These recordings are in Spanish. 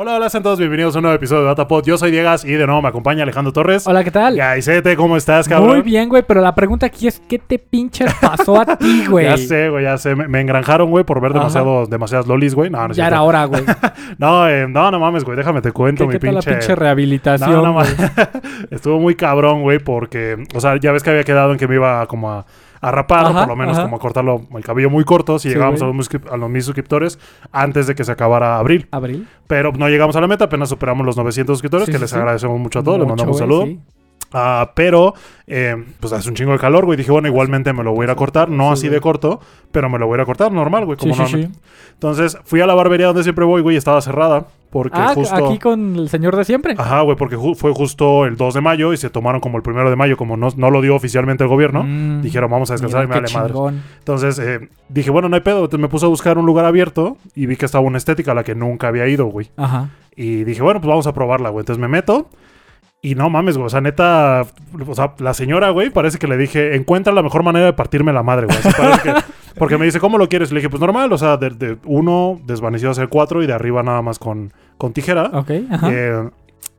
Hola, hola, sean todos bienvenidos a un nuevo episodio de Datapod. Yo soy Diegas y de nuevo me acompaña Alejandro Torres. Hola, ¿qué tal? Gaisete, ¿cómo estás, cabrón? Muy bien, güey, pero la pregunta aquí es, ¿qué te pinches pasó a ti, güey? Ya sé, güey, ya sé. Me, me engranjaron, güey, por ver Ajá. demasiado, demasiadas lolis, güey. No, no Ya era hora, güey. No, eh, no, no mames, güey. Déjame te cuento ¿Qué, mi qué tal la pinche... pinche rehabilitación? No, no, Estuvo muy cabrón, güey, porque, o sea, ya ves que había quedado en que me iba como a, a rapar, o Ajá, por lo menos ajá. como a cortarlo el cabello muy corto, si Sí, llegábamos a los, mis- a los mil suscriptores antes de que se acabara abril. ¿Abril? Pero no llegamos a la meta, apenas superamos los 900 suscriptores, Sí, que les agradecemos mucho a todos, les mandamos un saludo. Ah, pero, eh, pues hace un chingo de calor, güey. Dije, bueno, igualmente me lo voy a ir a cortar. No Sí, así güey. de corto, pero me lo voy a ir a cortar normal, güey. Como Sí, sí. Entonces, fui a la barbería donde siempre voy, güey, y estaba cerrada. Porque Ah, justo. aquí con el señor de siempre. Ajá, güey, porque ju- fue justo el 2 de mayo y se tomaron como el primero de mayo, como no, no lo dio oficialmente el gobierno. Mm, Dijeron, vamos a descansar mira y me vale madre. Entonces, eh, dije, bueno, no hay pedo. Entonces me puse a buscar un lugar abierto y vi que estaba una estética a la que nunca había ido, güey. Ajá. Y dije, bueno, pues vamos a probarla, güey. Entonces me meto. Y no mames, güey. O sea, neta. O sea, la señora, güey, parece que le dije, encuentra la mejor manera de partirme la madre, güey. Así parece que- porque me dice, ¿cómo lo quieres? Le dije, pues normal. O sea, de, de uno desvanecido hacia el cuatro y de arriba nada más con, con tijera. Ok, ajá. Eh,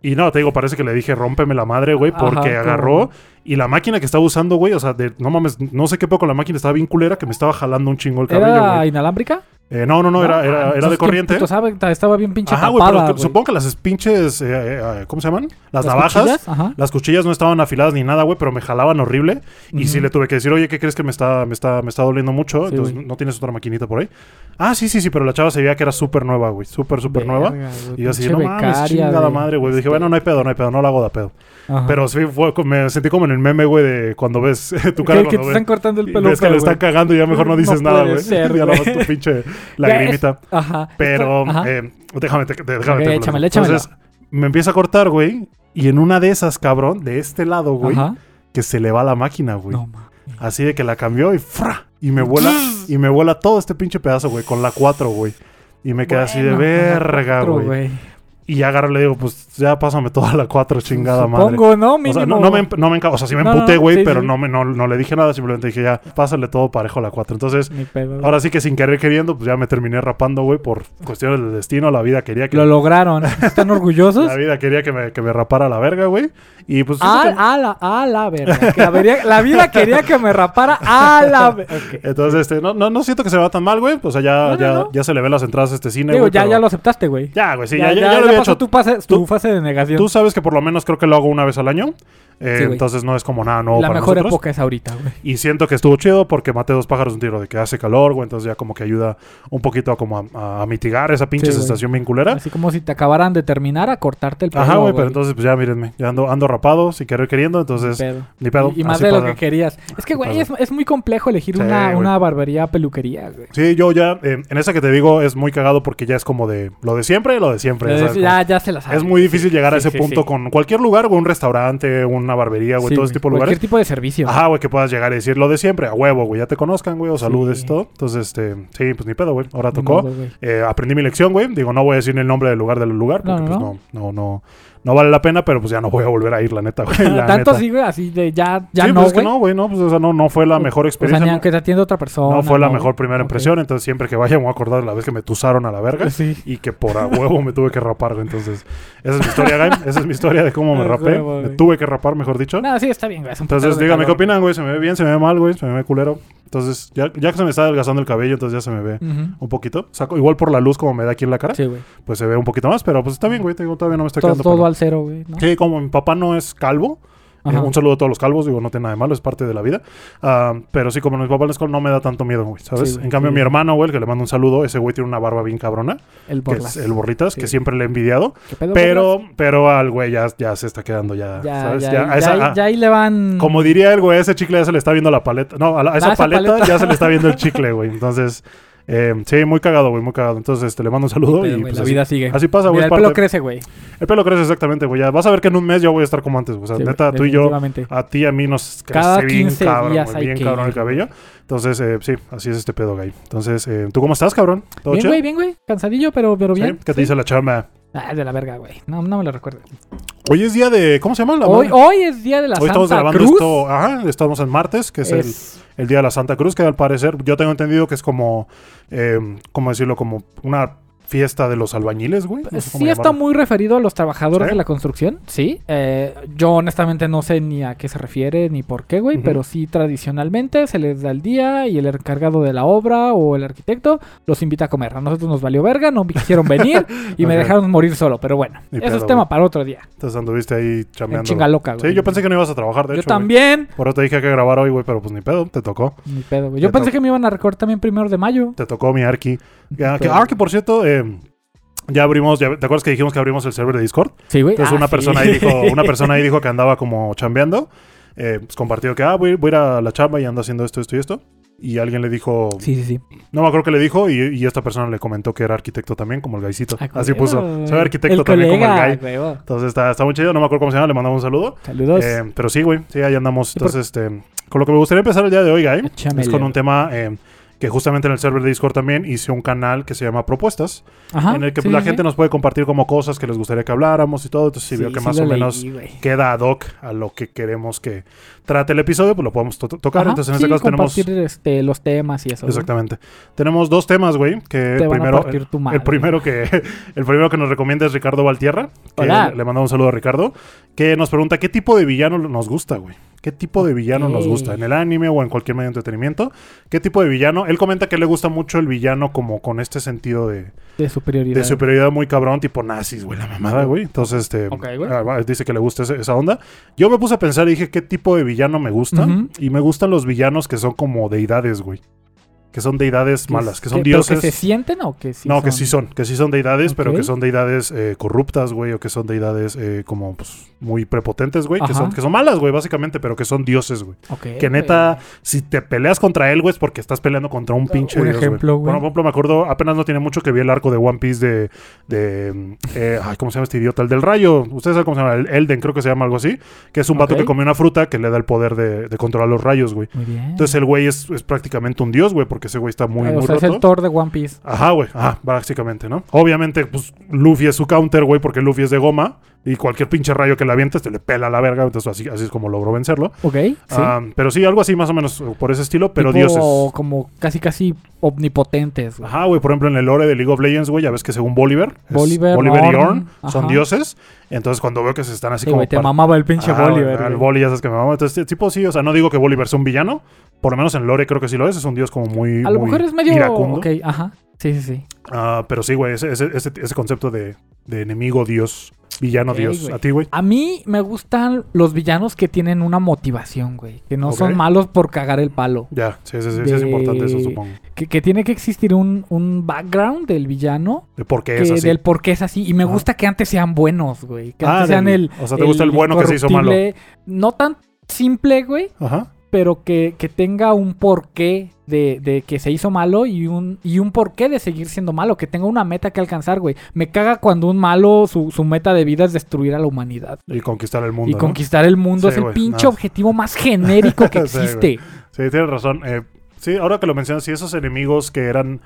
y no, te digo, parece que le dije, rómpeme la madre, güey, porque agarró. Y la máquina que estaba usando, güey, o sea, de, no mames, no sé qué poco la máquina estaba bien culera que me estaba jalando un chingo el cabello, ¿Era güey. inalámbrica? Eh, no, no, no, era, era, era de Entonces, ¿qué corriente. puto sabe? Estaba bien pinche Ajá, güey, pero supongo que las pinches, eh, eh, ¿cómo se llaman? Las, ¿Las navajas. cuchillas? Ajá. Las cuchillas no estaban afiladas ni nada, güey, pero me jalaban horrible. Y sí le tuve que decir, oye, ¿qué crees que me está, me está, me está doliendo mucho? Sí, Entonces. ¿no tienes otra maquinita por ahí? Ah, sí, sí, sí, pero la chava se veía que era súper nueva, güey. Súper, súper nueva. Y yo así, no mames, chingada de- madre, güey. Dije, bueno, no hay pedo, no hay pedo, no la hago de pedo. ajá. Pero sí, fue, me sentí como en el meme, güey, de cuando ves tu cara que, que te están cortando el pelo. ves que le están cagando y ya mejor no No dices nada, güey. ya nomás tu pinche Ya es- lagrimita. Ajá. Pero, Ajá. eh, déjame, te- déjame. Ok, te platico. échamela, échamela. Entonces, me empieza a cortar, güey. Y en una de esas, cabrón, de este lado, güey, Ajá. que se le va la máquina, güey. No. Así de que la cambió y ¡fra! Y me vuela, y me vuela todo este pinche pedazo, güey, con la 4, güey. Y me quedé así de verga, güey. Y ya agarro y le digo, pues ya pásame toda la 4, chingada madre. Supongo, ¿no? O Mínimo. sea, no, no me, no me o sea, sí me No, no, emputé, güey, sí, pero sí. No, me, no, no le dije nada, simplemente dije, ya, pásale todo parejo a la 4. Entonces, pedo, ahora sí que sin querer queriendo, pues ya me terminé rapando, güey, por cuestiones del destino. La vida quería que, Lo lograron. ¿Están orgullosos? la vida quería que me, que me rapara la verga, güey. Y pues... A, siento que- a la, a la verga. Que la, vería- la vida quería que me rapara a la verga. Entonces, este, no, no, no siento que se va tan mal, güey. O sea, ya, No, no, ya, no. ya se le ven las entradas a este cine, Digo, güey. ya, pero- ya lo aceptaste, güey. Ya, güey, sí, ya, ya, ya, hecho. tu fase, tu tú- fase de negación. Tú sabes que por lo menos creo que lo hago una vez al año. Eh, Sí, entonces no es como nada nuevo la para mejor nosotros. época es ahorita, güey. Y siento que estuvo chido porque maté dos pájaros de un tiro de que hace calor, güey. Entonces ya como que ayuda un poquito a como a, a mitigar esa pinche Sí, sensación bien culera. Así como si te acabaran de terminar a cortarte el pelo, Ajá, güey, pero entonces pues ya mírenme. Ya ando, ando rapado, sin querer queriendo. Entonces, Pedo. ni pedo. Y, y más así de lo que querías. Es que, güey, es, muy complejo elegir Sí, una, barbería peluquería, güey. Sí, yo ya, eh, en esa que te digo, es muy cagado porque ya es como de lo de siempre lo de siempre. Ya, ya se la sabe. Es muy difícil llegar a ese punto con cualquier lugar, güey, un restaurante, una barbería, güey, Sí, todo ese tipo de Cualquier lugares. tipo de servicio. Ajá, güey, que puedas llegar y decir lo de siempre, a huevo, güey, ya te conozcan, güey, o Sí. saludes y todo. Entonces, este, sí, pues ni pedo, güey. Ahora tocó. Eh, aprendí mi lección, güey. Digo, no voy a decir el nombre del lugar del lugar, porque No, pues no, no, no, no, vale la pena, pero pues ya no voy a volver a ir, la neta, güey. la Tanto neta. así, güey, así de ya, ya sí, no, pues es que no, güey, no, pues o sea, no, no fue la mejor O sea, experiencia. ni aunque te atienda otra persona. no fue la mejor primera impresión, entonces siempre que vaya me voy a acordar de la vez que me tusaron a la verga. Sí. Y que por a huevo me tuve que rapar, güey. Entonces, esa es mi historia, güey. Esa es mi historia de cómo me rapé. me tuve que rapar, mejor dicho. No, sí, está bien, güey. es un Entonces, dígame qué opinan, güey. ¿Se me ve bien? ¿Se me ve mal, güey? ¿Se me ve culero? Entonces, ya, ya que se me está adelgazando el cabello, entonces ya se me ve un poquito. O sea, igual por la luz como me da aquí en la cara, Sí, güey. pues se ve un poquito más, pero pues está bien, güey. te digo, todavía no me estoy Todo, quedando todo al cero, güey. ¿no? Sí, como mi papá no es calvo, Ajá. un saludo a todos los calvos, digo, no tiene nada de malo, es parte de la vida. Ah, pero sí, como mi papá en la escuela no me da tanto miedo, güey, ¿sabes? Sí, en cambio, sí. mi hermano, güey, el que le mando un saludo, ese güey tiene una barba bien cabrona, El que Borlas. es el Borritas, Sí. que siempre le he envidiado. ¿Qué pedo, Pero, Borlas? pero al güey ya, ya se está quedando ya, Ya, ¿sabes? ya, Ya, esa- ya, a- ya ahí le van... como diría el güey, ese chicle ya se le está viendo la paleta. No, a, la- a esa, Ah, esa paleta, paleta. ya se le está viendo el chicle, güey. Entonces, eh, sí, muy cagado, güey, muy cagado. Entonces, este, le mando un saludo Pero, y pues la así, vida sigue. así pasa, güey. El pelo crece, güey. El pelo crece exactamente, güey. Ya vas a ver que en un mes yo voy a estar como antes, güey. O sea, Sí, neta, tú y yo, a ti y a mí nos Cada crece bien 15 cabrón, días hay bien que cabrón el cabello. Entonces, eh, sí, así es este pedo, güey. Entonces, eh, ¿tú cómo estás, cabrón? ¿Todo Bien, güey, bien, güey. Cansadillo, pero, pero ¿Sí? bien. ¿Qué te Sí. dice la chamba? Ah, de la verga, güey. No, no me lo recuerdo. Hoy es día de. ¿Cómo se llama? La Hoy, hoy es día de la Hoy estamos Santa grabando Cruz. esto. Ajá, estamos en martes, que es, el- Es- el, día de la Santa Cruz, que al parecer yo tengo entendido que es como. Eh, ¿Cómo decirlo? Como una fiesta de los albañiles, güey. No sé cómo sí está llamarlo. muy referido a los trabajadores ¿Sí? de la construcción, sí. Eh, yo honestamente no sé ni a qué se refiere ni por qué, güey, pero sí tradicionalmente se les da el día y el encargado de la obra o el arquitecto los invita a comer. A nosotros nos valió verga, no quisieron venir y me dejaron morir solo, pero bueno, Ni eso pedo, es tema para otro día. Entonces anduviste ahí En chambeando. chinga loca, güey. Sí, yo pensé que no ibas a trabajar, de Yo hecho. güey. también. Por eso te dije que grabar hoy, güey, pero pues ni pedo, te tocó. Ni pedo, güey. Yo Te pensé que me iban a recordar también primero de mayo. Te tocó mi Arki. Ya, que Pero- Arki, por cierto, eh, ya abrimos, ya- ¿te acuerdas que dijimos que abrimos el server de Discord? Sí, güey. Entonces Ah, una sí. persona ahí dijo, una persona ahí dijo que andaba como chambeando. Eh, pues compartió que, ah, voy, voy a ir a la chamba y ando haciendo esto, esto y esto. Y alguien le dijo, Sí, sí, sí. no me acuerdo qué le dijo, y, y esta persona le comentó que era arquitecto también, como el gaisito. Ah, Así puso, soy arquitecto El también como el gay. güey, oh. Entonces está, está muy chido, no me acuerdo cómo se llama, le mandamos un saludo. Saludos. Eh, pero sí, güey, sí, ahí andamos. Sí, por- Entonces, este, con lo que me gustaría empezar el día de hoy, Guy, es con un tema eh, que justamente en el server de Discord también hice un canal que se llama Propuestas, Ajá, en el que sí, la sí, gente nos puede compartir como cosas que les gustaría que habláramos y todo. Entonces, si Sí, veo que más o menos queda ad hoc a lo que queremos que trate el episodio, pues lo podemos to- tocar. Ajá, Entonces, en este caso tenemos... compartir este, los temas y eso. Exactamente. Tenemos dos temas, güey, que Te primero... madre. El primero que el primero que nos recomienda es Ricardo Valtierra. Que Hola. Le, le mandamos un saludo a Ricardo. Que nos pregunta qué tipo de villano nos gusta, güey. ¿Qué tipo de villano nos gusta? ¿En el anime o en cualquier medio de entretenimiento? ¿Qué tipo de villano? Él comenta que le gusta mucho el villano como con este sentido de, De superioridad. de superioridad muy cabrón, tipo nazis, güey, la mamada, güey. Entonces, este, Ok, güey. ah, dice que le gusta esa onda. Yo me puse a pensar y dije, ¿qué tipo de villano me gusta? Y me gustan los villanos que son como deidades, güey. Que son deidades Que malas, que son ¿pero dioses. que se sienten o que sí no, que sí son, que sí son deidades, pero que son deidades eh, corruptas, güey, o que son deidades eh, como pues, muy prepotentes, güey, que son, que son malas, güey, básicamente, pero que son dioses, güey. Que neta, si te peleas contra él, güey, es porque estás peleando contra un pinche Un dios, ejemplo, güey. Bueno, por ejemplo, me acuerdo, apenas no tiene mucho que vi el arco de One Piece de, de eh, ay, ¿cómo se llama este idiota? El del rayo. Ustedes saben cómo se llama, el Elden, creo que se llama algo así, que es un vato que come una fruta que le da el poder de, de controlar los rayos, güey. Muy bien. Entonces el güey es, es prácticamente un dios, güey, porque ese güey está muy, Ah, muy o sea, es roto. el Thor de One Piece. Ajá, güey. Ajá, básicamente, ¿no? Obviamente, pues Luffy es su counter, güey, porque Luffy es de goma. Y cualquier pinche rayo que le avientes te le pela la verga. Entonces así, así es como logró vencerlo. Ok, sí. Pero sí, algo así más o menos eh, por ese estilo, pero Tipo dioses. como casi casi omnipotentes. Ajá, güey. Por ejemplo, en el lore de League of Legends, güey, ya ves que según Bolívar, es- Bolívar, Bolívar y Ornn son dioses. Entonces, cuando veo que se están así Sí, como. güey, te par- mamaba el pinche Bolívar. El. Boli, ya sabes que me mama. Entonces, tipo, sí, o sea, no digo que Bolívar sea un villano. Por lo menos en lore creo que sí lo es. Es un dios como muy. A lo muy mejor es medio. iracundo. Ok, ajá. Sí, sí, sí. Ah, pero sí, güey, ese, ese, ese- ese concepto de, de enemigo dios, villano dios. ¿A ti, güey? A mí me gustan los villanos que tienen una motivación, güey. Que no son malos por cagar el palo. Ya, sí, sí, sí, sí es importante eso, supongo. Que, que tiene que existir un, un background del villano. De por qué es así. del por qué es así. Y me gusta que antes sean buenos, güey. Que Ah, antes sean del- el. o sea, te gusta el bueno que se hizo malo. No tan simple, güey. Ajá. Pero que, que tenga un porqué de, de que se hizo malo y un, y un porqué de seguir siendo malo, que tenga una meta que alcanzar, güey. Me caga cuando un malo, su, su meta de vida es destruir a la humanidad. Y conquistar el mundo. y ¿no? conquistar el mundo Sí, es el pinche no. objetivo más genérico que Sí, existe. Sí, tienes razón. Eh, sí, ahora que lo mencionas, sí, esos enemigos que eran.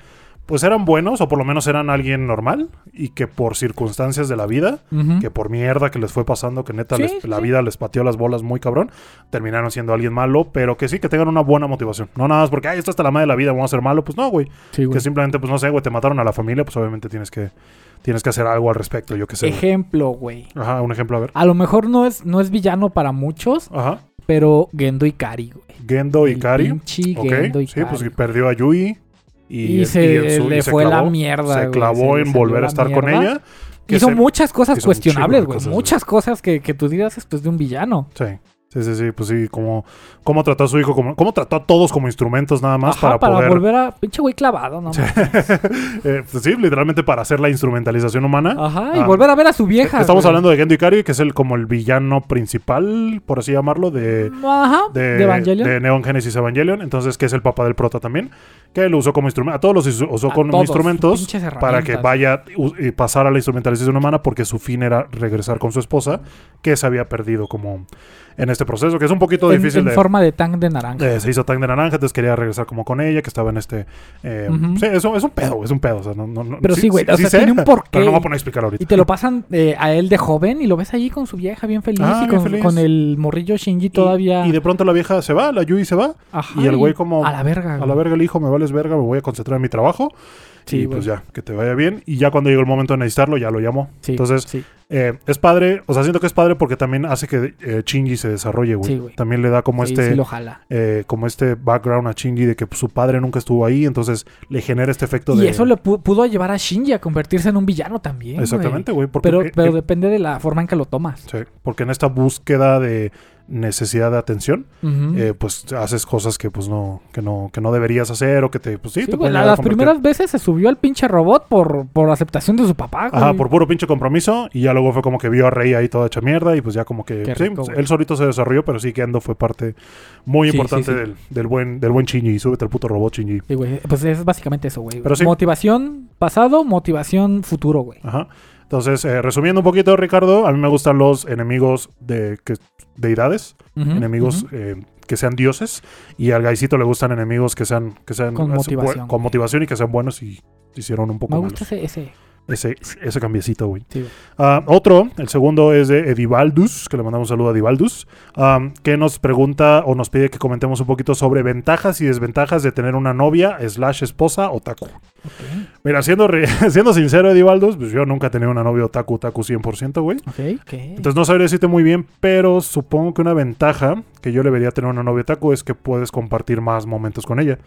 Pues eran buenos, o por lo menos eran alguien normal, y que por circunstancias de la vida, que por mierda que les fue pasando, que neta Sí, les- sí, la vida les pateó las bolas muy cabrón, terminaron siendo alguien malo, pero que sí, que tengan una buena motivación. No nada más porque, ay, esto está la madre de la vida, vamos a ser malo. Pues no, güey. Sí. Que simplemente, pues no sé, güey, te mataron a la familia, pues obviamente tienes que, tienes que hacer algo al respecto, yo qué sé. Ejemplo, güey. Ajá, un ejemplo, a ver. A lo mejor no es, no es villano para muchos, Ajá. pero Gendo Ikari, güey. Gendo y El Kari. pinche Ok. Gendo Sí, Ikari. pues perdió a Yui. Y, Y, se en su- y le se fue la mierda. Se clavó en volver a estar con ella. que Hizo se- muchas cosas hizo cuestionables, güey. Muchas cosas que, que tú dirás esto es de un villano. Sí. Sí, sí, sí, pues sí, como cómo trató a su hijo, como, cómo trató a todos como instrumentos nada más Ajá, para, poder, volver a. Pinche güey clavado, ¿no? eh, pues sí, literalmente para hacer la instrumentalización humana. Ajá, y Ah. volver a ver a su vieja. Estamos güey. hablando de Gendo Ikari, que es el como el villano principal, por así llamarlo, de, Ajá, de, de, Evangelion. de Neon Genesis Evangelion, entonces que es el papá del prota también, que lo usó como instrumento, a todos los us- usó como todos, instrumentos para que vaya y pasara a la instrumentalización humana porque su fin era regresar con su esposa, que se había perdido como en este proceso, que es un poquito en, difícil en de... forma de tank de naranja. eh, se hizo tan de naranja, entonces quería regresar como con ella, que estaba en este... eh. Sí, eso es un pedo, es un pedo. O sea, no, no, Pero sí, güey, o sea, sé, tiene un porqué. Pero no me voy a poner a explicar ahorita. Y te lo pasan eh, a él de joven y lo ves allí con su vieja bien feliz Ah, y con, feliz. con el morrillo Shinji todavía. Y, y de pronto la vieja se va, la Yui se va, Ajá, y el güey como- A la verga. a la verga el hijo me vale vales verga, me voy a concentrar en mi trabajo. Sí, y güey. pues ya, que te vaya bien. Y ya cuando llegue el momento de necesitarlo, ya lo llamo. Sí, Entonces, sí. eh, es padre, o sea, siento que es padre porque también hace que eh, Shinji se desarrolle, güey. También le da como este... lo jala. eh, como este background a Shinji de que pues, su padre nunca estuvo ahí, entonces le genera este efecto Y de... eso le pu- pudo llevar a Shinji a convertirse en un villano también. Exactamente, güey. Porque, Pero, eh, pero eh, depende de la forma en que lo tomas. sí, porque en esta búsqueda de necesidad de atención, eh, pues haces cosas que pues no, que no, que no deberías hacer o que te, pues sí, Sí, te pueden las primeras veces se subió al pinche robot por, por aceptación de su papá. Ajá, güey. por puro pinche compromiso. Y ya luego fue como que vio a Rey ahí toda hecha mierda. Y pues ya como que. Sí, pues, él solito se desarrolló, pero sí que Ando fue parte muy Sí, importante. Del, del buen, del buen Shinji. Súbete al puto robot. Sí, güey. Pues es básicamente eso, güey. Pero sí. Motivación pasado, motivación futuro, güey. Ajá. Entonces, eh, resumiendo un poquito, Ricardo, a mí me gustan los enemigos de que, deidades, enemigos eh, que sean dioses, y al Gaisito le gustan enemigos que sean, que sean Con motivación, con y que sean buenos y hicieron un poco Me gusta ese. Ese, ese cambiecito, güey. Sí. Ah, otro, el segundo es de Edivaldus, que le mandamos un saludo a Edivaldus, ah, que nos pregunta o nos pide que comentemos un poquito sobre ventajas y desventajas de tener una novia, slash esposa, otaku. Ok, Mira, siendo, re- siendo sincero, Edivaldus, pues yo nunca he tenido una novia otaku, otaku 100%, güey. ok, ok. Entonces no sabría decirte muy bien, pero supongo que una ventaja que yo le vería tener una novia otaku es que puedes compartir más momentos con ella.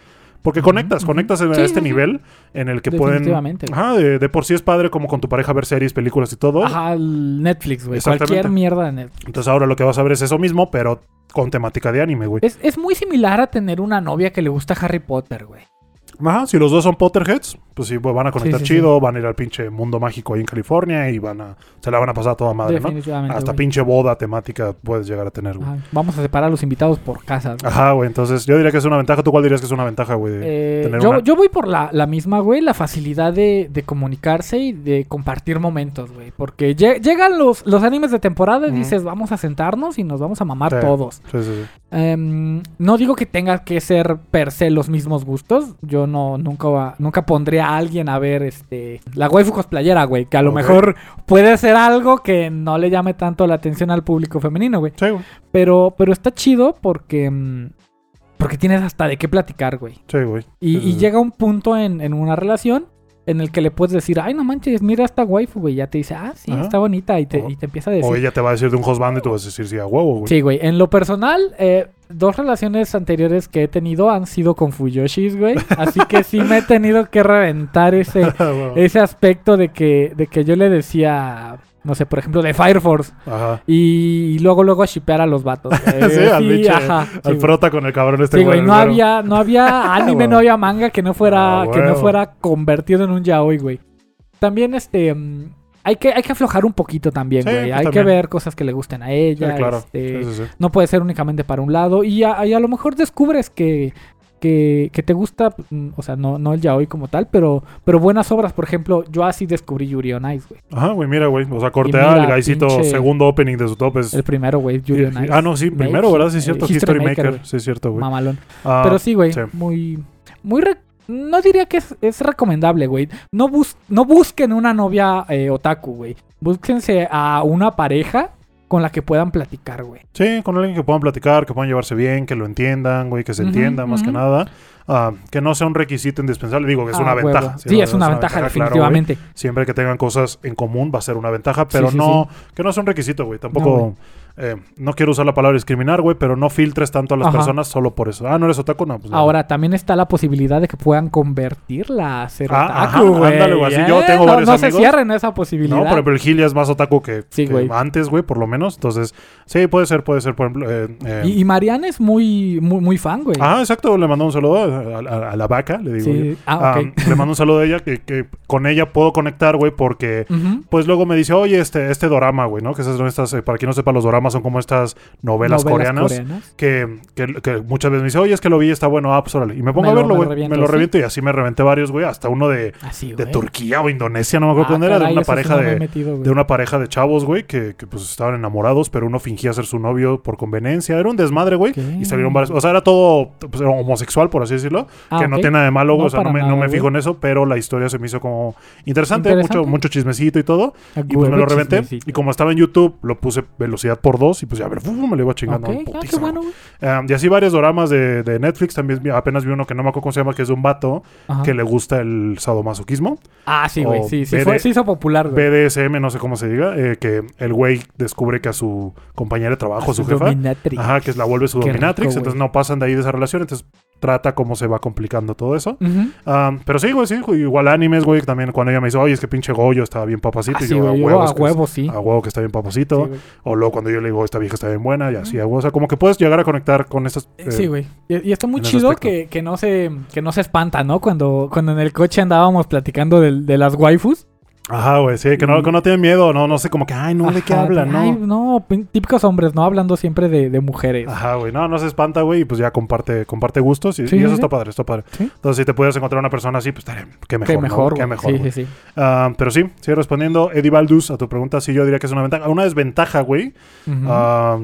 Porque conectas, conectas en Sí, este sí, sí. nivel en el que pueden... Ajá, de, de por sí es padre como con tu pareja ver series, películas y todo. Ajá, Netflix, güey. Cualquier mierda de Netflix. Entonces ahora lo que vas a ver es eso mismo, pero con temática de anime, güey. Es, es muy similar a tener una novia que le gusta Harry Potter, güey. Ajá, si los dos son Potterheads, pues sí, pues van a conectar Sí, sí, chido, van a ir al pinche mundo mágico ahí en California y van a... Se la van a pasar a toda madre, ¿no? Hasta güey. pinche boda temática puedes llegar a tener, güey. Ajá, Vamos a separar a los invitados por casas. güey. Ajá, güey. Entonces, yo diría que es una ventaja. ¿Tú cuál dirías que es una ventaja, güey? Eh, tener yo, una- yo voy por la, la misma, güey, la facilidad de, de comunicarse y de compartir momentos, güey. Porque lle- llegan los, los animes de temporada y dices, vamos a sentarnos y nos vamos a mamar todos. Sí, sí, sí. Em, no digo que tenga que ser per se los mismos gustos. Yo no nunca va- nunca pondría a alguien a ver este la waifu cosplayera, güey, que a lo mejor puede ser algo que no le llame tanto la atención al público femenino, güey. Sí, güey. Pero pero está chido porque mm, porque tienes hasta de qué platicar, güey. Sí, güey. Y, Sí, sí, y llega un punto en, en una relación en el que le puedes decir, ay, no manches, mira esta waifu, güey. Ya te dice, ah, sí, Ajá. está bonita. Y te, y te empieza a decir. O ella te va a decir de un husband y tú vas a decir sí a huevo, güey. Sí, güey. En lo personal, eh, dos relaciones anteriores que he tenido han sido con Fuyoshis, güey. Así que sí me he tenido que reventar ese, ese aspecto de que, de que yo le decía, no sé, por ejemplo, de Fire Force. Ajá. Y, luego, luego shipear a los vatos. güey. Sí, al pinche- ajá, sí, Al güey. frota con el cabrón este Sí, güey, no había, no había anime, no había manga que no fuera, Ah, que no fuera convertido en un yaoi, güey. También, este, mm, hay que, hay que aflojar un poquito también, Sí, güey. pues, hay también. que ver cosas que le gusten a Sí, ella. claro. este, Sí, sí, sí. no puede ser únicamente para un lado. Y a, y a lo mejor descubres que, que, que te gusta, mm, o sea, no, no el yaoi como tal, pero, pero buenas obras. Por ejemplo, yo así descubrí Yuri on Ice, güey. Ajá, güey, mira, güey. O sea, cortea el gaisito segundo opening de su top es... El primero, güey, Yuri on Ice. ah, no, sí, primero, ¿verdad? Sí, es eh, cierto. History History Maker. Sí, es cierto, güey. Mamalón. Ah, Pero sí, güey, sí. muy... Muy... No diría que es, es recomendable, güey. No, bus no busquen una novia eh, otaku, güey. Búsquense a una pareja con la que puedan platicar, güey. Sí, con alguien que puedan platicar, que puedan llevarse bien, que lo entiendan, güey, que se entienda más que nada. Ah, que no sea un requisito indispensable. Digo que es Ah, una huevo. ventaja. Sí, es una ventaja, definitivamente. Siempre que tengan cosas en común va a ser una ventaja, pero Sí, sí, no, que no sea un requisito, güey. Tampoco, No. Eh, no quiero usar la palabra discriminar, güey, pero no filtres tanto a las Ajá. personas solo por eso. Ah, no eres otaku, no, pues. Ahora, también está la posibilidad de que puedan convertirla a ser Ah, otaku, güey. ándale, güey, así yo Eh, tengo no, varios no se cierren esa posibilidad. No, por ejemplo, el Gil ya es más otaku que, Sí, que güey. antes, güey, por lo menos. Entonces, sí, puede ser, puede ser, por ejemplo. eh, eh, y, y Mariana es muy, muy, muy fan, güey. Ajá, exacto. Le mandó un saludo a, a- a la vaca, le digo yo. sí. Ah, ok. Ah, le mando un saludo a ella, que, que con ella puedo conectar, güey, porque pues luego me dice, oye, este, este dorama, güey, ¿no? Que esas son estas, eh, para quien no sepa, los doramas son como estas novelas, coreanas. coreanas. Que, que, que muchas veces me dice, oye, es que lo vi, está bueno, ah, pues órale. Y me pongo Me a lo- verlo, güey. Me, reviento, lo ¿sí? reviento y así me reventé varios, güey. Hasta uno de, Así, de güey. Turquía o Indonesia, no me acuerdo Ah, dónde era, de una pareja no me he de, metido, de una pareja de chavos, güey, que, que pues estaban enamorados, pero uno fingía ser su novio por conveniencia. Era un desmadre, güey. Y salieron varios. O sea, era todo pues, era homosexual, por así decirlo. Ah, que no tiene nada de malo, güey. No, o sea, no me, no fijo en eso, pero la historia se me hizo como interesante. Interesante. Mucho, mucho chismecito y todo. A Y pues me lo reventé. chismecito. Y como estaba en YouTube, lo puse velocidad por dos. Y pues ya, a ver, ¡fum! me lo iba chingando. Ah, qué bueno. Um, y así varios dramas de, de Netflix. También apenas vi uno que no me acuerdo cómo se llama, que es de un vato Ajá. que le gusta el sadomasoquismo. Ah, sí, güey. Sí, sí, BD fue- se hizo popular, güey. BDSM, no sé cómo se diga. eh, que el güey descubre que a su compañera de trabajo, a su jefa, Dominatrix. ajá, que la vuelve su Qué dominatrix. rico, entonces no pasan de ahí de esa relación. Entonces trata cómo se va complicando todo eso. Um, pero sí, güey, sí. güey, Igual animes, güey. También cuando ella me dice, oye, es que pinche Goyo está bien papacito. Ah, y sí, yo, güey. a huevo, a es huevo, sí. A huevo que está bien papacito. Sí, o luego cuando yo le digo, esta vieja está bien buena. Y así, a huevo. O sea, como que puedes llegar a conectar con estas... eh, Sí, güey. Y, y está muy chido que, que no se que no se espanta, ¿no? Cuando, cuando en el coche andábamos platicando del- de, las waifus. Ajá, güey, sí, que no, Y- que no tienen miedo, no, no sé, como que, ay, no, ¿de qué Ajá, hablan, ay, no? no, típicos hombres, ¿no? Hablando siempre de, de mujeres. Ajá, güey, no, no se espanta, güey, y pues ya comparte, comparte gustos y, Sí, y eso sí, está padre, está padre. Sí. Entonces, si te pudieras encontrar una persona así, pues estaría, qué mejor, Qué ¿no? mejor, Qué güey. mejor, Sí, güey. sí, sí. Ah, pero sí, sigue respondiendo. Eddie Baldus, a tu pregunta, sí, yo diría que es una ventaja. Una desventaja, güey. Ujú. Ah,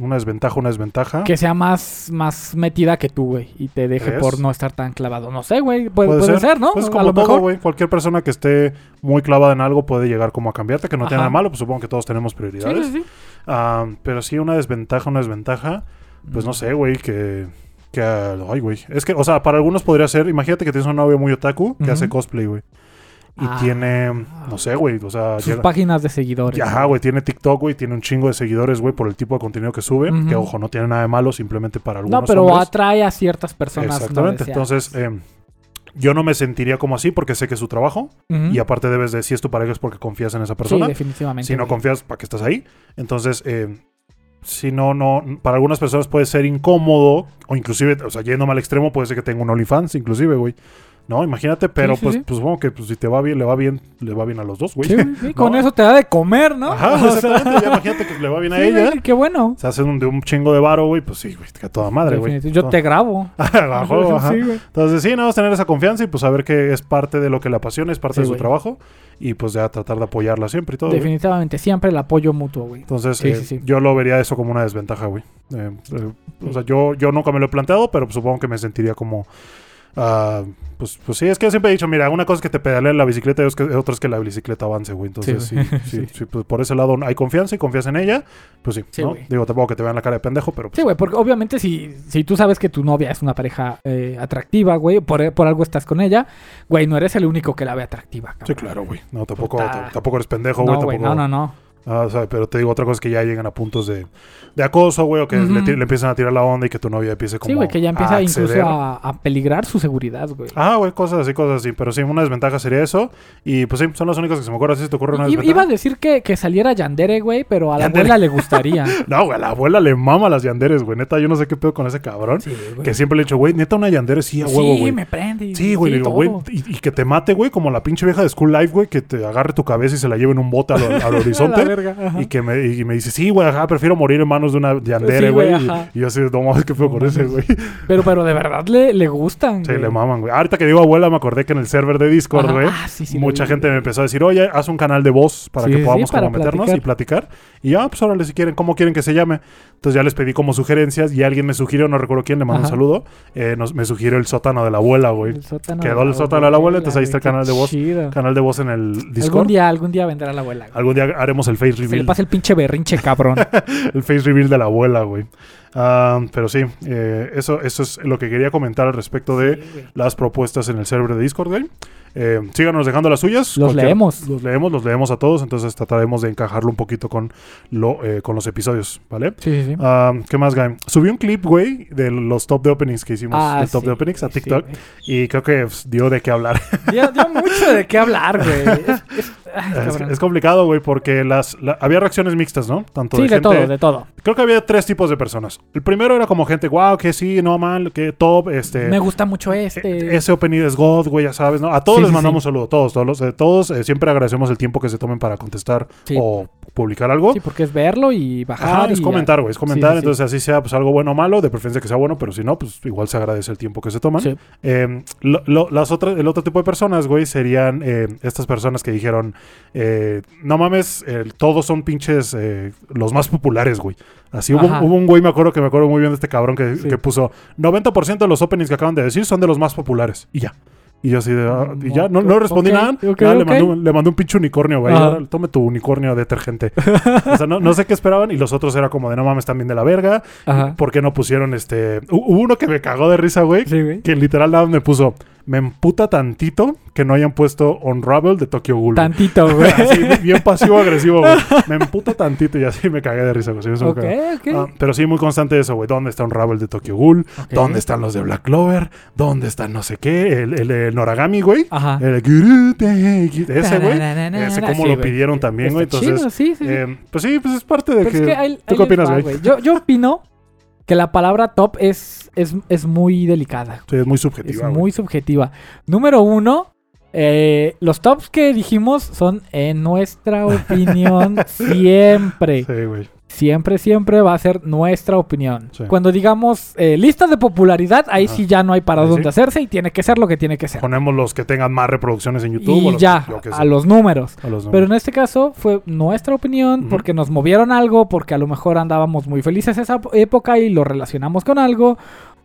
una desventaja, una desventaja. que sea más, más metida que tú, güey. Y te deje ¿Crees? por no estar tan clavado. No sé, güey. Puede, puede ser, ¿no? Pues a como lo todo, mejor. güey. Cualquier persona que esté muy clavada en algo puede llegar como a cambiarte, que no tiene Ajá. nada malo, pues supongo que todos tenemos prioridades. sí, sí. Ah, pero sí, una desventaja, una desventaja. Pues no sé, güey, que... que ay, güey. Es que, o sea, para algunos podría ser... Imagínate que tienes un novio muy otaku que hace cosplay, güey. Y Ah. tiene... No sé, güey. O sea... Sus llega- páginas de seguidores. Ajá, güey. Tiene TikTok, güey. Tiene un chingo de seguidores, güey, por el tipo de contenido que sube. Que, ojo, no tiene nada de malo. Simplemente para algunos No, pero hombres. atrae a ciertas personas. Exactamente. Entonces... eh, yo no me sentiría como así porque sé que es su trabajo. Y aparte debes de... Si es tu pareja es porque confías en esa Sí, persona. definitivamente. Si no confías, ¿para qué estás ahí? Entonces, eh, si no, no, para algunas personas puede ser incómodo, o inclusive, o sea, yéndome al extremo, puede ser que tenga un OnlyFans, inclusive, güey. No, imagínate, pero sí, pues, sí. pues supongo que pues, si te va bien, le va bien, le va bien a los dos, güey. Sí, Con No. eso te da de comer, ¿no? Ajá, O exactamente. Ya imagínate que le va bien a ella. qué bueno. Se hace un, de un chingo de varo, güey. Pues sí, güey, que a toda madre, güey. Yo te grabo. Huevo, ajá. Entonces, sí, nada más tener esa confianza y pues saber que es parte de lo que le apasiona, es parte de su trabajo. Y pues ya tratar de apoyarla siempre y todo. Definitivamente. Siempre el apoyo mutuo, güey. Entonces, Sí, eh, yo lo vería eso como una desventaja, güey. Eh, eh, o sea, yo, yo nunca me lo he planteado, pero pues, supongo que me sentiría como... ah, pues, pues sí, es que yo siempre he dicho, mira, una cosa es que te pedalee la bicicleta y otra es que la bicicleta avance, güey. Entonces, sí, Sí, sí, sí, pues por ese lado hay confianza y confías en ella, pues sí, Sí. Digo, tampoco que te vean la cara de pendejo, pero pues, Sí, güey, porque obviamente si, si tú sabes que tu novia es una pareja eh, atractiva, güey, por, por algo estás con ella, güey, no eres el único que la ve atractiva, sí, cabrón. claro, güey. No, tampoco, Puta. tampoco eres pendejo, güey. No, güey, tampoco... no, no, no. Ah, o sea, pero te digo, otra cosa es que ya llegan a puntos de, de acoso, güey, o que le, ti- le empiezan a tirar la onda y que tu novia empiece como Sí, güey, que ya empieza a incluso a, a peligrar su seguridad, güey. Ah, güey, cosas así, cosas así. Pero sí, una desventaja sería eso. Y pues sí, son las únicas que se me ocurren. ¿Sí se te ocurre una I- desventaja? Iba a decir que, que saliera Yandere, güey, pero a la Yandere. abuela le gustaría. No, güey, a la abuela le mama las yanderes, güey. Neta, yo no sé qué pedo con ese cabrón. Sí, que siempre le he dicho, güey, neta, una yandere sí a huevo, sí, güey. me prende. Sí, güey, le digo, güey, y, y que te mate, güey, como la pinche vieja de School Life, güey, que te agarre tu cabeza y se la lleve en un bote al, horizonte. Verga. Y que me, y me dice, sí, güey, ajá, prefiero morir en manos de una yandere, güey. y, yo así, no mames, qué No con ese, güey. Pero, pero de verdad le, le gustan. Sí, le maman, güey. Ahorita que digo abuela, me acordé que en el server de Discord, güey, Ah, sí, sí, lo mucha gente me empezó a decir, oye, haz un canal de voz para que podamos como meternos y platicar. Y ya, pues órale, si quieren, ¿cómo quieren que se llame? Entonces ya les pedí como sugerencias y alguien me sugirió, no recuerdo quién, le mando un saludo, eh, nos, me sugirió el sótano de la abuela, güey. El sótano Quedó el sótano de la abuela, entonces ahí está el canal de voz. chido. Canal de voz en el Algún Discord. día, algún día vendrá la abuela. güey. Algún día haremos el face Se le reveal. pasa el pinche berrinche, cabrón. el face reveal de la abuela, güey. Ah, pero sí, eh, eso, eso es lo que quería comentar al respecto de Sí, las propuestas en el server de Discord, güey. Eh, síganos dejando las suyas. Los leemos. Los leemos, los leemos a todos. Entonces trataremos de encajarlo un poquito con, lo, eh, con los episodios, ¿vale? Sí, sí, sí. Ah, ¿Qué más, Guy? Subí un clip, güey, de los top de openings que hicimos. Ah, el top de openings a TikTok. y creo que pues, dio de qué hablar. dio, dio mucho de qué hablar, güey. Es, es- ay, es, cabrón. es complicado, güey, porque las, la- había reacciones mixtas, ¿no? Tanto sí, de, de, gente, todo, de todo. Creo que había tres tipos de personas. El primero era como gente, wow, que sí, no mal, que top, este. Me gusta mucho este. Ese opening es God, güey, ya sabes, ¿no? A todos Sí, les sí, mandamos sí. saludo, todos, todos, los- eh, todos. eh, siempre agradecemos el tiempo que se tomen para contestar o publicar algo. Sí, porque es verlo y bajar. Ajá, es y- comentar, güey, es comentar. Entonces, así sea pues algo bueno o malo, de preferencia que sea bueno, pero si no, pues igual se agradece el tiempo que se toman. Eh, lo- lo- las otras, el otro tipo de personas, güey, serían eh, estas personas que dijeron, eh, no mames, eh, todos son pinches eh, los más populares, güey. Así hubo, un güey, me acuerdo que me acuerdo muy bien de este cabrón que, Sí. que puso 90% de los openings que acaban de decir son de los más populares. Y ya. Y yo así de, ah, y ya, no, no respondí nada. le, mandé un, le mandé un pinche unicornio, güey. Tome tu unicornio detergente. o sea, no, no sé qué esperaban. Y los otros era como de, no mames, también de la verga. Ajá. ¿Por qué no pusieron este...? Hu- Hubo uno que me cagó de risa, güey. Sí, güey. Que literal nada me puso, me emputa tantito que no hayan puesto Unravel de Tokyo Ghoul. güey". Tantito, güey. Así, bien pasivo-agresivo, güey. Me emputa tantito y así me cagué de risa, güey. Sí. Ah, pero sí, muy constante eso, güey. ¿Dónde está Unravel de Tokyo Ghoul? ¿Dónde están los de Black Clover? ¿Dónde están no sé qué? El, el, el Noragami, güey. Ajá. El ese, güey. Ese cómo sí, lo güey. pidieron también, güey. Entonces, chido, sí, eh, pues sí, pues es parte de Pero que... es que ahí- ¿Tú qué opinas, güey? Yo, yo opino que la palabra top es, es, es muy delicada. Sí, es muy Es subjetiva, güey. muy subjetiva. Número uno, eh, los tops que dijimos son, en nuestra opinión, siempre. Sí, güey. Siempre, siempre va a ser nuestra opinión. Sí. Cuando digamos eh, listas de popularidad, ahí Ajá. sí ya no hay para Ahí dónde sí. hacerse y tiene que ser lo que tiene que ser. Ponemos los que tengan más reproducciones en YouTube. o Y los- ya, a los números. a los Pero en este caso fue nuestra opinión porque nos movieron algo, porque a lo mejor andábamos muy felices esa época y lo relacionamos con algo.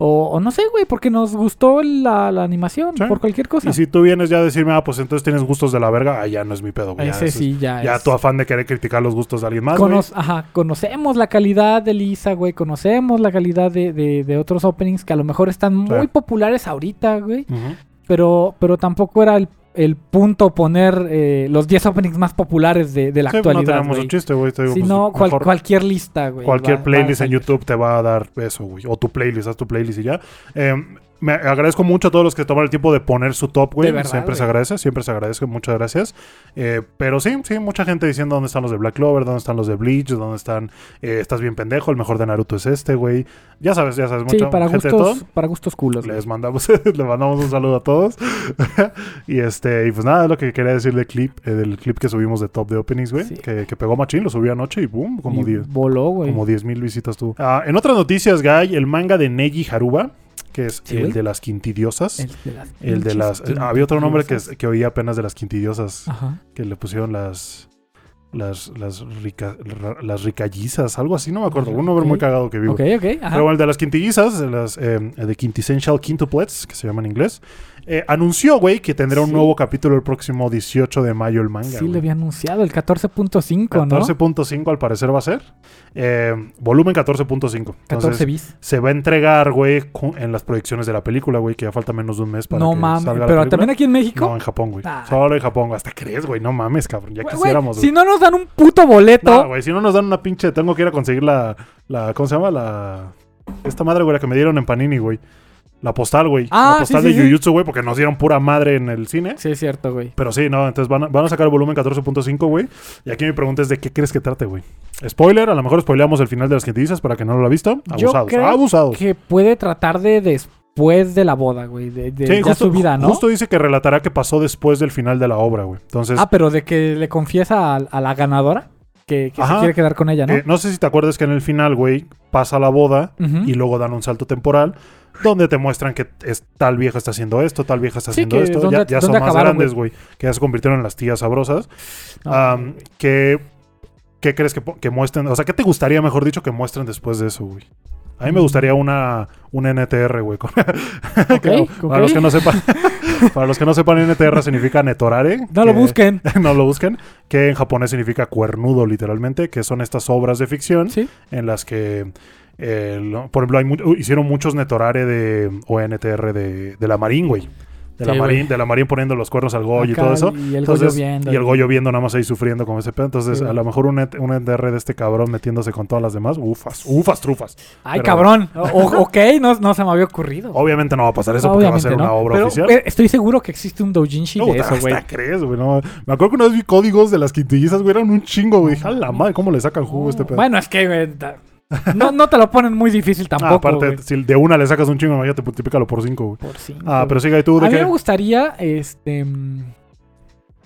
O, o no sé, güey, porque nos gustó la, la animación, Sí. por cualquier cosa. Y si tú vienes ya a decirme, ah, pues entonces tienes gustos de la verga, ah, ya no es mi pedo, güey. Ya, Ese sí, ya, ya es- tu afán de querer criticar los gustos de alguien más, güey. Ajá, conocemos la calidad de Lisa, güey. Conocemos la calidad de, de- de otros openings que a lo mejor están muy populares ahorita, güey. Ujú. Pero, pero tampoco era el, el punto poner eh, los 10 openings más populares de, de la Sí, pues no actualidad, tenemos güey. un chiste, güey. Si pues, no, cual- cualquier lista, güey. cualquier va- va a playlist en. YouTube te va a dar eso, güey. O tu playlist, haz tu playlist y ya. Eh, me agradezco mucho a todos los que toman el tiempo de poner su top, güey. Verdad, Siempre se agradece, siempre se agradece. Muchas gracias. Eh, pero sí, sí, mucha gente diciendo dónde están los de Black Clover, dónde están los de Bleach, dónde están... eh, estás bien pendejo, el mejor de Naruto es este, güey. Ya sabes, ya sabes. Sí, mucha para gente de todo. gustos, para gustos culos. güey. Les mandamos, le mandamos un saludo a todos. y este, y pues nada, es lo que quería decir del clip, eh, del clip que subimos de top de openings, güey. Sí. Que, que pegó machín, lo subí anoche y boom, como Y 10. Voló, güey. Como 10 mil visitas tuvo. Ah, en otras noticias, Guy, el manga de Neji Haruba, que es Sí, el de las quintidiosas. El de las, El de las. había otro nombre que, que oía apenas de las quintidiosas. Ajá. Que le pusieron las. Las, las, rica, las ricallizas, algo así, no me acuerdo. Un nombre muy cagado que vivo. Ok, ok. Ajá. Pero bueno, el de las quintillizas, de las eh, de Quintessential Quintuplets, que se llama en inglés, eh, anunció, güey, que tendrá un nuevo capítulo el próximo 18 de mayo el manga. sí, le había anunciado el 14.5, ¿no? 14.5 al parecer va a ser. Eh, volumen 14.5. 14 Entonces, bis. se va a entregar, güey, en las proyecciones de la película, güey, que ya falta menos de un mes para No que mames. salga Pero también aquí en México. No, en Japón, güey. Ah. Solo en Japón. Hasta crees, güey. No mames, cabrón. Ya Güey, quisiéramos, si no nos dan un puto boleto. Güey. Si no nos dan una pinche... Tengo que ir a conseguir la... la ¿Cómo se llama? La... Esta madre, güey, la que me dieron en Panini, güey. La postal, güey. Ah, la postal sí, de sí. Jujutsu, güey, porque nos dieron pura madre en el cine. Sí, es cierto, güey. Pero sí, no, entonces van a, van a sacar el volumen 14.5, güey. Y aquí mi pregunta es de qué crees que trate, güey. Spoiler, a lo mejor spoileamos el final de las quintillizas para que no lo ha visto. Yo Abusados. creo abusados. Que puede tratar de después de la boda, güey. De, de Sí, ya justo, su vida, ¿no? justo dice que relatará qué pasó después del final de la obra, güey. Entonces, Ah, pero de que le confiesa a, a la ganadora que, que se quiere quedar con ella, ¿no? eh, no sé si te acuerdas que en el final, güey, pasa la boda y luego dan un salto temporal donde te muestran que es, tal vieja está haciendo esto, tal vieja está haciendo esto. dónde- ya ya son más grandes, güey. Que ya se convirtieron en las tías sabrosas. No, que, ¿Qué crees que, que muestren? O sea, ¿qué te gustaría, mejor dicho, que muestren después de eso, güey? A mí me Mm. gustaría una, un NTR, güey. Para los que no sepan, para los que no sepan, NTR significa netorare. no lo que- busquen. no lo busquen. Que en japonés significa cuernudo, literalmente. Que son estas obras de ficción Sí. en las que, eh, por ejemplo, hay mu- hicieron muchos netorare de, o NTR de, de la Marín, güey. De la, Marín, de la Marín poniendo los cuernos al Goyo y todo eso. Y el Entonces, Goyo viendo. y el Goyo viendo nada más ahí sufriendo como ese pedo. Entonces, Sí, a lo mejor un, un NTR de este cabrón metiéndose con todas las demás. Ufas, ufas, trufas. Ay, pero- cabrón. O- ok, no, no se me había ocurrido. Obviamente no va a pasar eso porque va a ser Obviamente, una ¿no? obra Pero, oficial. eh, estoy seguro que existe un doujinshi No, de eso, güey. crees, güey. No. Me acuerdo que una vez vi códigos de las quintillizas, güey. Eran un chingo, güey. Dije, la madre, ¿cómo le sacan jugo a este pedo? Bueno, es que ta- no, no te lo ponen muy difícil Ah, tampoco. aparte, güey. si de una le sacas un chingo, imagínate, multiplícalo por cinco, güey. Por cinco, Ah, pero sigue tú, A ¿de mí qué? me gustaría, este...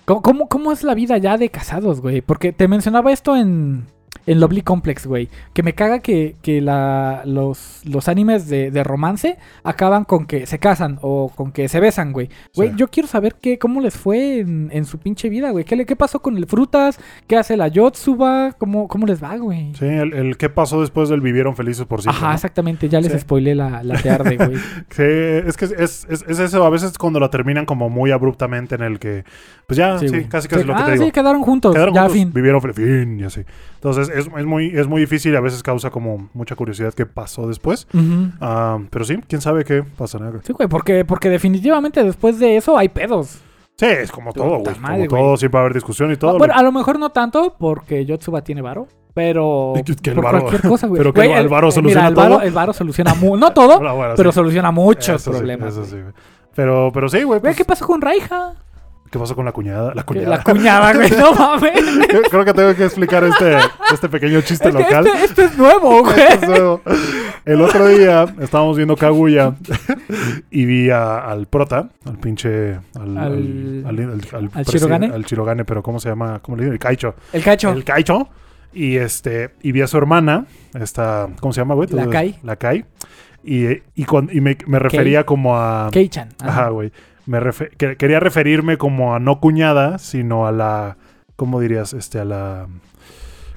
¿Cómo, cómo, cómo es la vida ya de casados, güey? Porque te mencionaba esto en, en Lovely Complex, güey. Que me caga que, que la, los, los animes de, de romance acaban con que se casan o con que se besan, güey. Güey, Sí. yo quiero saber qué, cómo les fue en, en su pinche vida, güey. ¿Qué, le- ¿Qué pasó con el Frutas? ¿Qué hace la Yotsuba? ¿Cómo, cómo les va, güey? Sí, el, el qué pasó después del vivieron felices por siempre. Ajá, ¿no? exactamente. Ya les Sí. spoilé la, la tarde, güey. Sí, es que es, es, es eso, a veces cuando la terminan como muy abruptamente en el que, pues ya, sí, casi casi lo que ah, te digo. sí, quedaron juntos. Quedaron ya, juntos, fin. vivieron fin y así. Entonces es, es muy, es muy difícil y a veces causa como mucha curiosidad qué pasó después. Ah, pero sí, quién sabe qué pasará. Sí, güey, porque, porque definitivamente después de eso hay pedos. Sí, es como todo, güey. Como güey. todo, siempre va a haber discusión y todo. Ah, bueno, a lo mejor no tanto porque Yotsuba tiene varo, pero Que- que el por varo- cualquier cosa, güey. pero que Güey, el varo eh, soluciona mira, el varo, todo. el varo soluciona no todo, Bueno, pero sí. soluciona muchos Eso sí, problemas. eso sí, güey. Pero, pero sí. Güey, pues, ¿qué pasó con Raija? ¿Qué pasó con la cuñada? La cuñada. La cuñada, güey, no mames. Creo- que tengo que explicar este, este pequeño chiste local. este, este es nuevo, güey. Esto es nuevo. El otro día estábamos viendo Kaguya y vi a- al prota, al pinche. Al, al, Al- al, Shirogane, pero ¿cómo se llama? ¿Cómo le dicen? El Kaicho. El cacho. El Kaicho. Y este. Y vi a su hermana, esta. ¿Cómo se llama, güey? La Kai. La Kai. Y, y, cuan- y me, me refería como a. Keichan. Ajá, güey. Me que- quería referirme como a no cuñada, sino a la. ¿Cómo dirías? Este, a la.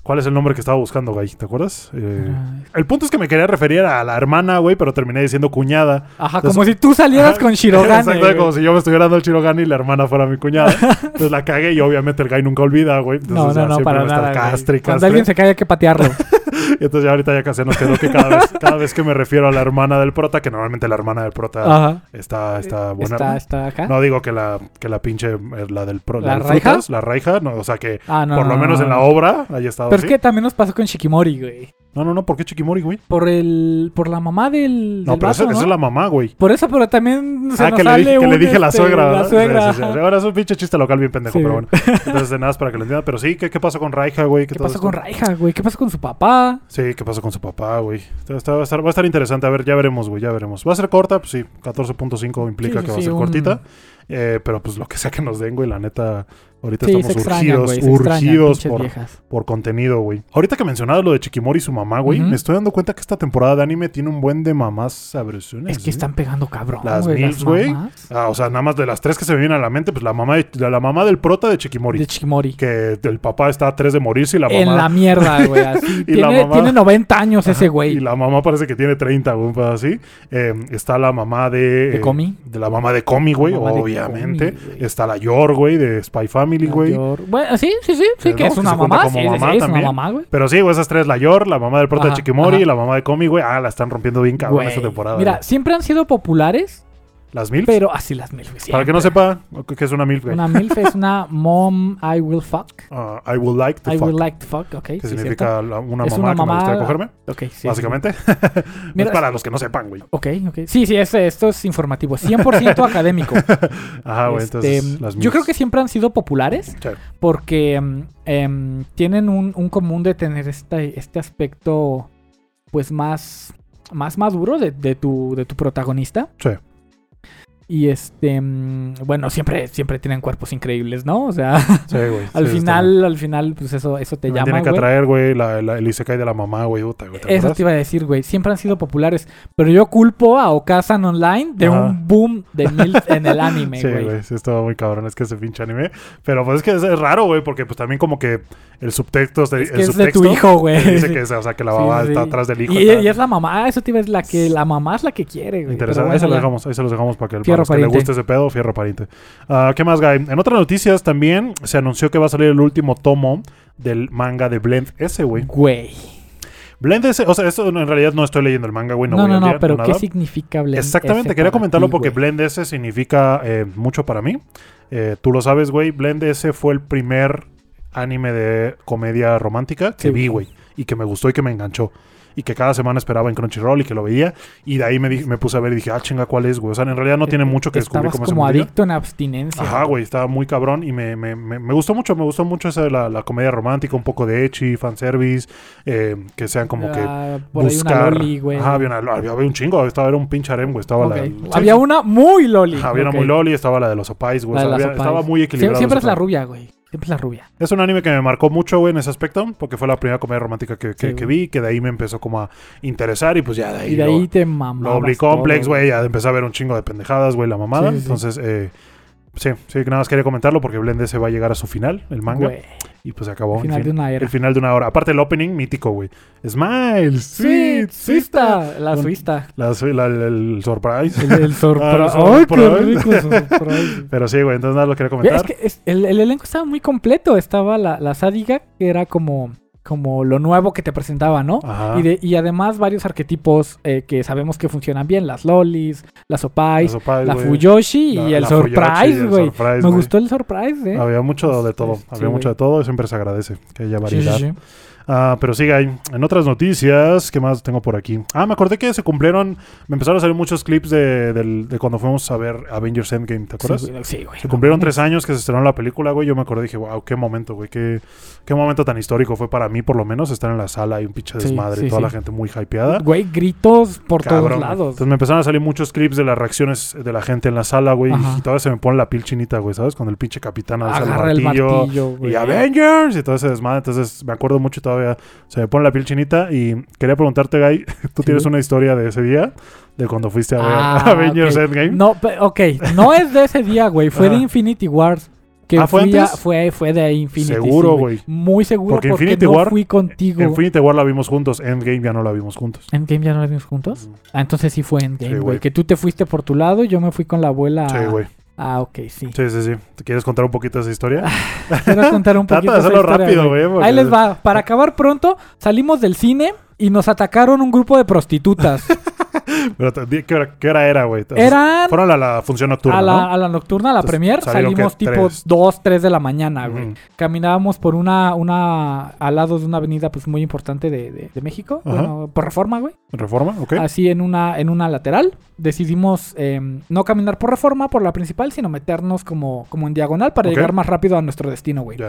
¿Cuál es el nombre que estaba buscando, güey? ¿Te acuerdas? Eh, el punto es que me quería referir a la hermana, güey, pero terminé diciendo cuñada. Ajá, Entonces- como si tú salieras Ajá. con Shirogane. Como si yo me estuviera dando el Shirogane y la hermana fuera mi cuñada. Entonces la cagué y obviamente el guy nunca olvida, güey. No, Entonces, no, no, siempre para nada. castre y Cuando castre. alguien se cae hay que patearlo. Y entonces ya ahorita ya casi nos quedó que cada vez, cada vez que me refiero a la hermana del prota, que normalmente la hermana del prota Ajá. está, está buena. Está, está acá. No digo que la, que la pinche, eh, la del pro, ¿La Raija? Frutas, la raija, no, o sea que Ah, no, por lo no, menos no, en la obra haya estado Pero es que también nos pasó con Shikimori, güey. No, no, no, ¿por qué Chiquimori, güey? Por el, por la mamá del, No, del pero esa, vato, esa ¿no? es la mamá, güey. Por eso, pero también se Ah, nos que le, dije, que le un, dije la este, suegra, La ¿verdad? suegra. Sí, sí, sí. Ahora es un pinche chiste local bien pendejo, pero bueno. Entonces, nada más para que lo entiendan. Pero sí, ¿qué, qué pasó con Raija, güey? ¿Qué todo pasó esto? con Raija, güey? ¿Qué pasó con su papá? Sí, ¿qué pasó con su papá, güey? Está- va, a estar, va a estar interesante. A ver, ya veremos, güey, ya veremos. ¿Va a ser corta? Pues sí, 14.5 implica que va a ser un- cortita. Eh, pero pues lo que sea que nos den, güey, la neta, ahorita Sí, estamos extrañan, urgidos, güey. Extrañan, urgidos por, por contenido, güey. Ahorita que mencionabas lo de Chiquimori y su mamá, güey, me estoy dando cuenta que esta temporada de anime tiene un buen de mamás sabrosonas. Es que están pegando cabrón, Las güey. milfs, güey. Ah, o sea, nada más de las tres que se me vienen a la mente, pues la mamá de, la mamá del prota de Chiquimori. De Shikimori. Que el papá está a tres de morirse y la mamá. En la mierda, güey. Así. Y la tiene, mamá- tiene 90 años ese Ajá, Y güey. la mamá parece que tiene 30, güey, pedo así. Eh, está la mamá de... ¿De eh, Komi? De la mamá de Comi, güey, obviamente. Güey. está la Yor, güey, de Spy Family, güey. Mayor. Bueno, sí, sí, sí. Sí, que es Que una mamá. Sí, es una mamá, güey. Pero sí, güey, esas tres, la Yor, la mamá del prota de y la mamá de Comi, güey. Ah, la están rompiendo bien cabrón Güey. esta temporada. Mira, güey. siempre han sido populares, Las MILFs. pero así las MILF. Para que no sepa qué es una MILF. Una MILF es una mom I will fuck. Ah, I would like to I fuck. would like to fuck, ok. que sí, significa la- una mamá una que me gustaría cogerme. Ok, sí, sí. básicamente. Mira, es para los que no sepan, güey. Ok, ok. Sí, sí, es- esto es informativo. 100% académico. Ajá, güey, Este, entonces las yo creo que siempre han sido populares Sí. porque em, em, tienen un, un común de tener este, este aspecto pues más, más maduro de, de tu, de tu protagonista. Sí. Y este, mm, bueno, siempre, siempre tienen cuerpos increíbles, ¿no? O sea, Sí, güey. al sí, final, al final, pues eso, eso te Me llama, Tiene que güey. atraer, güey, la, la- el Isekai de la mamá, güey. güey, ¿te Eso te iba a decir, güey. Siempre han sido populares. Pero yo culpo a Okazan Online de Ajá. un boom de MILF en el anime, Sí, güey. güey, sí, estaba muy cabrón. Es que ese pinche anime. Pero pues es que es, es raro, güey, porque pues también como que el subtexto. Es el que es de subtexto tu hijo, güey. Dice que, es- o sea, que la mamá está atrás del hijo. Y, está- y es la mamá, eso te iba a decir, la que la mamá es la que quiere, güey. Interesante. Ahí se los dejamos, ahí se los dejamos para que, Fierro los que le guste ese pedo, fierro pariente. Ah, ¿Qué más, Guy? En otras noticias también se anunció que va a salir el último tomo del manga de Blend S, güey. Güey. Blend S, o sea, eso en realidad no estoy leyendo el manga, güey. No, No, voy no, no, día, pero no ¿qué significa Blend Exactamente, S quería comentarlo ti, porque? Blend S significa eh, mucho para mí. Eh, tú lo sabes, güey. Blend S fue el primer anime de comedia romántica que Sí. vi, güey. y que me gustó y que me enganchó. Y que cada semana esperaba en Crunchyroll y que lo veía. Y de ahí me, di- me puse a ver y dije, ah, chinga, ¿cuál es, güey? O sea, en realidad no tiene mucho que descubrir cómo se como mundillo. adicto en abstinencia. Ajá, güey, estaba muy cabrón y me, me, me, me gustó mucho, me gustó mucho esa de la, la comedia romántica, un poco de ecchi, fanservice, eh, que sean como que por ahí buscar... una loli, güey. Ajá, había, una, había un chingo, estaba era un pinche harem, güey, estaba Ok. la... Había sí. una muy loli. Ajá, había una muy loli, estaba la de los opais, güey, o sea, estaba muy Sie- equilibrado. Siempre es la rubia, güey. Siempre es la rubia. Es un anime que me marcó mucho, güey, en ese aspecto, porque fue la primera comedia romántica que, que, Sí, que vi, que de ahí me empezó como a interesar y pues ya de ahí... Y de lo- ahí te Lo Obli todo, Complex, güey, ya empecé a ver un chingo de pendejadas, güey, la mamada. Sí, sí, sí. Entonces, eh, sí, sí, nada más quería comentarlo porque Blende se va a llegar a su final, el manga. Güey. Y pues se acabó. Final el, de fin- una era. el final de una hora. Aparte el opening mítico, güey. Smile, Sí, sweet, suista. La suista. La, la- el, el surprise. El, Ah, el ¡Ay, qué surprise. rico surprise! Pero sí, güey, entonces nada, lo quería comentar. Es que es- el, el elenco estaba muy completo. Estaba la, la sádica, que era como, como lo nuevo que te presentaba, ¿no? Y, de- y además varios arquetipos eh, que sabemos que funcionan bien. Las lolis, las opais, la güey. Fuyoshi La- y el la surprise, güey. Me gustó el surprise, ¿eh? Había mucho de todo. Sí, Había sí, mucho de todo y siempre se agradece que haya Sí, variedad. sí, Ah, pero sigue ahí. En otras noticias, ¿qué más tengo por aquí? Ah, me acordé que se cumplieron. Me empezaron a salir muchos clips de, cuando fuimos a ver Avengers Endgame, ¿te acuerdas? Sí, güey. Sí, güey. Se cumplieron tres años que se estrenó la película, güey. Yo me acordé y dije, wow, qué momento, güey. Qué, qué momento tan histórico fue para mí, por lo menos, estar en la sala y un pinche Sí, desmadre. sí, toda la gente muy hypeada. Güey, gritos por Cabrón, todos güey. lados. Entonces me empezaron a salir muchos clips de las reacciones de la gente en la sala, güey. Ajá. Y todavía se me pone la piel chinita, güey, ¿sabes? Cuando el pinche capitán alza el martillo, y Avengers y todo ese desmadre. Entonces me acuerdo mucho y todavía se me pone la piel chinita. Y quería preguntarte, Guy, ¿tú Sí, tienes una historia de ese día? De cuando fuiste a ver Ah, Avengers ok. Endgame. No, ok, no es de ese día, güey. Fue de Ajá. Infinity Wars. Que Ah, ¿fue a- fue, fue de Infinity. Seguro, sí, güey. Muy seguro Porque porque, Infinity no War- fui contigo. Infinity War la vimos juntos. Endgame ya no la vimos juntos. ¿Endgame ya no la vimos juntos? Ah, entonces sí fue Endgame, güey. güey. que tú te fuiste por tu lado y yo me fui con la abuela. Sí, güey. Ah, ok, sí. Sí, sí, sí. ¿Te quieres contar un poquito de esa historia? Quiero contar un Trata poquito de esa hacerlo historia, rápido, güey. porque- Ahí les va. Para acabar pronto, salimos del cine y nos atacaron un grupo de prostitutas. Pero ¿qué, hora, qué hora era, güey? Eran Fueron a la función nocturna, a la, ¿no? a la nocturna, a la Entonces, premier, salimos tipo Tres. 2, 3 de la mañana, güey. Caminábamos por una, una, al lado de una avenida pues muy importante de, de- de México, Ajá. bueno, por reforma, güey. ¿Reforma? ¿Ok? Así en una, en una lateral. Decidimos eh, no caminar por reforma, por la principal, sino meternos como, como en diagonal para llegar más rápido a nuestro destino, güey.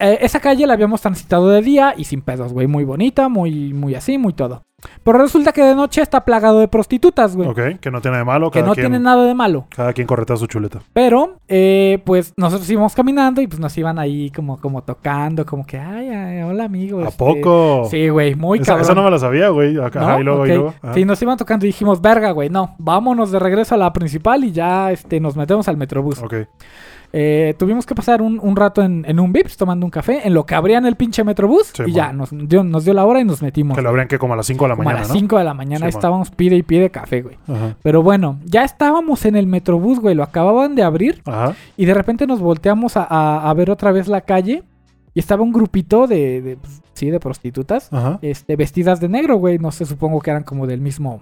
Eh, esa calle la habíamos transitado de día y sin pedos, güey. Muy bonita, muy, muy así, muy todo. Pero resulta que de noche está plagado de prostitutas, güey. Ok, que no tiene de malo. Que no quien, tienen nada de malo. Cada quien corretea su chuleta. Pero, eh, pues nosotros íbamos caminando y pues nos iban ahí como, como tocando, como que, ay, ay, hola amigo. ¿A este". poco? Sí, güey, muy esa, cabrón. esa no me la sabía, güey. Acá, ¿No? ajá, y luego, Ok. y luego. ajá. Sí, nos iban tocando y dijimos, verga, güey, no, vámonos de regreso a la principal y ya este, nos metemos al metrobús. Ok. Eh, tuvimos que pasar un, un rato en, en un Vips tomando un café, en lo que abrían el pinche metrobús Sí, y ya, nos dio, nos dio la hora y nos metimos. Que lo abrían que como a las 5 de la Como a mañana, las ¿no? 5 de la mañana Sí, estábamos pide y pide café, güey. Ajá. Pero bueno, ya estábamos en el metrobús, güey, lo acababan de abrir Ajá. y de repente nos volteamos a, a- a ver otra vez la calle y estaba un grupito de, de, pues, sí, de prostitutas, Ajá. este, vestidas de negro, güey, no sé, supongo que eran como del mismo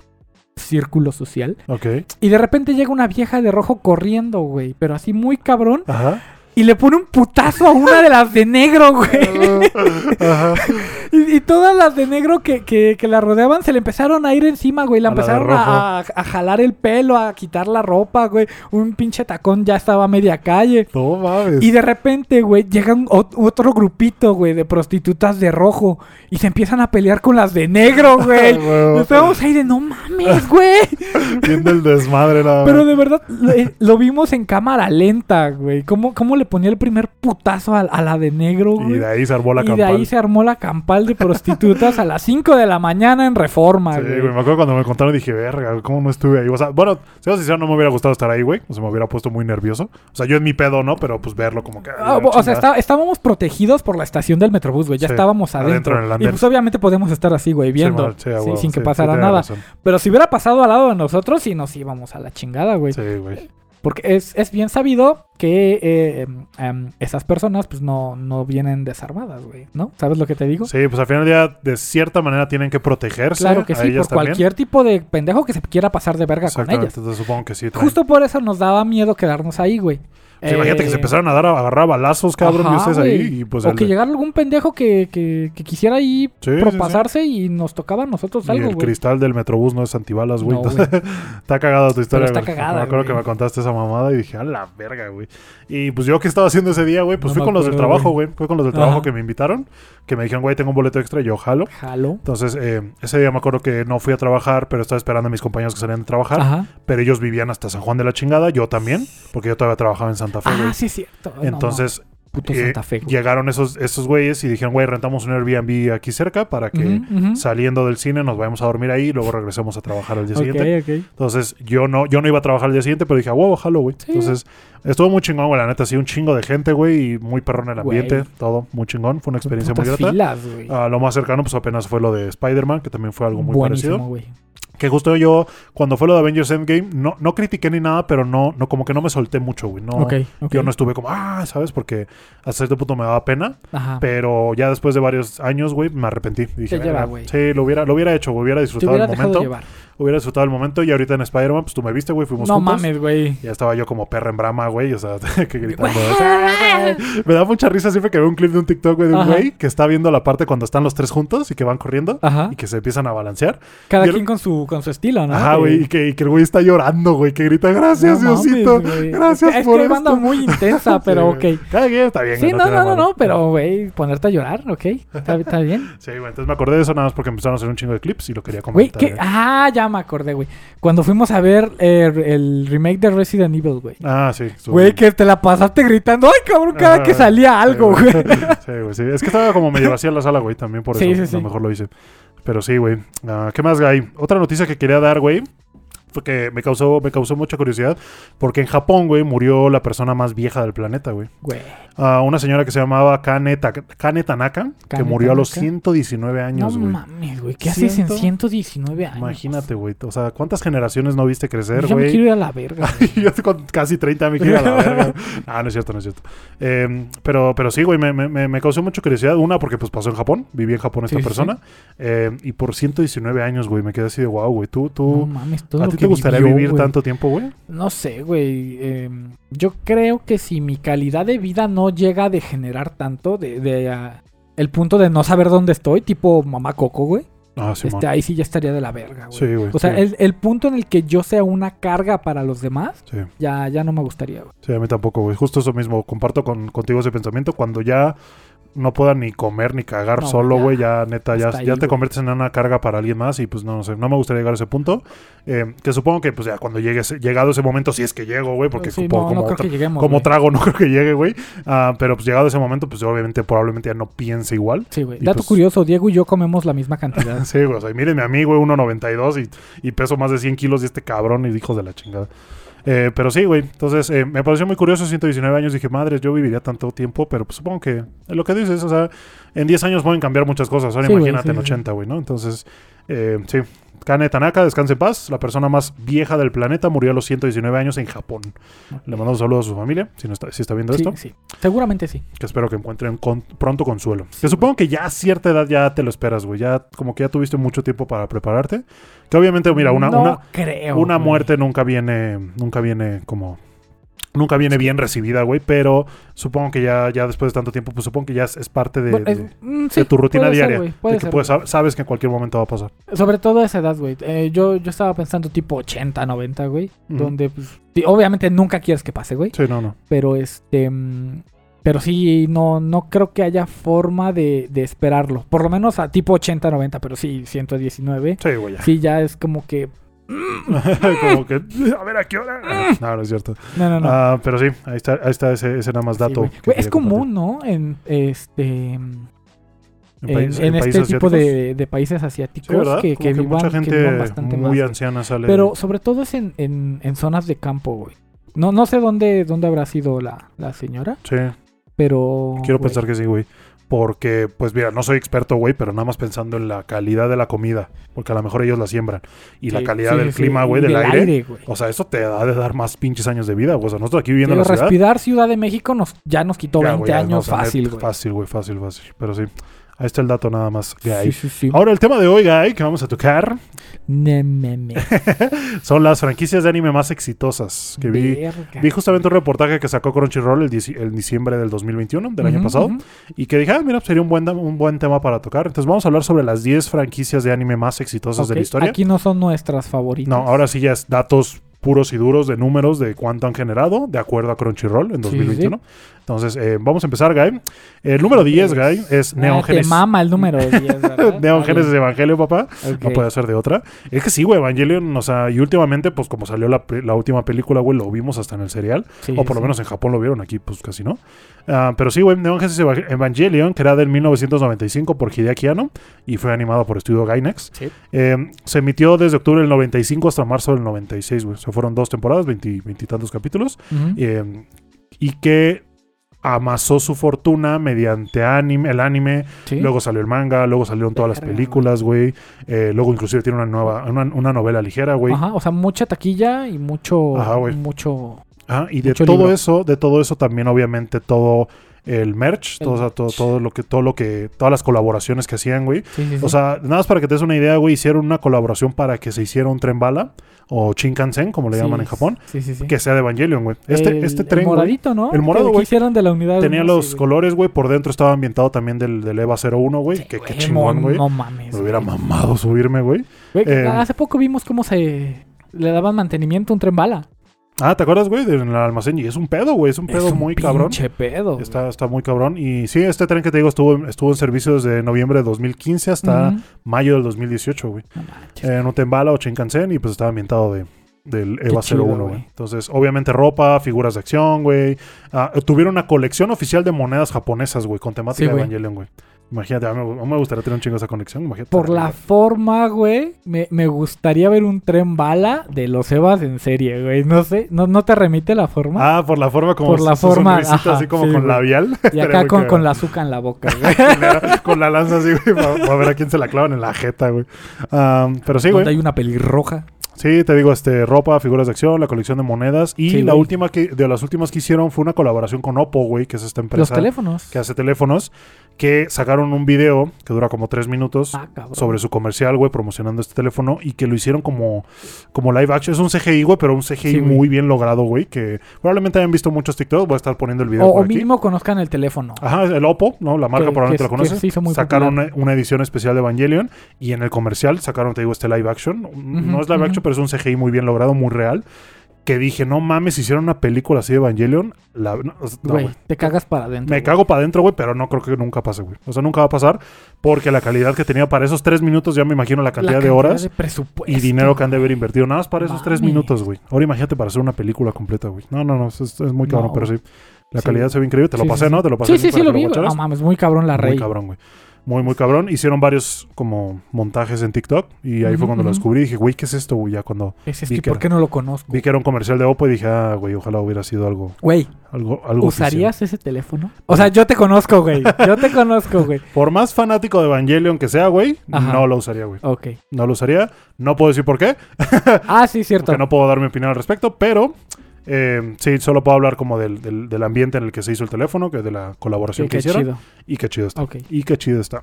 círculo social. Ok. Y de repente llega una vieja de rojo corriendo, güey, pero así muy cabrón, Ajá. y le pone un putazo a una de las de negro, güey. Ajá. Y, y todas las de negro que, que, que la rodeaban se le empezaron a ir encima, güey. La A empezaron a, a- a jalar el pelo, a quitar la ropa, güey. Un pinche tacón ya estaba a media calle. No mames. Y de repente, güey, llega un otro grupito, güey, de prostitutas de rojo. Y se empiezan a pelear con las de negro, güey. Estábamos ahí de no mames, güey. Viendo el desmadre, nada Pero de verdad, lo, eh, lo vimos en cámara lenta, güey. ¿Cómo, ¿Cómo le ponía el primer putazo a, a la de negro, Y de ahí se armó la y de campal. ahí se armó la campal de prostitutas a las 5 de la mañana en Reforma, Sí, güey. güey, me acuerdo cuando me contaron dije, verga, ¿cómo no estuve ahí? O sea, bueno, si sincero, no me hubiera gustado estar ahí, güey. O sea, me hubiera puesto muy nervioso. O sea, yo en mi pedo, ¿no? Pero pues verlo como que... Ah, o sea, está- estábamos protegidos por la estación del Metrobús, güey. Ya Sí, estábamos adentro adentro. en el y pues obviamente podemos estar así, güey, viendo. Man, sin que pasara nada. razón. Pero si hubiera pasado al lado de nosotros, sí nos íbamos a la chingada, güey. Sí, güey. Porque es, es bien sabido que eh, em, esas personas, pues no, no vienen desarmadas, güey. ¿No? ¿Sabes lo que te digo? Sí, pues al final del día, de cierta manera, tienen que protegerse. Claro que sí, por también. cualquier tipo de pendejo que se quiera pasar de verga con ellas. entonces supongo que sí. traen- Justo por eso nos daba miedo quedarnos ahí, güey. Sí, imagínate que se Eh, empezaron a dar a agarrar balazos, cabrón, Ajá, y ustedes ahí. Y pues o el, que llegara algún pendejo que, que, que quisiera ahí Sí, sí, propasarse y nos tocaba a nosotros y algo, el güey. cristal del metrobús no es antibalas, güey. No, está cagada tu historia, está güey. cagada, Me acuerdo que me contaste esa mamada y dije, a la verga, güey. Y pues yo, ¿qué estaba haciendo ese día, güey? Pues No fui con los del acuerdo, trabajo, güey. Fui con los del trabajo Ajá. que me invitaron, que me dijeron, güey, tengo un boleto extra y yo jalo. Jalo. Entonces, eh, ese día me acuerdo que no fui a trabajar, pero estaba esperando a mis compañeros que salían de trabajar. Ajá. Pero ellos vivían hasta San Juan de la chingada, yo también, porque yo todavía trabajaba en Santa Fe, güey. Ah, sí, es cierto. Entonces, puto eh, Santa Fe, güey. llegaron esos, esos güeyes y dijeron, güey, rentamos un Airbnb aquí cerca para que saliendo del cine nos vayamos a dormir ahí y luego regresemos a trabajar al día siguiente. Ok, ok. Entonces, yo no, yo no iba a trabajar al día siguiente, pero dije, a huevo, jalo, güey. Sí. Entonces, estuvo muy chingón, güey, la neta, sí, un chingo de gente, güey, y muy perrón el Güey. ambiente, todo muy chingón. Fue una experiencia muy grata. filas, güey. Ah, lo más cercano, pues apenas fue lo de Spider-Man, que también fue algo muy Buenísimo, parecido. güey. Que justo yo, cuando fue lo de Avengers Endgame, no, no critiqué ni nada, pero no, no, como que no me solté mucho, güey. No. Yo no estuve como, ah, ¿sabes? Porque hasta cierto punto me daba pena. Ajá. Pero ya después de varios años, güey, me arrepentí. Dije, Te güey. Sí, lo hubiera, lo hubiera hecho, hubiera Te disfrutado hubiera el momento. llevar. Hubiera disfrutado el momento. Y ahorita en Spider-Man, pues tú me viste, güey, fuimos No juntos. mames, güey. Ya estaba yo como perra en brama, güey, o sea, que gritando. Güey. me da mucha risa siempre que veo un clip de un TikTok, güey, de un güey que está viendo la parte cuando están los tres juntos y que van corriendo Ajá. y que se empiezan a balancear. Cada quien con su, con su estilo, ¿no? Ajá, Que- güey, y que, y que el güey está llorando, güey, que grita, gracias, No Diosito, güey. gracias es por que esto. banda muy intensa, pero Sí, ok. güey. Cada quien está bien. Sí, güey, no, no, no, no, pero, güey, ponerte a llorar, ok. Está, está bien. Sí, güey, entonces me acordé de eso nada más porque empezaron a hacer un chingo de clips y lo quería Güey, comentar. ¿qué? eh. Ah, ya me acordé, güey. Cuando fuimos a ver eh, el remake de Resident Evil, güey. Ah, sí. Güey, bien. que te la pasaste gritando, ay, cabrón, cada que salía algo, güey. Sí, güey, sí. Es que estaba como medio vacía la sala, güey, también por eso sí, a lo mejor lo hice. Pero sí, güey. Ah, ¿Qué más, Guy? Otra noticia que quería dar, güey, que me causó, me causó mucha curiosidad porque en Japón, güey, murió la persona más vieja del planeta, güey. Güey. Una señora que se llamaba Kane, Ta- Kane Tanaka, que murió a los Tanaka. 119 No años, güey. mames, güey. ¿Qué haces en Ciento- 119 años? Imagínate, güey. O sea, ¿cuántas generaciones no viste crecer, Yo ya me güey? quiero ir a la verga. yo con casi 30 me quiero ir a la verga. Ah, no es cierto, no es cierto. Eh, pero, pero sí, güey, me, me- me- causó mucha curiosidad. Una, porque pues pasó en Japón. Viví en Japón esta Sí, sí, persona. Eh, y por 119 años, güey, me quedé así de wow, güey. ¿Tú, No tú, mames, todo ¿A lo ti que te gustaría vivió, vivir tanto tiempo, güey? No sé, güey. eh, yo creo que si mi calidad de vida no llega a degenerar tanto, de, de, ah, el punto de no saber dónde estoy, tipo mamá Coco, güey. Ah, sí, este, ahí sí ya estaría de la verga, güey. Sí, güey. O sea, sí, el, el punto en el que yo sea una carga para los demás, ya, ya no me gustaría, güey. Sí, a mí tampoco, güey. Justo eso mismo. Comparto con, contigo ese pensamiento. Cuando ya no pueda ni comer ni cagar No, solo, güey, ya neta, ya, ya te conviertes en una carga para alguien más y pues no, no sé, no me gustaría llegar a ese punto. Eh, que supongo que pues ya cuando llegue ese- llegado ese momento, si es que llego, güey, porque Sí, no, como, tra- que lleguemos. como trago no creo que llegue, güey. Ah, pero pues llegado ese momento, pues yo obviamente probablemente ya no piense igual. Sí, güey. Dato pues- curioso, Diego y yo comemos la misma cantidad. Sí, güey, o sea, mírenme a mí, güey, 1.92 y, y peso más de 100 kilos y este cabrón y hijos de la chingada. Eh, pero sí, güey. Entonces, eh, me pareció muy curioso, 119 años. Dije, madres, yo viviría tanto tiempo, pero pues, supongo que lo que dices, o sea, en 10 años pueden cambiar muchas cosas. Ahora Sí, imagínate sí, en sí, sí. 80, güey, ¿no? Entonces, eh, sí. Kane Tanaka, descanse en paz. La persona más vieja del planeta murió a los 119 años en Japón. Le mando un saludo a su familia, si, no está, si está viendo Sí, esto. sí. Seguramente sí. Que espero que encuentren con- pronto consuelo. Sí, que supongo que ya a cierta edad ya te lo esperas, güey. Ya como que ya tuviste mucho tiempo para prepararte. Que obviamente, mira, una, no una, creo. una muerte nunca viene, nunca viene como... Nunca viene bien recibida, güey, pero supongo que ya, ya después de tanto tiempo, pues supongo que ya es, es parte de, Bueno, es- de- mm, de tu rutina puede ser, diaria. puede de que ser, puedes, sabes que en cualquier momento va a pasar. Sobre todo a esa edad, güey. Eh, yo, yo estaba pensando tipo 80, 90, güey. Donde, pues, obviamente nunca quieres que pase, güey. Sí, no, no. Pero este. mm, Pero sí, no, no creo que haya forma de, de esperarlo. Por lo menos a tipo 80, 90, pero sí, 119. Sí, güey, ya. Sí, ya es como que. como que, a ver, ¿a qué hora? No, no es cierto. No, no, no. Ah, pero sí, ahí está, ahí está ese, ese nada más dato. es compartir. común, ¿no? En este. En, este tipo de, de países asiáticos que, que vivan, mucha que gente vivan bastante muy más. güey. anciana sale. Pero sobre todo es en, en, en zonas de campo, güey. No, no sé dónde, dónde habrá sido la, la señora, Sí, pero. quiero güey, pensar que sí, güey. Porque, pues mira, no soy experto, güey, pero nada más pensando en la calidad de la comida. Porque a lo mejor ellos la siembran. Y la sí, calidad sí, del sí, clima, güey, del, aire. güey. O sea, eso te da de dar más pinches años de vida, güey. O sea, nosotros aquí viviendo en la ciudad. respirar Ciudad de México nos, ya nos quitó ya, 20 güey, ya, años no, fácil, güey. Fácil, güey, fácil, fácil. Pero sí. Ahí está el dato nada más, Guy. Sí, sí, sí. Ahora el tema de hoy, Guy, que vamos a tocar, Ne, me, me. son las franquicias de anime más exitosas que vi. Verga. Vi justamente un reportaje que sacó Crunchyroll el, diciembre del 2021, del año Ujú, pasado, ujú. y que dije, ah, mira, sería un buen, da- un buen tema para tocar. Entonces vamos a hablar sobre las 10 franquicias de anime más exitosas de la historia. Aquí no son nuestras favoritas. No, ahora sí ya es datos puros y duros de números de cuánto han generado, de acuerdo a Crunchyroll en Sí, 2021. Entonces, eh, vamos a empezar, Guy. El número 10, Guy, es Ah, Neon te Genesis. mama el número 10, ¿verdad? Neon Genesis bien. Evangelion, papá. No puede ser de otra. Es que sí, güey, Evangelion, o sea, y últimamente, pues como salió la, última película, güey, lo vimos hasta en el serial. Sí, o por lo menos en Japón lo vieron, aquí pues casi no. Ah, pero sí, güey, Neon Genesis Eva- Evangelion, que era del 1995 por Hideaki Anno y fue animado por Estudio Gainax. Sí. Eh, se emitió desde octubre del 95 hasta marzo del 96, güey. O sea, fueron dos temporadas, veinti- veintitantos capítulos. Ujú. Eh, y que amasó su fortuna mediante anime, el anime. Sí. Luego salió el manga, luego salieron todas las películas, güey. Eh, luego inclusive tiene una nueva, una, una novela ligera, güey. Ajá, o sea, mucha taquilla y mucho. Ajá, güey. mucho. Ajá, y de todo libro. eso, de todo eso también obviamente todo el merch, El todo, todo, todo lo que, todo lo que, todas las colaboraciones que hacían, güey. Sí. O sea, nada más para que te des una idea, güey, hicieron una colaboración para que se hiciera un tren bala o Shinkansen, como le llaman en Japón, Sí, sí, sí. que sea de Evangelion, güey. Este, el, este el tren, güey, moradito, ¿no? el morado, güey. hicieron de la unidad. tenía los colores, güey, por dentro estaba ambientado también del, del EVA 01, güey. Sí, que qué chingón, güey. No mames. Me hubiera mamado subirme, güey. Güey, Eh, hace poco vimos cómo se le daban mantenimiento a un tren bala. Ah, ¿te acuerdas, güey? Del almacén. Y es un pedo, güey. Es un pedo Es un muy cabrón. pinche pedo. güey. Está, está muy cabrón. Y sí, este tren que te digo estuvo, estuvo en servicio desde noviembre de 2015 hasta mayo del 2018, güey. No manches. Eh, no te embala o Shinkansen y pues estaba ambientado de, del EVA chido, 01, güey. Entonces, obviamente ropa, figuras de acción, güey. Ah, tuvieron una colección oficial de monedas japonesas, güey, con temática Sí, de. Evangelion, güey. Imagínate, a mí, me- gustaría tener un chingo esa conexión. Imagínate. Por la forma, güey, me, me gustaría ver un tren bala de los Evas en serie, güey. No sé, ¿no, no te remite la forma? Ah, por la forma como Por la forma, ajá, así como sí, con güey. labial. y acá con, con la azúcar en la boca, güey. con la lanza así, güey, para, ver a quién se la clavan en la jeta, güey. Pero sí, güey. hay una pelirroja. Sí, te digo, este, ropa, figuras de acción, la colección de monedas. Y Sí, la güey. última que, de las últimas que hicieron fue una colaboración con Oppo, güey, que es esta Los empresa teléfonos. que hace teléfonos, que sacaron un video que dura como tres minutos Ah, sobre su comercial, güey, promocionando este teléfono y que lo hicieron como, como live action. Es un CGI, güey, pero un CGI Sí, muy bien logrado, güey, que probablemente hayan visto muchos TikToks. Voy a estar poniendo el video O, o aquí. mínimo conozcan el teléfono. Ajá, el Oppo, ¿no? La marca Que- probablemente que- la conoces. sacaron una, una edición especial de Evangelion y en el comercial sacaron, te digo, este live action. no es live action, pero es un CGI muy bien logrado, muy real. Que dije, no mames, hicieron una película así de Evangelion, la, no, no, Güey, te cagas para adentro. Me güey. cago para adentro, güey, pero no creo que nunca pase, güey. O sea, nunca va a pasar porque la calidad que tenía para esos tres minutos, ya me imagino la La cantidad de horas de presupuesto. y dinero que han de haber invertido. Nada más para esos tres minutos, güey. Ahora imagínate para hacer una película completa, güey. No, no, no, es, es muy cabrón, No, pero sí. La Sí. calidad se ve increíble. Te lo Sí, pasé, sí, ¿no? Te lo pasé. Sí, sí, sí, lo vi. No mames, muy cabrón la Muy rey. cabrón, güey. Muy, muy cabrón. Hicieron varios como montajes en TikTok y ahí fue cuando lo descubrí. Dije, güey, ¿qué es esto, güey? Ya cuando Es, es Vi que, que ¿por qué no lo conozco? vi que era un comercial de Oppo y dije, ah, güey, ojalá hubiera sido algo, Güey, algo, algo oficial. ¿usarías ese teléfono? O sea, yo te conozco, güey. Yo te conozco, güey. Por más fanático de Evangelion que sea, güey, Ajá. no lo usaría, güey. Ok. No lo usaría. No puedo decir por qué, Ah, sí, cierto. porque no puedo dar mi opinión al respecto, pero eh, sí, solo puedo hablar como del, del, del ambiente en el que se hizo el teléfono, que de la colaboración que hicieron. chido. Y qué chido está. Y qué chido está.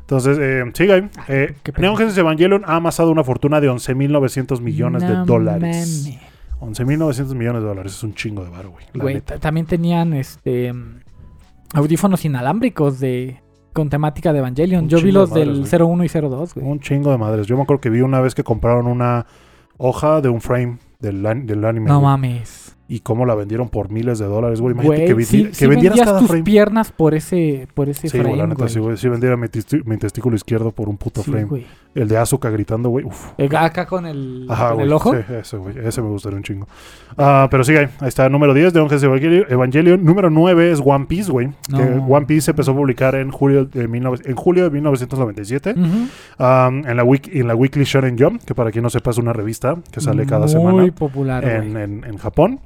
Entonces, eh, sí, güey. Eh, Neon. Genesis Evangelion ha amasado una fortuna de 11.900 millones de dólares. mames. 11.900 millones de dólares. Es un chingo de varo, güey. también tenían este audífonos inalámbricos de con temática de Evangelion. Un Yo vi de los del madres, 01 y 02, güey. Un chingo de madres. Yo me acuerdo que vi una vez que compraron una hoja de un frame del, del anime. No güey. mames. y cómo la vendieron por miles de dólares, güey. Imagínate Güey, que, vendi- sí, que sí vendieras vendías cada tus frame. piernas por ese, por ese Sí, frame, güey, la neta, güey. sí, güey. Sí vendiera mi, mi testículo izquierdo por un puto Sí, frame. güey. El de Azuka gritando, güey. Uf. Eh, Acá con el, Ajá, con el ojo. Sí, ese, güey. Ese me gustaría un chingo. Ah, pero sí, ahí ahí está. Número 10 de Onges Evangelion. Evangelion. Número 9 es One Piece, güey. No. One Piece se empezó a publicar en julio de, 19 en julio de 1997. Ujú. Um, en, la wik- en la Weekly Shonen Jump, que para quien no sepa es una revista que sale cada Muy semana popular, en, en- en Japón.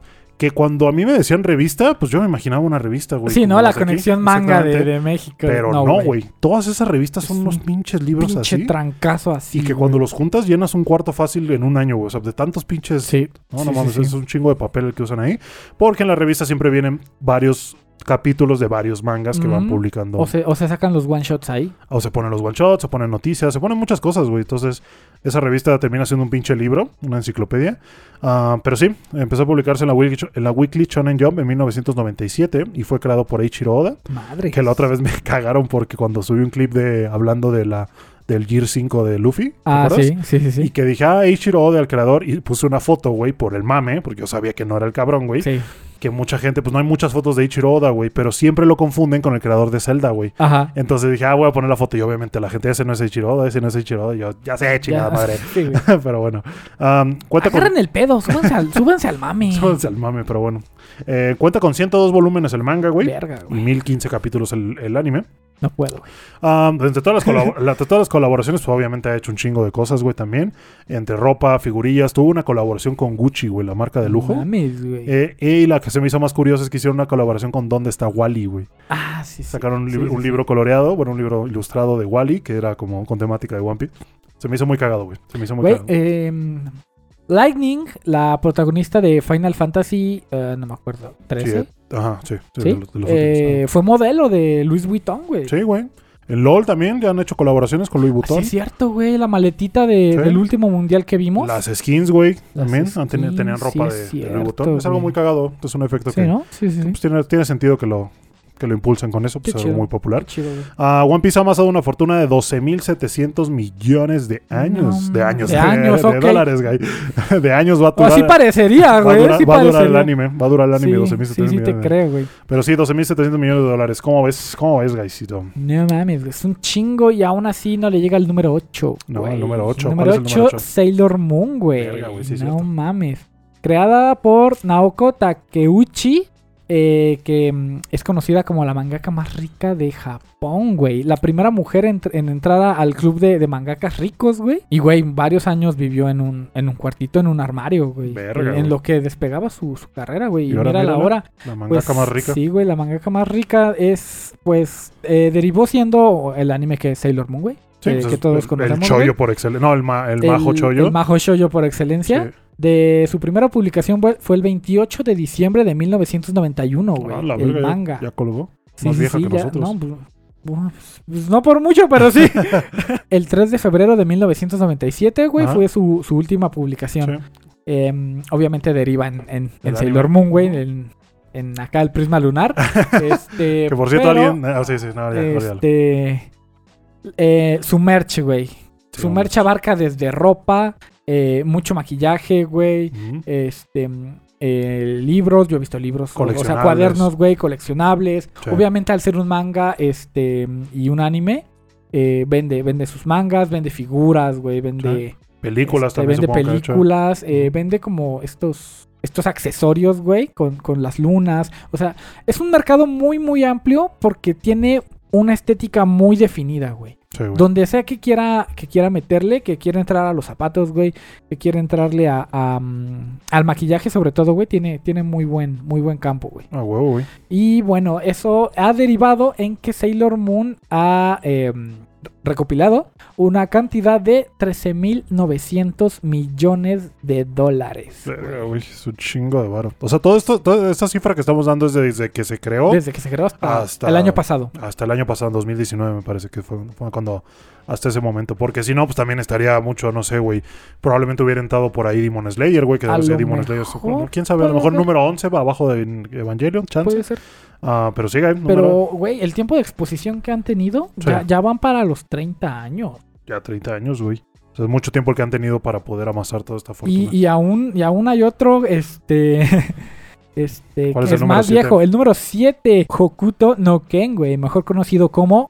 Que cuando a mí me decían revista, pues yo me imaginaba una revista, güey. Sí, ¿no? La aquí. conexión manga de, de México. Pero no, güey. Todas esas revistas son unos un pinches libros Pinche así. trancazo así. Y que güey. cuando los juntas llenas un cuarto fácil en un año, güey. O sea, de tantos pinches Sí. no, sí, no sí, mames, sí. es un chingo de papel el que usan ahí. Porque en la revista siempre vienen varios capítulos de varios mangas que van publicando. O se, o se sacan los one shots ahí. O se ponen los one shots, se ponen noticias, se ponen muchas cosas, güey. Entonces, esa revista termina siendo un pinche libro, una enciclopedia. Ah, pero sí, empezó a publicarse en la, Weekly, en la Weekly Shonen Jump en 1997 y fue creado por Eiichiro Oda. Madre. Que la otra vez me cagaron porque cuando subí un clip de hablando de la del Gear 5 de Luffy, ¿te Ah, sí, sí, sí. Y que dije, ah, Eiichiro Oda, el creador, y puse una foto, güey, por el mame, porque yo sabía que no era el cabrón, güey. Sí. Que mucha gente, pues no hay muchas fotos de Eiichiro Oda, güey, pero siempre lo confunden con el creador de Zelda, güey. Ajá. Entonces dije, ah, voy a poner la foto. Y obviamente la gente, ese no es Eiichiro Oda, ese no es Eiichiro Oda. Y yo, ya sé, chingada Ya. madre. Sí, pero bueno. Um, cuenta con... Agarren el pedo, súbanse al, súbanse al mami. Súbanse al mame, pero bueno. Eh, cuenta con 102 volúmenes el manga, güey. Verga, Y güey. 1015 capítulos el, el anime. No puedo, güey. Um, entre, todas las la- entre todas las colaboraciones, pues obviamente ha hecho un chingo de cosas, güey, también. Entre ropa, figurillas. Tuvo una colaboración con Gucci, güey, la marca de lujo. Mames, güey. Eh, y la que se me hizo más curiosa es que hicieron una colaboración con ¿Dónde está Wally, güey? ah, sí, sí. Sacaron un, Sí, lib- sí, un sí. libro coloreado, bueno, un libro ilustrado de Wally, que era como con temática de One Piece. Se me hizo muy cagado, güey. Se me hizo muy Güey, cagado. eh, Lightning, la protagonista de Final Fantasy, eh, no me acuerdo, Sí, 13. Ajá, sí. sí, ¿Sí? de los- de los Eh, últimos, fue modelo de Louis Vuitton, güey. Sí, güey. En LOL también ya han hecho colaboraciones con Louis Ah, Sí, Vuitton. es cierto, güey. La maletita de- Sí. del último mundial que vimos. Las skins, güey, también skins, tenían ropa sí de, es de Louis cierto, Vuitton. Es algo muy cagado. Es un efecto Sí, que ¿no? Sí, sí, sí. pues, tiene, tiene sentido que lo, que lo impulsen con eso. Pues es muy popular. Chido, güey. Ah, One Piece ha amasado una fortuna de 12.700 millones de años. No, de años. de años, de dólares, güey. de años va a O durar. así parecería, va güey. sí va a durar el anime. Va a durar el anime Sí, 12.700 sí, sí, te millones. creo, güey. Pero sí, 12.700 millones de dólares. ¿Cómo ves? ¿Cómo ves, Gaisito? No mames, güey, es un chingo y aún así no le llega el número 8. No, el número ocho. El ¿Cuál número es el número 8, ocho? Sailor Moon, güey. Verga, güey, sí es no cierto. mames. Creada por Naoko Takeuchi, eh, que mm, es conocida como la mangaka más rica de Japón, güey. La primera mujer en, en entrar a- al club de, de mangakas ricos, güey. Y, güey, varios años vivió en un, en un cuartito, en un armario, güey. Verga, en, lo que despegaba su, su carrera, güey. Y Y, ahora mira la hora. La mangaka Pues, más rica. Sí, güey, la mangaka más rica es, pues, eh, derivó siendo el anime que es Sailor Moon, güey. Sí, eh, pues que todos el, conocemos. El chollo por excelencia. No, el, ma- el majo chollo. El majo shoujo por excelencia. Sí. De su primera publicación fue, el 28 de diciembre de 1991, güey. Ah, la el verga, ya- manga. Ya, colgó. Sí, más sí, vieja sí, que ya- nosotros. No, pues, pues, pues no por mucho, pero sí. el 3 de febrero de 1997, güey, Ajá. fue su, su última publicación. Sí. Eh, obviamente deriva en, en, en Sailor. Moon, güey, en, en acá el prisma lunar. este, Que por cierto, pero, alguien. Ah, sí, sí, no, ya. Este. eh, su merch, güey. Su merch abarca desde ropa, eh, mucho maquillaje, güey. Este. mm, eh, libros, yo he visto libros, o- o sea, cuadernos, güey, coleccionables. Sí. Obviamente, al ser un manga este y un anime, eh, vende, vende sus mangas, vende figuras, güey, vende. Películas este, también vende películas, eh, vende como estos estos accesorios, güey, con, con las lunas. O sea, es un mercado muy, muy amplio porque tiene una estética muy definida, güey. Sí. Donde sea que quiera, que quiera meterle, que quiera entrar a los zapatos, güey, que quiera entrarle a, a, mm, al maquillaje, sobre todo, güey, tiene, tiene muy buen, muy buen campo, güey. Ah, huevo, güey. Y bueno, eso ha derivado en que Sailor Moon ha eh, recopilado una cantidad de 13.900 millones de dólares. Güey, es un chingo de varo. O sea, todo esto, toda esta cifra que estamos dando es desde que se creó Desde que se creó hasta, Hasta- el año pasado. hasta el año pasado, en 2019, me parece que fue, fue cuando, hasta ese momento. Porque si no, pues también estaría mucho, no sé, güey. Probablemente hubiera entrado por ahí Demon Slayer, güey, que debe ser Demon Slayer. ¿Quién sabe? A lo mejor número 11 va abajo de Evangelion, chance. Puede ser. Ah, pero sigue Pero, güey, el tiempo de exposición que han tenido ya, van para los 30 años. Ya 30 años, güey. O sea, es mucho tiempo el que han tenido para poder amasar toda esta fortuna. Y, aún, y aún hay otro, este... Este, ¿Cuál es, el es más viejo, el número 7, Hokuto no Ken, güey, mejor conocido como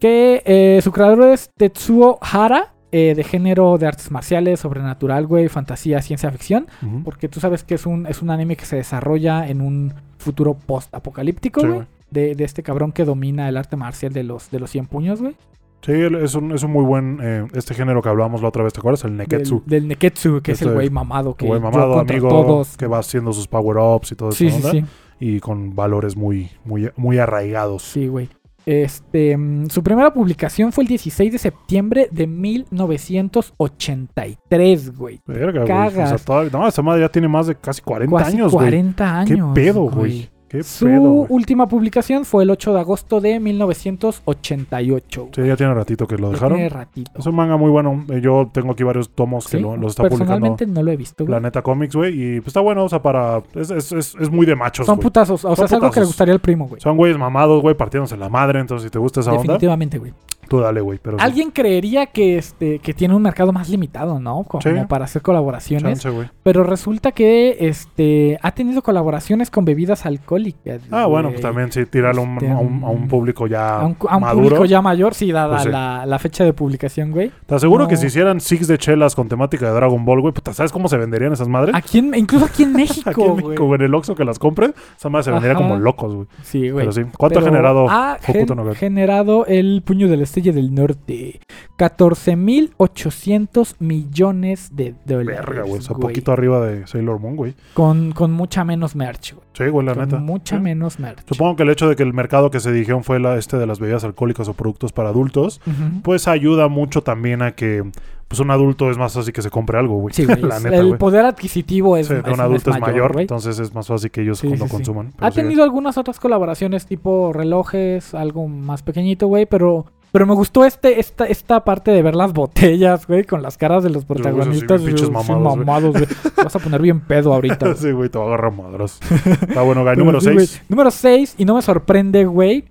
Que eh, su creador es Tetsuo Hara, eh, de género de artes marciales, sobrenatural, güey, fantasía, ciencia ficción, porque tú sabes que es un, es un anime que se desarrolla en un futuro post-apocalíptico, Sí, güey, de, de este cabrón que domina el arte marcial de los, de los 100 puños, güey. Sí, es un, es un muy buen, eh, este género que hablábamos la otra vez, ¿te acuerdas? El Neketsu. Del, del Neketsu, que es Este el güey mamado, que Güey mamado, amigo, todos. que va haciendo sus power-ups y todo eso. Sí, sí, sí. Y con valores muy, muy, muy arraigados. Sí, güey. Este, mm, su primera publicación fue el 16 de septiembre de 1983, güey. Verga, güey. O sea, Cagas. todavía- no, esa madre ya tiene más de casi 40 Casi años, güey. 40 ¿Qué años. pedo, güey? Qué Su pedo, última publicación fue el 8 de agosto de 1988. Sí, ya tiene ratito que lo dejaron. tiene ratito. Es un manga muy bueno. Eh, Yo tengo aquí varios tomos que Sí, lo- los está publicando Personalmente no lo he visto, güey. Planeta Comics, güey. Y pues está bueno, o sea, para. Es, es, es, es muy de machos, Son güey. putazos. O sea, Son es algo que le gustaría al primo, güey. Son güeyes mamados, güey, partiéndose la madre. Entonces, si te gusta esa onda, Definitivamente, güey. Tú dale, güey. Pero sí, Alguien creería que este que tiene un mercado más limitado, ¿no? Como Sí. para hacer colaboraciones. chance. Pero resulta que este ha tenido colaboraciones con bebidas alcohólicas. Ah, bueno, pues también sí, tirarlo a un, Este, a un, a un público ya A un, a un maduro. público ya mayor, sí, dada Pues sí. la, la fecha de publicación, güey. Te aseguro No. que si hicieran six de chelas con temática de Dragon Ball, güey, puta, ¿sabes cómo se venderían esas madres? Aquí en- incluso aquí en México, Aquí en. México, güey, en el Oxxo que las compre, esa madre se vendería Ajá. como locos, güey. Sí, güey. Pero sí. ¿Cuánto Pero ha generado Ha gen- no generado el puño de la del norte. 14.800 millones de dólares. Verga, güey. O sea, poquito arriba de Sailor Moon, güey. Con, con mucha menos merch, güey. Sí, güey, la Con neta. mucha Sí. menos merch. Supongo que el hecho de que el mercado que se dijeron fue la, este de las bebidas alcohólicas o productos para adultos, pues ayuda mucho también a que pues un adulto es más fácil que se compre algo, güey. Sí, güey. la neta, el güey. poder adquisitivo es, Sí, es- un adulto es mayor, güey. entonces es más fácil que ellos Sí, lo consuman. Ha tenido algunas otras colaboraciones tipo relojes, algo más pequeñito, güey, pero pero me gustó este esta esta parte de ver las botellas, güey, con las caras de los protagonistas. pinches sí, mamados, güey. mamados, güey. Te vas a poner bien pedo ahorita. güey. sí, güey, te va a agarrar madras. Está bueno, güey. Número sí, güey. 6. Número 6, y no me sorprende, güey.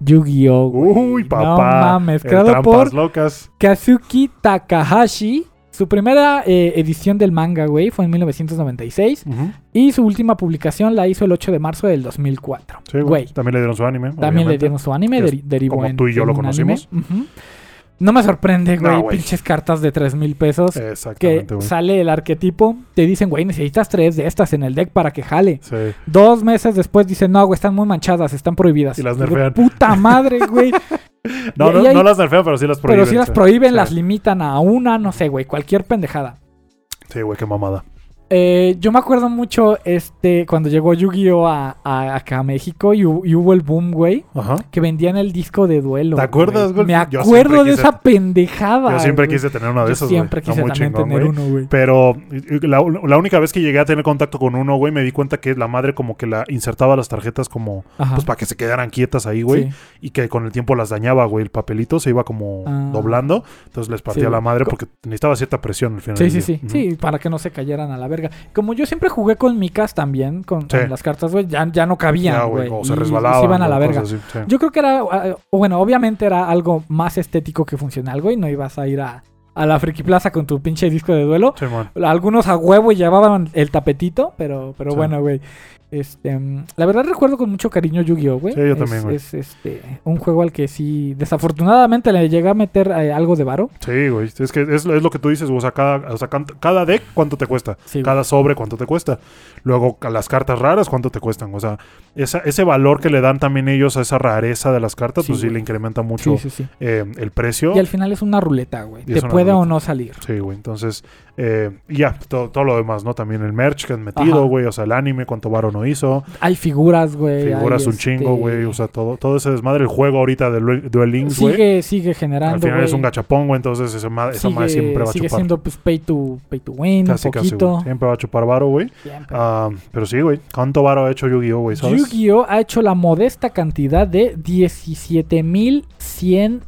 Yu-Gi-Oh! Uy, papá. No mames, El creado por locas. Kazuki Takahashi. Su primera eh, edición del manga, güey, fue en 1996. Ujú. Y su última publicación la hizo el 8 de marzo del 2004. Sí, güey. También le dieron su anime. también le dieron su anime, Que deri- derivó como en tú y yo lo conocimos. No me sorprende, güey, pinches cartas de 3 mil pesos. que Exactamente, güey. sale el arquetipo, te dicen, güey, necesitas tres de estas en el deck para que jale. Sí. Dos meses después dicen, no, güey, están muy manchadas, están prohibidas. Y las nerfean. Puta madre, güey. No, Y- no, no las nerfean, pero sí las prohíben. Pero si las sí. prohíben, Sí. las limitan a una, no sé, güey, cualquier pendejada. Sí, güey, qué mamada. Eh, yo me acuerdo mucho este cuando llegó Yu-Gi-Oh! A, a- acá a México y, hu- y hubo el boom, güey, Ajá. que vendían el disco de duelo. ¿Te acuerdas, güey? Me acuerdo de quise- esa pendejada. Yo siempre güey. quise tener una de Yo güey. siempre quise también chingón, tener güey. uno, güey. Pero la, la única vez que llegué a tener contacto con uno, güey, me di cuenta que la madre como que la insertaba las tarjetas como... Ajá. Pues para que se quedaran quietas ahí, güey. Sí. Y que con el tiempo las dañaba, güey. El papelito se iba como Ah. doblando. Entonces les partía Sí, la madre porque necesitaba cierta presión al final. Sí, sí, sí. Sí, para que no se cayeran a la verga. Como yo siempre jugué con micas también, con, Sí. con las cartas, güey, ya, ya no cabían, güey. güey. O se y- y resbalaban. se iban a la verga. cosas así, sí. Yo creo que era, eh, bueno, obviamente era algo más estético que funcional, güey. No ibas a ir a, a la Friki Plaza con tu pinche disco de duelo. Sí. Algunos a huevo y llevaban el tapetito, pero, pero bueno, güey. Este, mm, la verdad recuerdo con mucho cariño Yu-Gi-Oh, güey. Sí, yo también, güey. Es, este, un juego al que sí, desafortunadamente le llegué a meter eh, algo de varo. Sí, güey. Es que es, es lo que tú dices, güey. O sea, cada, o sea, cada deck, ¿cuánto te cuesta? Sí, güey. Cada sobre, ¿cuánto te cuesta? Luego, las cartas raras, ¿cuánto te cuestan? O sea, esa- ese valor que le dan también ellos a esa rareza de las cartas, Sí, pues sí güey. le incrementa mucho eh, el precio. Y al final es una ruleta, güey. Y Te puede o no salir. Sí, güey. Entonces, eh, y ya, todo, todo lo demás, ¿no? También el merch que han metido, Ajá. güey. O sea, el anime, cuánto varo no hizo. Hay figuras, güey. Figuras hay, un chingo, este, güey. O sea, todo, todo ese desmadre. El juego ahorita de Duel- Links, güey. Sigue, sigue generando, Al final es un gachapón, güey. Entonces, esa, ma- esa sigue, madre siempre va a sigue chupar. siendo pues pay to, pay to win Casi, un casi, poquito. güey. Siempre va a chupar varo, güey. Ah, pero sí, güey. ¿Cuánto varo ha hecho Yu-Gi-Oh, güey? ¿Sabes? Yu-Gi-Oh ha hecho la modesta cantidad de 17.100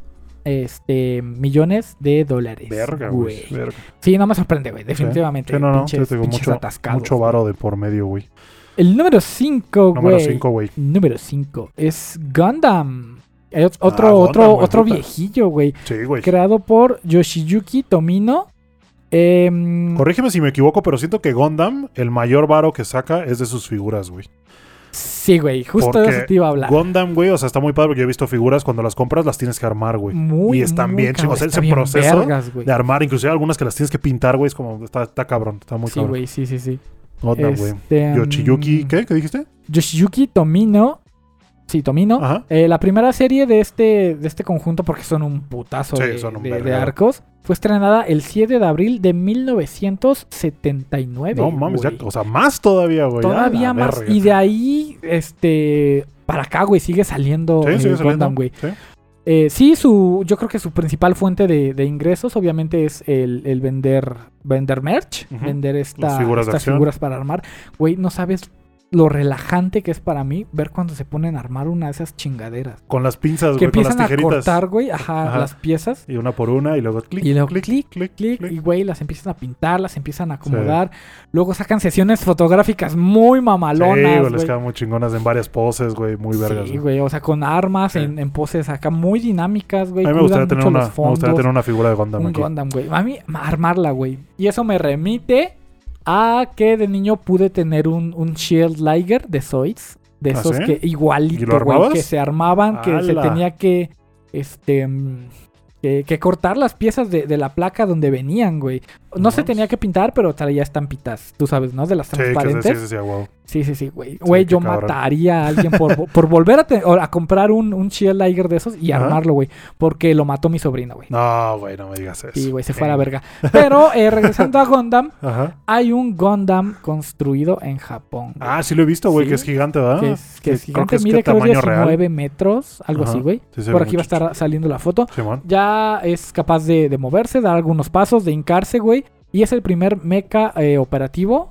este, millones de dólares. Verga, güey. Verga. Sí, no me sorprende, güey. Definitivamente. Sí, no, no. Pinches- digo, pinches mucho, mucho varo de por medio, güey. El número 5, Número güey. 5, güey. Número 5 es Gundam. Otro, Ah, Gundam, otro, güey, otro viejillo, güey. Sí, güey. Creado por Yoshiyuki Tomino. Em, Corrígeme si me equivoco, pero siento que Gundam, el mayor varo que saca es de sus figuras, güey. Sí, güey. Justo de eso te iba a hablar. Gundam, güey, o sea, está muy padre porque yo he visto figuras cuando las compras las tienes que armar, güey. Muy, y están muy bien chingos. O sea, ese bien proceso vergas. De armar, inclusive algunas que las tienes que pintar, güey, es como, está, está cabrón, está muy Sí, cabrón. güey, sí, sí, sí. Gundam, güey. Este, Yoshiyuki, mm, ¿qué? ¿Qué dijiste? Yoshiyuki Tomino. Sí, Tomino. Eh, la primera serie de este, de este conjunto, porque son un putazo Sí, de, son un de- de verguero. arcos, fue estrenada el 7 de abril de 1979. No mames, ya, o sea, más todavía, güey. Todavía más. verga. Y de ahí, este, para acá, güey, sigue saliendo Sí, eh, sigue. Gundam, güey. Sí. Eh, sí, su, yo creo que su principal fuente de, de ingresos, obviamente, es el, el vender, vender merch, vender esta, figuras estas figuras para armar. Güey, no sabes lo relajante que es para mí ver cuando se ponen a armar una de esas chingaderas. Con las pinzas, Que güey, con las empiezan a tijeritas. cortar, güey, ajá, Ajá. las piezas. Y una por una y luego clic, Y luego clic, clic, clic, clic, clic. y güey, las empiezan a pintar, las empiezan a acomodar. Luego sacan sesiones fotográficas muy Sí, mamalonas, güey, les güey. quedan muy chingonas en varias poses, güey, muy vergas. Sí, güey. güey, o sea, con armas Sí. en, en poses acá muy dinámicas, güey. A mí me gustaría, tener una, me gustaría tener una figura de Gundam Un aquí. Gundam, güey. A mí, ma- armarla, güey. Y eso me remite a que de niño pude tener un, un Shield Liger de Zoids. De ¿Ah, esos sí? que ¿Y igualito, güey. Que se armaban, que se tenía que. Este. Que, que cortar las piezas de, de la placa donde venían, güey. No se tenía que pintar, pero traía estampitas, tú sabes, ¿no? De las Sí, que sí, transparentes. sí, sí. Sí, sí, güey. Güey, yo cabrón. mataría a alguien por, por volver a, a comprar un, un Shield Liger de esos y armarlo, güey. Porque lo mató mi sobrino, güey. No, güey, no me digas eso. Sí, güey, se fue a la verga. Pero eh, regresando a Gundam, Ajá. hay un Gundam construido en Japón. Ah, sí lo he visto, güey, Sí. que es gigante, ¿verdad? que es, que es creo gigante, mide que creo tamaño 19 real. metros, algo Ajá. así, güey. Sí, Por aquí va a estar saliendo la foto. Ya es capaz de, de moverse, dar algunos pasos, de hincarse, güey. Y es el primer mecha eh, operativo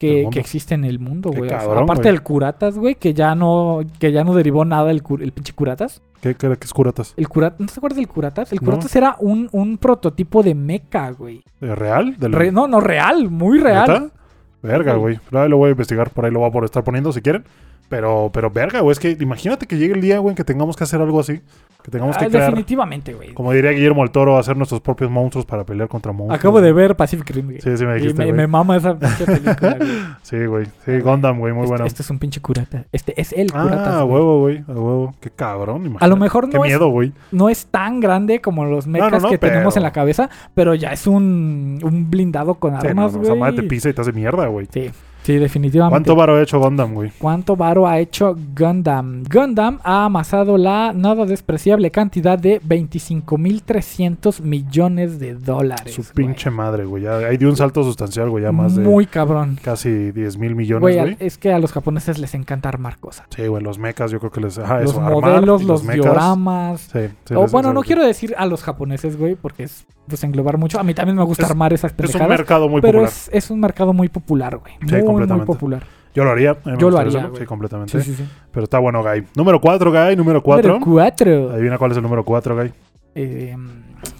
que, que existe en el mundo, güey. O sea, cabrón, aparte güey. del Curatas, güey, que ya no, que ya no derivó nada el, el pinche Curatas. ¿Qué, qué, qué es curatas? El Curatas, ¿no te acuerdas del Curatas? El No. Curatas era un, un prototipo de mecha, güey. ¿Eh, ¿Real? Del- Re- no, no, real, muy real. ¿Neta? Verga, güey. Ahí lo voy a investigar, por ahí lo voy a por estar poniendo si quieren. Pero, pero verga, güey, es que imagínate que llegue el día, güey, en que tengamos que hacer algo así. Que tengamos que Ah, crear, definitivamente, güey. como diría Guillermo del Toro, hacer nuestros propios monstruos para pelear contra monstruos. Acabo de ver Pacific Rim, güey. Sí, sí me y dijiste, me, mama esa pinche película, güey. Sí, güey. Sí, Gundam, güey, muy este, bueno. este es un pinche curata. Este es el curata. Ah, a huevo, güey. A huevo. Qué cabrón, imagínate. A lo mejor Qué no es, miedo, güey. no es tan grande como los mechas no, que tenemos en la cabeza, pero ya es un, un blindado con Sí, armas, no, güey. esa madre te pisa y te hace mierda, güey. Sí, sí, definitivamente. ¿Cuánto varo ha hecho Gundam, güey? ¿Cuánto varo ha hecho Gundam? Gundam ha amasado la nada despreciable cantidad de 25.300 millones de dólares. Su güey. pinche madre, güey. Ya hay de un salto sustancial, güey. Ya más de Muy cabrón. casi 10 mil millones, Güey, güey. es que a los japoneses les encanta armar cosas. Sí, güey, los mechas, yo creo que les. Ajá, los eso, modelos, los, dioramas. Sí, sí, o bueno, no quiero decir a los japoneses, güey, porque es pues, englobar mucho. A mí también me gusta Es- armar esas Es un pendejadas. mercado muy pero popular. es, es un mercado muy popular, güey. Sí, muy, muy popular. Yo lo haría. me Yo lo haría, güey. Sí, completamente. Sí, sí, sí. Pero está bueno, Guy. Número 4, Guy. Número 4. Número 4. Adivina cuál es el número 4, Guy. Eh,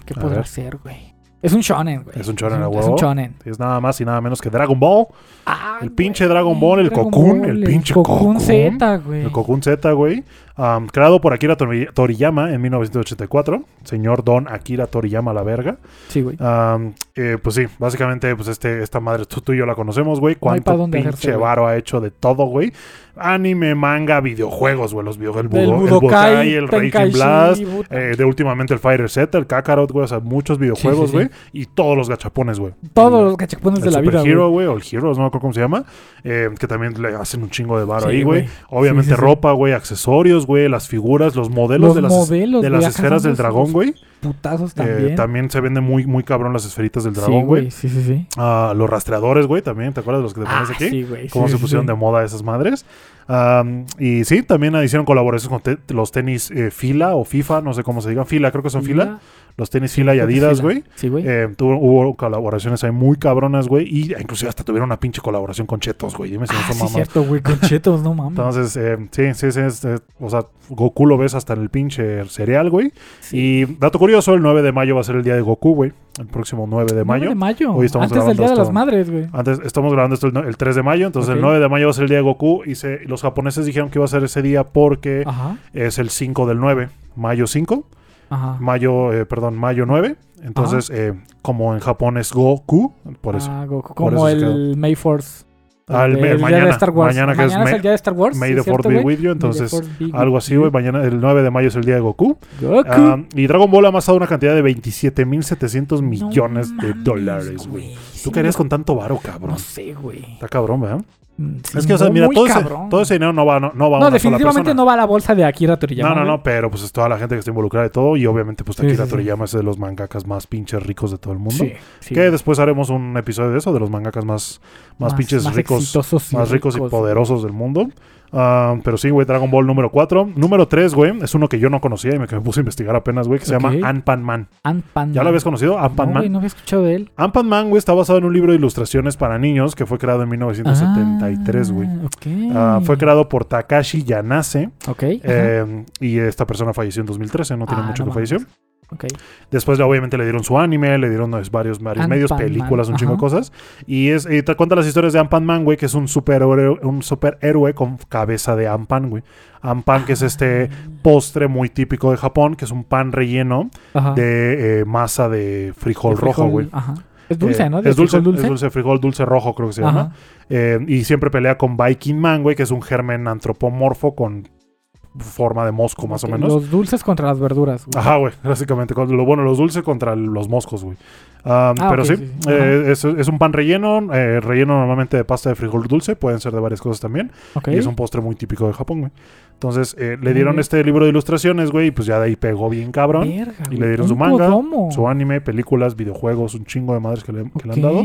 ¿Qué A podrá ver. ser, güey? Es un shonen, güey. Es un shonen, a Es un shonen. Es nada más y nada menos que Dragon Ball. Ah, El güey, pinche Dragon Ball, el Dragon Cocoon, Ball, el pinche Cocoon. Z, güey. El Cocoon Z, güey. Creado por Akira Tori- Toriyama en 1984. Señor Don Akira Toriyama, la verga. Sí, güey. Am, eh, pues sí, básicamente, pues este, esta madre, tú, tú y yo la conocemos, güey. Cuánto pinche hacerse, güey. varo ha hecho de todo, güey. Anime, manga, videojuegos, güey. Los videojuegos, el, El Budo- el Budokai, el Raging Blast. eh, de últimamente el Fighter Z, el Kakarot, güey. O sea, muchos videojuegos, sí, güey. sí. Y todos los gachapones, güey. Todos los gachapones el de la Super vida, Hero, güey. o el Heroes, no me acuerdo cómo se llama, eh, que también le hacen un chingo de varo ahí, güey. Obviamente ropa, güey, accesorios, güey, las figuras, los modelos Los de las, modelos, de las esferas del dragón, güey. Putazos Eh, también. también se vende muy, muy cabrón las esferitas del dragón, güey. Sí, sí, sí. Ah, los rastreadores, güey, también, ¿te acuerdas de los que te pones Ah, aquí? sí, güey. Cómo sí, se pusieron de moda esas madres. Y sí, también hicieron colaboraciones con te- los tenis eh, Fila o FIFA, no sé cómo se digan. Fila, creo que son Fila. Los tenis Fila y Adidas, güey. Sí, güey. Eh, hubo colaboraciones ahí muy cabronas, güey. Y inclusive hasta tuvieron una pinche colaboración con Chetos, güey. Dime si no ah, son sí, cierto, güey. Con chetos, no mames. Entonces, eh, sí, sí, sí. es, o sea, Goku lo ves hasta en el pinche cereal, güey. Y dato curioso, el 9 de mayo va a ser el día de Goku, güey. El próximo 9 de 9 mayo. de mayo. Hoy estamos Antes del Día de las Madres, güey. Antes, estamos grabando esto el, no- el 3 de mayo, entonces el Ok. 9 de mayo va a ser el día de Goku. Y se- los japoneses dijeron que iba a ser ese día porque Ajá. es el 5 del 9, mayo 5. Ajá. Mayo, eh, perdón, mayo 9. Entonces, eh, como en Japón es Goku, por eso. Ah, Goku. Por Como eso el May Force. Ah, el- el día mañana, de Star Wars. mañana que es Mañana es May- el día de Star Wars. May ¿sí the es Fourth be with you. Entonces, algo así, güey. Mañana, el 9 de mayo es el día de Goku. Goku. Ah, y Dragon Ball ha amasado una cantidad de 27.700 No millones de mames, dólares, güey. Sí, ¿Tú querías no- con tanto varo, cabrón? No sé, güey. Está cabrón, ¿verdad? Mm, sí, es que, o sea, mira, todo ese, cabrón. todo ese dinero no va, no, no va a No, una definitivamente no va a la bolsa de Akira Toriyama. No, no, no, pero pues es toda la gente que está involucrada de todo y obviamente pues Akira sí, sí. Toriyama es de los mangakas más pinches ricos de todo el mundo. Que después haremos un episodio de eso, de los mangakas más, más, pinches más ricos, y más ricos y ricos, poderosos del mundo. Ah, pero sí, güey, Dragon Ball número 4. Número 3, güey, es uno que yo no conocía y me, que me puse a investigar apenas, güey, que se llama Ant-Pan Man. Ant-Man. ¿Ya lo habías conocido? Ant-Pan No, Man. güey, no había escuchado de él. Ant-Man Man, güey, está basado en un libro de ilustraciones para niños que fue creado en 1973, güey. Ah, ok. Ah, fue creado por Takashi Yanase. Ok. eh, y esta persona falleció en 2013, no tiene Ah, mucho no que falleció. Mames. Ok. Después, obviamente, le dieron su anime, le dieron varios, medios, películas, un chingo de cosas. Y, es, y te cuenta las historias de Ant-Man Man, güey, que es un superhéroe, un superhéroe con cabeza de Ant-Man, güey. Ant-Man, que es este postre muy típico de Japón, que es un pan relleno Ajá. de eh, masa de frijol, De rojo, güey. Ajá. Es dulce, Eh, ¿no? Es dulce, frijol es dulce, frijol dulce rojo, creo que se llama. Eh, y siempre pelea con Viking Man, güey, que es un germen antropomorfo con forma de mosco, más o menos. Los dulces contra las verduras. güey. Ajá, güey, básicamente. Lo bueno, los dulces contra los moscos, güey. Ah, Ah, pero sí, sí, sí. eh, es, es un pan relleno, eh, relleno normalmente de pasta de frijol dulce, pueden ser de varias cosas también. Ok. Y es un postre muy típico de Japón, güey. Entonces, eh, le dieron este libro de ilustraciones, güey, y pues ya de ahí pegó bien cabrón. Verga, y le dieron su manga. Su anime, películas, videojuegos, un chingo de madres que le, que le han dado.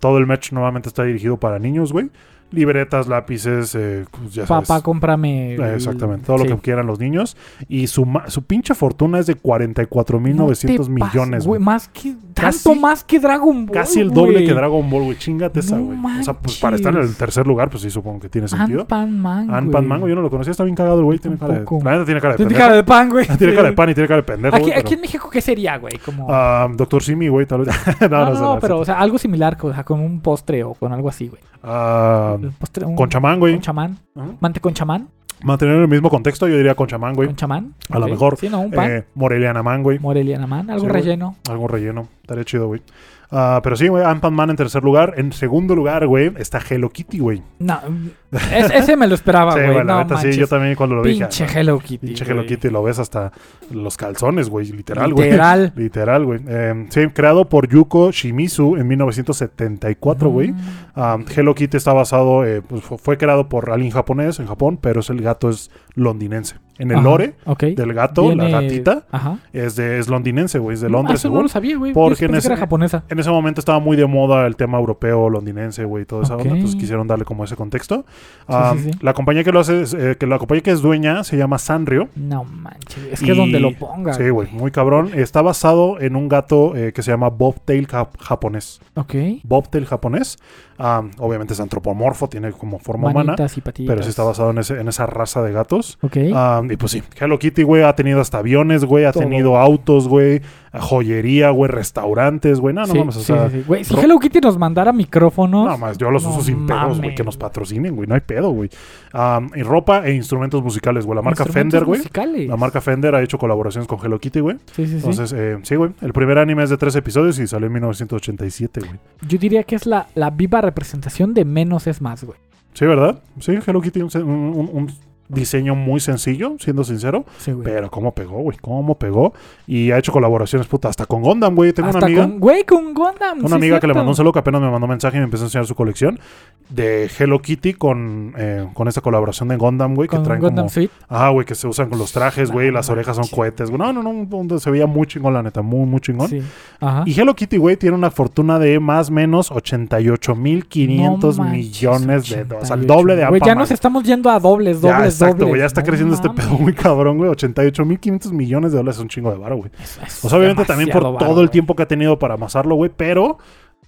Todo el merch nuevamente está dirigido para niños, güey. Libretas, lápices, eh, pues ya sabes. Papá, cómprame. Eh, Exactamente, todo sí. lo que quieran los niños. Y su, su pinche fortuna es de 44.900 No te pases, millones, güey. Más que. Casi- tanto más que Dragon Ball. Casi el doble que Dragon Ball, güey. Chingate esa, No güey. o sea, pues para estar en el tercer lugar, pues sí, supongo que tiene sentido. Ant-Man Man. Güey. Mango, yo no lo conocía, está bien cagado el güey. Tiene cara de. La neta tiene cara de Tiene pendejo. cara de pan, güey. Tiene cara de pan y tiene cara de pendejo. Aquí, güey, aquí pero- en México, ¿qué sería, güey? Como. Ah, Doctor Simi, güey, tal vez. no, no, pero, o sea, algo similar, o sea, con un postre o con algo así, güey. Ah, El postre, un- con chamán, güey. Con chamán. Ajá. Mante con chamán. Mantener el mismo contexto, yo diría con chamán, güey. Con chamán. A lo mejor. Sí, no, un pan. Eh, Moreliana Man, güey. Moreliana Man. Algo Sí, güey. relleno. Algo relleno. Estaría chido, güey. Ah, pero sí, güey, Ant-Man Man en tercer lugar. En segundo lugar, güey, está Hello Kitty, güey. No, es- ese me lo esperaba, sí, güey. güey, la no neta sí, yo también cuando lo dije. Pinche ah, Hello Kitty. Pinche Hello. Kitty, lo ves hasta los calzones, güey, literal, güey. Literal. Literal, güey. Eh, sí, creado por Yuko Shimizu en 1974, güey. Mm. Ah, Hello Kitty está basado, eh, pues, fu- fue creado por alguien japonés en Japón, pero es el gato es londinense. En el Ajá, lore del gato, Viene- la gatita, Ajá. es, de, es londinense, güey, es de Ah, Londres, no según. lo sabía, güey. Porque en ese- era japonesa. En ese momento estaba muy de moda el tema europeo, londinense, güey, y toda esa Ok. onda. Entonces quisieron darle como ese contexto. Ah, sí, sí. La compañía que lo hace, es, eh, que la compañía que es dueña se llama Sanrio. No manches. Es que Y- donde lo ponga. Sí, güey, muy cabrón. Está basado en un gato eh, que se llama Bobtail jap- japonés. Ok. Bobtail japonés. Ah, obviamente es antropomorfo, tiene como forma humana. Y. Pero sí está basado en, ese- en esa raza de gatos. Ok. Ah, y pues sí, Hello Kitty, güey, ha tenido hasta aviones, güey, ha Todo. tenido autos, güey, joyería, güey, restaurantes, güey. No, no sí, mames, o sí, sea. sí, sí. Güey, si Hello Kitty nos mandara micrófonos. No, más, yo los No uso sin pedos, güey, que nos patrocinen, güey, no hay pedo, güey. Am, y ropa e instrumentos musicales, güey. La marca Fender, güey. La marca Fender ha hecho colaboraciones con Hello Kitty, güey. Sí, sí, sí. Entonces, eh, sí, güey. El primer anime es de tres episodios y salió en 1987, güey. Yo diría que es la, la viva representación de menos es más, güey. Sí, ¿verdad? Sí, Hello Kitty, un, un- un diseño muy sencillo, siendo sincero. Sí, güey. Pero cómo pegó, güey, cómo pegó. Y ha hecho colaboraciones, puta, hasta con Gundam, güey. Tengo Hasta una amiga. con, güey, con Gundam. Una sí, amiga que le mandó un saludo que apenas me mandó mensaje y me empezó a enseñar su colección de Hello Kitty con, eh, con esta colaboración de Gundam, güey, que traen Gundam como... Suite. Ah, güey, que se usan con los trajes, güey, las orejas son cohetes, güey. No, no, no, se veía muy chingón, la neta, muy, muy chingón. Sí. Ajá. Y Hello Kitty, güey, tiene una fortuna de más o menos 88.500 No millones de dólares. O sea, el 88. doble de Güey, ya nos estamos yendo a dobles, dobles, exacto, dobles. güey, ya está No creciendo este pedo muy cabrón, güey. 88.500 millones de dólares es un chingo de varo, güey. Es- O sea, obviamente también por todo el güey. tiempo que ha tenido para amasarlo, güey, pero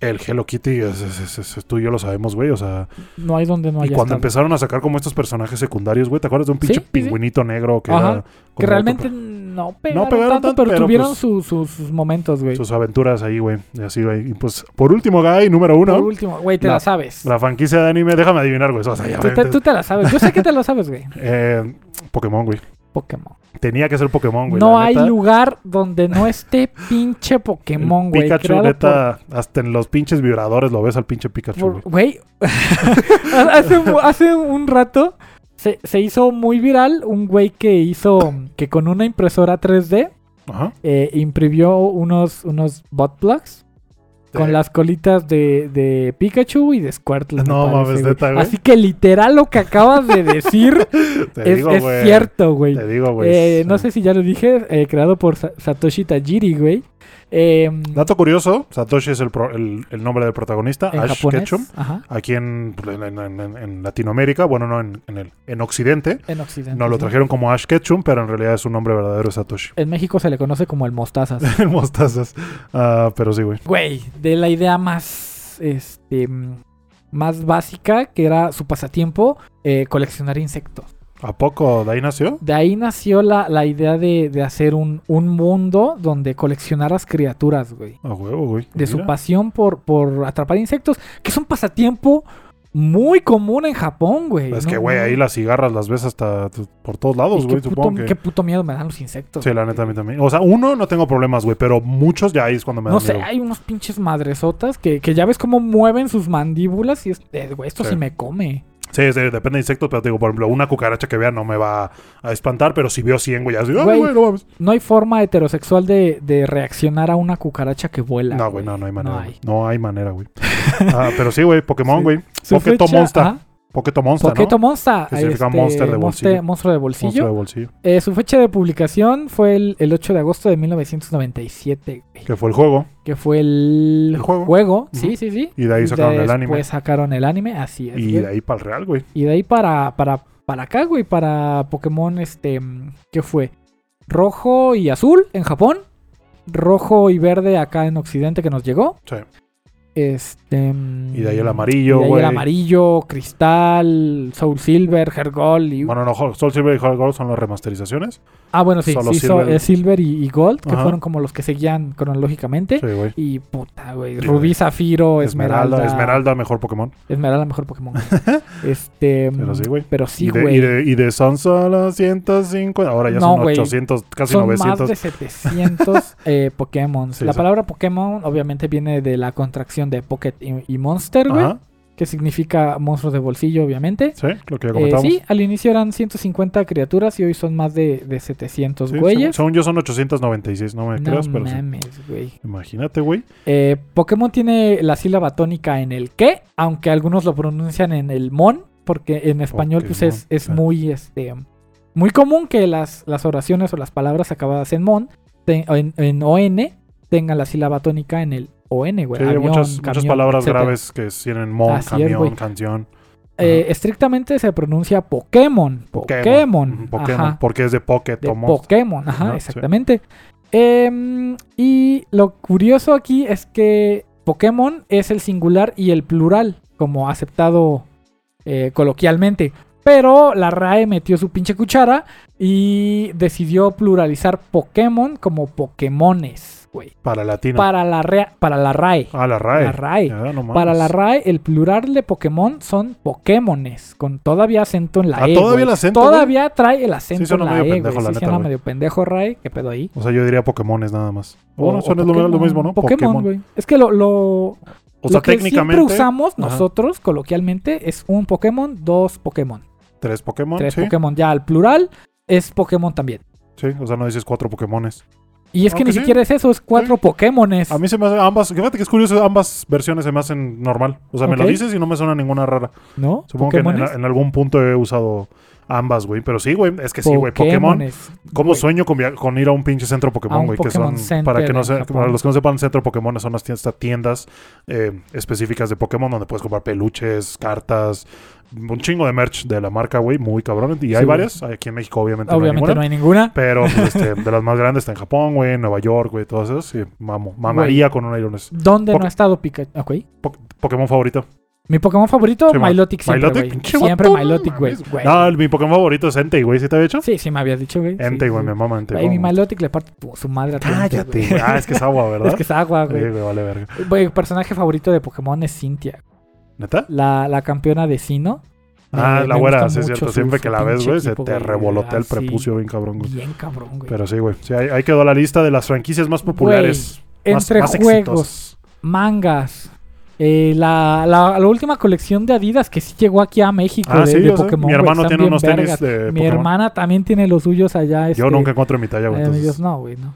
el Hello Kitty, es, es- es- es- tú y yo lo sabemos, güey, o sea... No hay donde no y haya cuando estado. empezaron a sacar como estos personajes secundarios, güey, ¿te acuerdas de un pinche Sí, pingüinito negro que Ajá. era... Que realmente otro- no pegaron, pegaron tanto, tanto, pero, pero, tuvieron pues, su- su- sus momentos, güey. sus aventuras ahí, güey, y así, güey. Y pues, por último, Guy, número uno, Por último, güey, te La- la, sabes. la franquicia de anime, déjame adivinar, güey, o sea, ya tú, te, tú te la sabes. Yo sé que te lo sabes, güey. Eh, Pokémon, güey. Pokémon. Tenía que ser Pokémon, güey. no hay neta. lugar donde no esté pinche Pokémon, güey. Pikachu, neta, hasta en los pinches vibradores lo ves al pinche Pikachu, güey. hace, un- hace un rato se, se hizo muy viral un güey que hizo que con una impresora 3D Ajá. eh, imprimió unos, unos bot plugs con Sí. las colitas de, de Pikachu y de Squirtle. No mames, neta, güey. Así que literal lo que acabas de decir es, digo, es güey. cierto, güey. Te digo, güey. Eh, no sé si ya lo dije, eh, creado por Sa- Satoshi Tajiri, güey. Em, Dato curioso, Satoshi es el, pro- el- el nombre del protagonista, Ash japonés. Ketchum. Ajá. Aquí en, en- en- en- en Latinoamérica, bueno, no, en, en el, en Occidente, En Occidente. nos lo ¿no? trajeron como Ash Ketchum, pero en realidad su nombre verdadero es Satoshi. En México se le conoce como el mostazas. El mostazas. Ah, pero sí, güey. Güey, de la idea más, este, mm, más básica, que era su pasatiempo, eh, coleccionar insectos. ¿A poco de ahí nació? De ahí nació la, la idea de, de hacer un, un mundo donde coleccionaras criaturas, güey. A huevo, güey. De su pasión por, por atrapar insectos, que es un pasatiempo muy común en Japón, güey. Es ¿no? que, güey, ahí las cigarras las ves hasta por todos lados, güey, supongo que... qué puto miedo me dan los insectos. Sí, la neta, a mí también. O sea, uno no tengo problemas, güey, pero muchos ya ahí es cuando me No dan sé, miedo. hay unos pinches madresotas que, que ya ves cómo mueven sus mandíbulas y es, eh, güey, esto sí. Sí. me come. Sí, sí, depende de insectos, pero te digo, por ejemplo, una cucaracha que vea no me va a espantar, pero si veo 100, güey, ya así, Güey, güey, no mames. No hay forma heterosexual de, de reaccionar a una cucaracha que vuela. No, güey, no, no hay manera. No güey. hay. No hay manera, güey. Ah, pero sí, güey, Pokémon, Sí. güey. Poketo fecha- Monster. ajá, Poketo Monster, Poketo ¿no? Monster. Que significa monster de bolsillo. monstruo de bolsillo. Monstruo de bolsillo. Eh, su fecha de publicación fue el, el 8 de agosto de 1997, güey, Que fue el juego. que fue el, El juego. Sí, sí, sí. Y de ahí sacaron el anime. Después sacaron el anime, así es. Y güey. de ahí para el Real, güey. Y de ahí para, para, para acá, güey, para Pokémon, este, ¿qué fue? Rojo y azul en Japón. Rojo y verde acá en Occidente que nos llegó. Sí. Este. mm, Y de ahí el amarillo, de ahí güey. el amarillo, Cristal, Soul Silver, Hergol y. Bueno, no, Soul Silver y Heart Gold son las remasterizaciones. ah, bueno, sí, solo sí, Silver. so- eh, Silver y, y Gold, que Ajá. fueron como los que seguían cronológicamente. Sí, güey. Y puta, güey. Rubí. Zafiro, Esmeralda. Esmeralda, mejor Pokémon. Esmeralda, mejor Pokémon. este. Pero sí, güey. Pero sí, y, de, güey. y, de, y de son solo 105. Ahora ya No, son güey. 800, casi Son 900. más de 700 eh, Pokémon. Sí, la sí. palabra Pokémon obviamente viene de la contracción de Pocket y, y Monster, güey. Que significa monstruos de bolsillo, obviamente. Sí, lo que ya Eh, comentamos. sí, al inicio eran 150 criaturas y hoy son más de, de 700 Sí, según, güeyes. según yo son 896, no me no creas, pero sí. mames, güey. Imagínate, güey. Eh, Pokémon tiene la sílaba tónica en el que, aunque algunos lo pronuncian en el mon, porque en español pues es, es muy este muy común que las, las oraciones o las palabras acabadas en mon, en, en ON, tengan la sílaba tónica en el ON, güey. Sí, hay Avión, muchas, muchas palabras etcétera. graves que tienen mon, Así es, camión, canción. Eh, estrictamente se pronuncia Pokémon. Pokémon. Pokémon, Ajá. porque es de Pocket de o. Pokémon, ajá, sí. exactamente. Em, y lo curioso aquí es que Pokémon es el singular y el plural, como aceptado eh, coloquialmente. Pero la RAE metió su pinche cuchara y decidió pluralizar Pokémon como Pokémones, güey. Para latino. Para la, rea- para la RAE. ah, la RAE. La RAE. No. Para la RAE, el plural de Pokémon son Pokémones, con todavía acento en la Ah, E. ¿todavía el acento? Todavía trae el acento Sí en la medio E, pendejo, la Sí neta, medio pendejo, RAE. ¿Qué pedo ahí? O sea, yo diría Pokémones nada más. O- Bueno, son lo, lo mismo, ¿no? Pokémon, güey. Es que lo, lo, O sea, lo que técnicamente. siempre usamos Ajá. nosotros coloquialmente es un Pokémon, dos Pokémon. Tres Pokémon. Tres sí. Pokémon. Ya al plural es Pokémon también. Sí, o sea, no dices cuatro Pokémones. Y es que Aunque ni sí. siquiera es eso, es cuatro Sí. Pokémones. A mí se me hace ambas. Fíjate que es curioso, ambas versiones se me hacen normal. O sea, me lo Ok. dices y no me suena ninguna rara. ¿No? Supongo que en, Pokémones. en algún punto he usado ambas, güey. Pero sí, güey. Es que sí, güey. Pokémon. ¿Cómo sueño con, ir a un pinche centro Pokémon, güey? Que son, para, que no se, para los que no sepan, centro Pokémon son las tiendas, tiendas eh, específicas de Pokémon donde puedes comprar peluches, cartas, un chingo de merch de la marca, güey, muy cabrón. Y hay varias. Aquí en México, obviamente, Obviamente no no hay ninguna. Pero pues, este, de las más grandes está en Japón, güey, en Nueva York, güey, todas esas. Sí, mamo. Mamaría con un Irones. ¿Dónde no ha estado Pikachu? Ok. Po- Pokémon favorito. Mi Pokémon favorito, Sí, Milotic siempre, güey. Siempre Milotic, güey. Güey. No, mi Pokémon favorito es Entei, güey. ¿Sí te había dicho? Sí, sí me habías dicho, güey. Entei, güey, me mama Entei. Güey, mi. Milotic le parte tu- su madre a todos, Cállate, güey. güey. Ah, es que es agua, ¿verdad? Es que es agua, Sí, güey. güey, vale verga. Güey, el personaje favorito de Pokémon es Cintia. ¿Neta? La, la campeona de Sino. Ah, Me- la güera, sí es cierto. Siempre que la ves, güey, se te güey. revolota el Así, prepucio bien cabrón, güey. Bien cabrón, güey. Pero sí, güey. Sí, ahí, ahí quedó la lista de las franquicias más populares. más- Entre más juegos, exitosas. mangas, eh, la, la, la última colección de Adidas que sí llegó aquí a México Ah, de, sí. Pokémon. Mi hermano tiene unos tenis de Mi Pokémon. hermana también tiene los suyos allá. Yo este, nunca encuentro mi talla, güey. eh, ellos no, güey, no.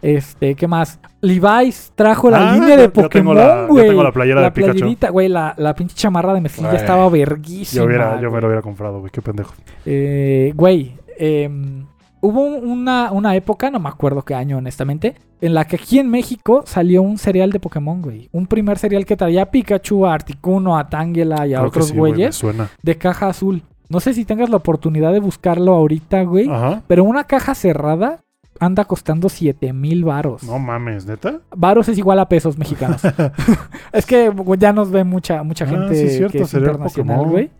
Este, ¿qué más? Levi's trajo la Ah, línea de yo Pokémon, yo güey. tengo la playera de Pikachu. güey, la, la pinche chamarra de Güey. estaba verguísima. Yo, hubiera, yo me lo hubiera comprado, güey. Qué pendejo. Eh, güey, em, hubo una, una época, no me acuerdo qué año honestamente, en la que aquí en México salió un cereal de Pokémon, güey. Un primer cereal que traía a Pikachu, a Articuno, a Tangela y a Creo otros sí, güey, güeyes suena. de caja azul. No sé si tengas la oportunidad de buscarlo ahorita, güey. Ajá. Pero una caja cerrada anda costando 7 mil varos. No mames, ¿neta? Varos es igual a pesos mexicanos. es que güey, ya nos ve mucha, mucha Ah, gente sí, cierto, que es cereal internacional, güey.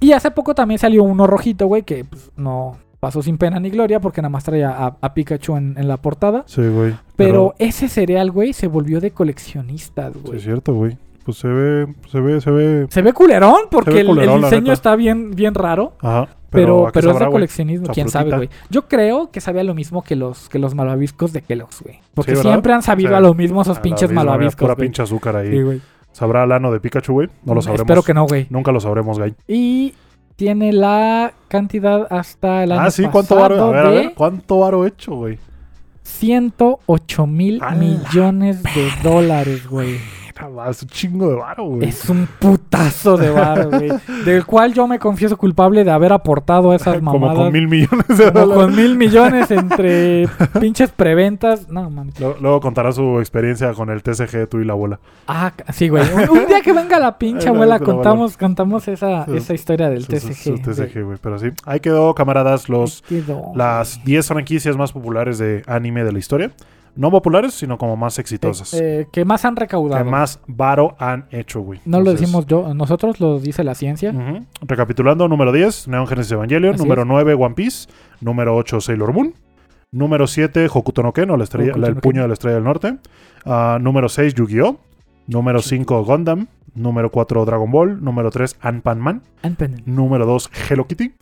Y hace poco también salió uno rojito, güey, que pues, no pasó sin pena ni gloria porque nada más traía a, a Pikachu en, en la portada. Sí, güey. Pero ese cereal, güey, se volvió de coleccionistas, Sí, güey. es cierto, güey. Pues se ve, se ve, se ve. Se ve culerón porque ve el- culerón, el, la diseño está bien, bien raro. Ajá. Pero, ¿a qué pero es de coleccionismo, quién sabe, güey. Yo creo que sabía lo mismo que los, que los malvaviscos de Kellogg's, güey. Porque Sí, siempre han sabido Sí. a lo mismo esos pinches malvaviscos, Pura pinche azúcar ahí. Sí, güey. ¿Sabrá el ano de Pikachu, güey? No lo sabremos. Espero que no, güey. Nunca lo sabremos, güey. Y tiene la cantidad hasta el año Ah, sí, ¿cuánto varo? A ver, a ver. ¿Cuánto varo hecho, güey? 108 mil millones de dólares, güey. Es un chingo de varo, güey. Es un putazo de varo, güey. Del cual yo me confieso culpable de haber aportado esas Como mamadas. con mil millones de Como dólares. con mil millones entre pinches preventas. No, mames. Luego, luego contará su experiencia con el TCG, tú y la abuela. Ah, sí, güey. Un, un día que venga la pinche abuela, contamos, contamos esa, esa historia del Su- TCG. su. TCG, güey. Pero sí. Ahí quedó, camaradas, los Quedó. las 10 franquicias más populares de anime de la historia. No populares, sino como más exitosas. Eh, eh, que más han que recaudado. más varo han hecho, güey. No lo Entonces, decimos yo, nosotros lo dice la ciencia. ujú. Recapitulando, número 10, Neon Genesis Evangelion. Así número es. 9, One Piece. Número 8, Sailor Moon. Número 7, Hokuto no Ken, o la estrella, la- el no puño de la estrella del norte. Ah, número 6, Yu-Gi-Oh! Número 5, Gundam. Número 4, Dragon Ball. Número 3, Anpan-Man. Ant-Man. Número 2, Hello Kitty.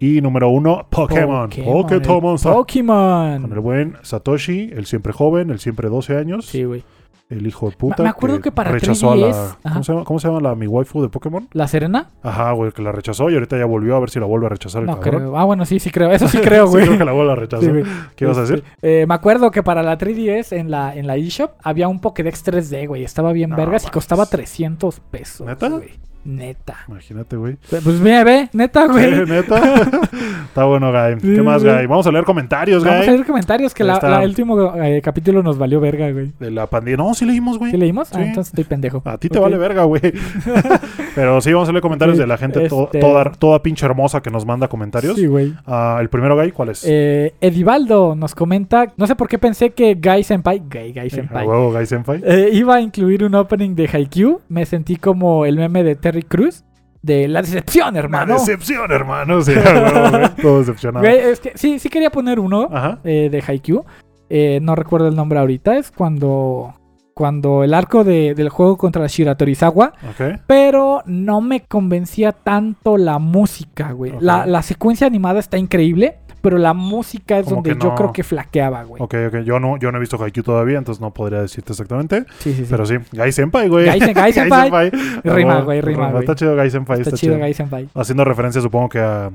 Y número 1, Pokémon. Pokémon, Pokémon. Con el buen Satoshi, el siempre joven, el siempre 12 años. Sí, güey. El hijo de puta. Me- acuerdo que para rechazó a 3DS, la. ajá. ¿cómo se, llama, cómo se llama la mi waifu de Pokémon? ¿La Serena? Ajá, güey, que la rechazó y ahorita ya volvió a ver si la vuelve a rechazar el No cabrón. creo. Ah, bueno, sí, sí creo. Eso sí creo, Sí, güey. creo que la vuelve a rechazar. Sí, güey. ¿Qué ibas a decir? Este, eh, me acuerdo que para la 3DS en la, en la eShop había un Pokédex 3D, güey. Estaba bien No vergas y costaba 300 pesos. ¿Neta? güey. Neta. Imagínate, güey. Pues mira, ve, neta, güey. Eh, Neta. Está bueno, Guy. ¿Qué más. Guy? Vamos a leer comentarios, Vamos a Guy. leer comentarios que la, el último eh, capítulo nos valió verga, güey. De la pandemia. No, sí leímos, güey. ¿Sí leímos? Sí. Ah, entonces estoy pendejo. A ti te vale verga, güey. Pero sí, vamos a leer comentarios de la gente to- este- toda, toda pinche hermosa que nos manda comentarios. Sí, güey. Ah, el primero, Guy, ¿cuál es? Eh, Edivaldo nos comenta, no sé por qué pensé que Guy Senpai, Guy, Guy a Senpai, huevo, Guy Senpai. eh, iba a incluir un opening de Haikyuu. Me sentí como el meme de Terry Cruz, de La Decepción, hermano. Una decepción, hermano. Sí. Todo decepcionado. Es que sí, sí quería poner uno eh, de Haikyuu. Eh, no recuerdo el nombre ahorita. Es cuando, cuando el arco de- del juego contra Shiratorizawa. Ok. Pero no me convencía tanto la música, güey. La, la secuencia animada está increíble. Pero la música es Como donde yo creo que flaqueaba, güey. Ok, ok. Yo no, yo no he visto Haikyuu todavía, entonces no podría decirte exactamente. Sí, sí, sí. Pero sí, Gai Senpai, güey. Gai Sen- Gai Senpai. Rima, güey, rima, güey. Está chido Gai Senpai, está, está, chido. Gai Senpai. Haciendo referencia, supongo que a...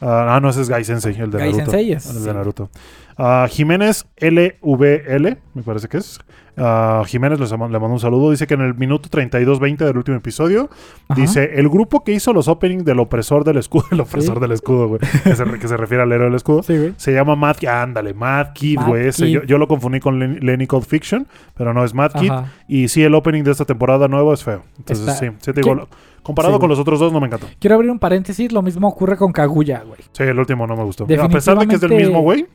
ah, no, ese es Gai Sensei, el de Gai Naruto. Sensei es- El de Naruto. Ah, Jiménez LVL, me parece que es. Jiménez les le mando un saludo. Dice que en el minuto 32-20 del último episodio, Ajá. dice: El grupo que hizo los openings del opresor del escudo, el opresor del escudo, güey, que se, re- que se refiere al héroe del escudo. Sí. Se llama Mad Kid. Ándale, Mad Kid, güey. Yo, yo lo confundí con Len- Lenny Cold Fiction, pero no es Mad Kid. Y sí, el opening de esta temporada nuevo es feo. Entonces, Está- sí, sí te digo, comparado con los otros dos, no me encantó. Quiero abrir un paréntesis. Lo mismo ocurre con Kaguya, güey. Sí, el último no me gustó. A pesar de que es del mismo güey.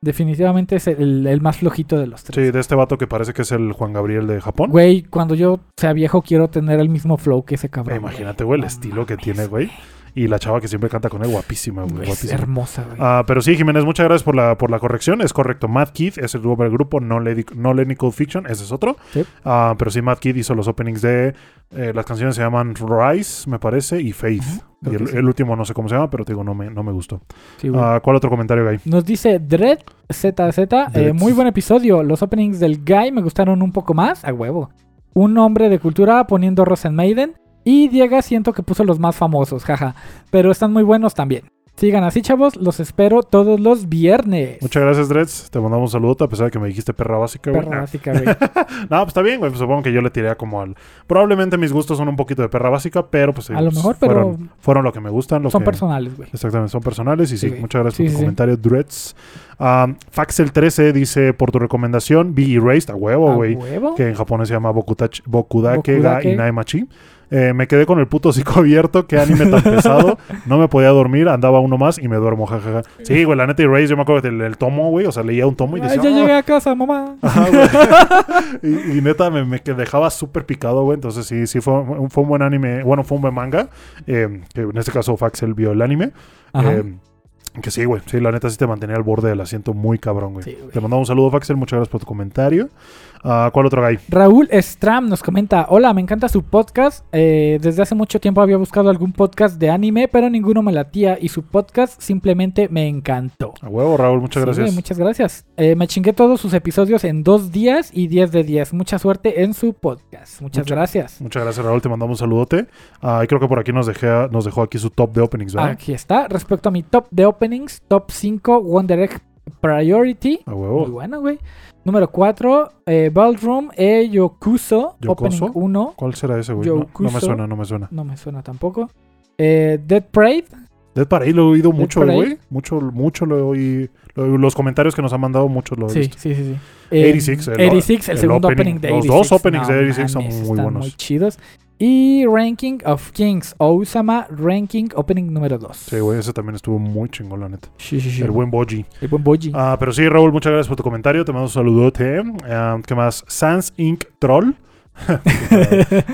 Definitivamente es el, el más flojito de los tres. Sí, de este vato que parece que es el Juan Gabriel de Japón. Güey, cuando yo sea viejo quiero tener el mismo flow que ese Eh, cabrón. imagínate, güey, el No estilo que tiene, güey. Y la chava que siempre canta con él, guapísima, güey. Es guapísima. hermosa, güey. Ah, pero sí, Jiménez, muchas gracias por la, por la corrección. Es correcto. Mad Kid es el grupo del grupo, no, Lady, no Lenny Cold Fiction, ese es otro. Sí. Ah, pero sí, Mad Kid hizo los openings de. eh, las canciones se llaman Rise, me parece, y Faith. Y el, que sí. el último no sé cómo se llama, pero te digo, no me, no me gustó. Sí. Ah, ¿Cuál otro comentario, Guy? Nos dice Dread ZZ, eh, muy buen episodio. Los openings del Guy me gustaron un poco más, a huevo. Un hombre de cultura poniendo Rosen Maiden. Y Diego siento que puso los más famosos, jaja. Pero están muy buenos también. Sigan así, chavos. Los espero todos los viernes. Muchas gracias, Dreads. Te mandamos un saludo a pesar de que me dijiste perra básica, güey. Perra básica, güey. No, pues está bien, güey. Pues supongo que yo le tiré como al. Probablemente mis gustos son un poquito de perra básica, pero pues. A lo pues, mejor, pero Fueron, fueron lo que me gustan. Lo Son que- personales, güey. Exactamente, son personales. Y sí, muchas gracias Sí, por tu sí, sí. comentario, Dreads. Um, Faxel13 dice: Por tu recomendación, Be Erased, a huevo, ¿A güey. huevo? Que en japonés se llama Bokutachi- Bokudake ga Bokudake. Eh, me quedé con el puto hocico abierto. Qué anime tan pesado. No me podía dormir. Andaba uno más y me duermo, jajaja. Sí, güey, la neta Erased, yo me acuerdo del el tomo, güey. O sea, leía un tomo y Ay, decía. ya "Ah". llegué a casa, mamá. Y, y neta me, dejaba súper picado, güey. Entonces sí, sí fue, un- fue un buen anime. Bueno, fue un buen manga. eh, que en este caso Faxel vio el anime. Ajá. Eh, que sí, güey. Sí, la neta sí te mantenía al borde del asiento muy cabrón, güey. Sí, güey. Te mandamos un saludo, Faxel. Muchas gracias por tu comentario. Ah, ¿Cuál otro guy? Raúl Stram nos comenta, hola, me encanta su podcast. Eh, desde hace mucho tiempo había buscado algún podcast de anime, pero ninguno me latía y su podcast simplemente me encantó. A huevo, Raúl. Muchas Sí, gracias. muchas gracias. Eh, me chingué todos sus episodios en dos días y 10 de 10. Mucha suerte en su podcast. Muchas Mucha- gracias. Muchas gracias, Raúl. Te mandamos un saludote. Ah, y creo que por aquí nos, dejé, nos dejó aquí su top de openings, ¿verdad? Aquí está. Respecto a mi top de openings, top 5 Wonder Egg Priority. A Muy huevo. buena, güey. Número 4, eh, Ballroom e Yokuso. ¿Yokoso? Opening 1. ¿Cuál será ese, güey? No, no me suena, no me suena. No me suena tampoco. Eh, Dead Parade. Dead Parade lo he oído Dead mucho, güey. Mucho, mucho lo he oído. Los comentarios que nos han mandado, muchos lo he Sí, visto. sí, sí, sí. Eh, 86, el- 86, el, el segundo opening. opening de Los 86. dos openings de 86 son mames, muy buenos. muy chidos. Y Ranking of Kings, Osama Ranking Opening número 2. Sí, güey, ese también estuvo muy chingón, la neta. Sí, sí, sí. El buen Boji. El buen Boji. Ah, pero sí, Raúl, muchas gracias por tu comentario. Te mando un saludote. Ah, ¿Qué más? Sans Inc. Troll.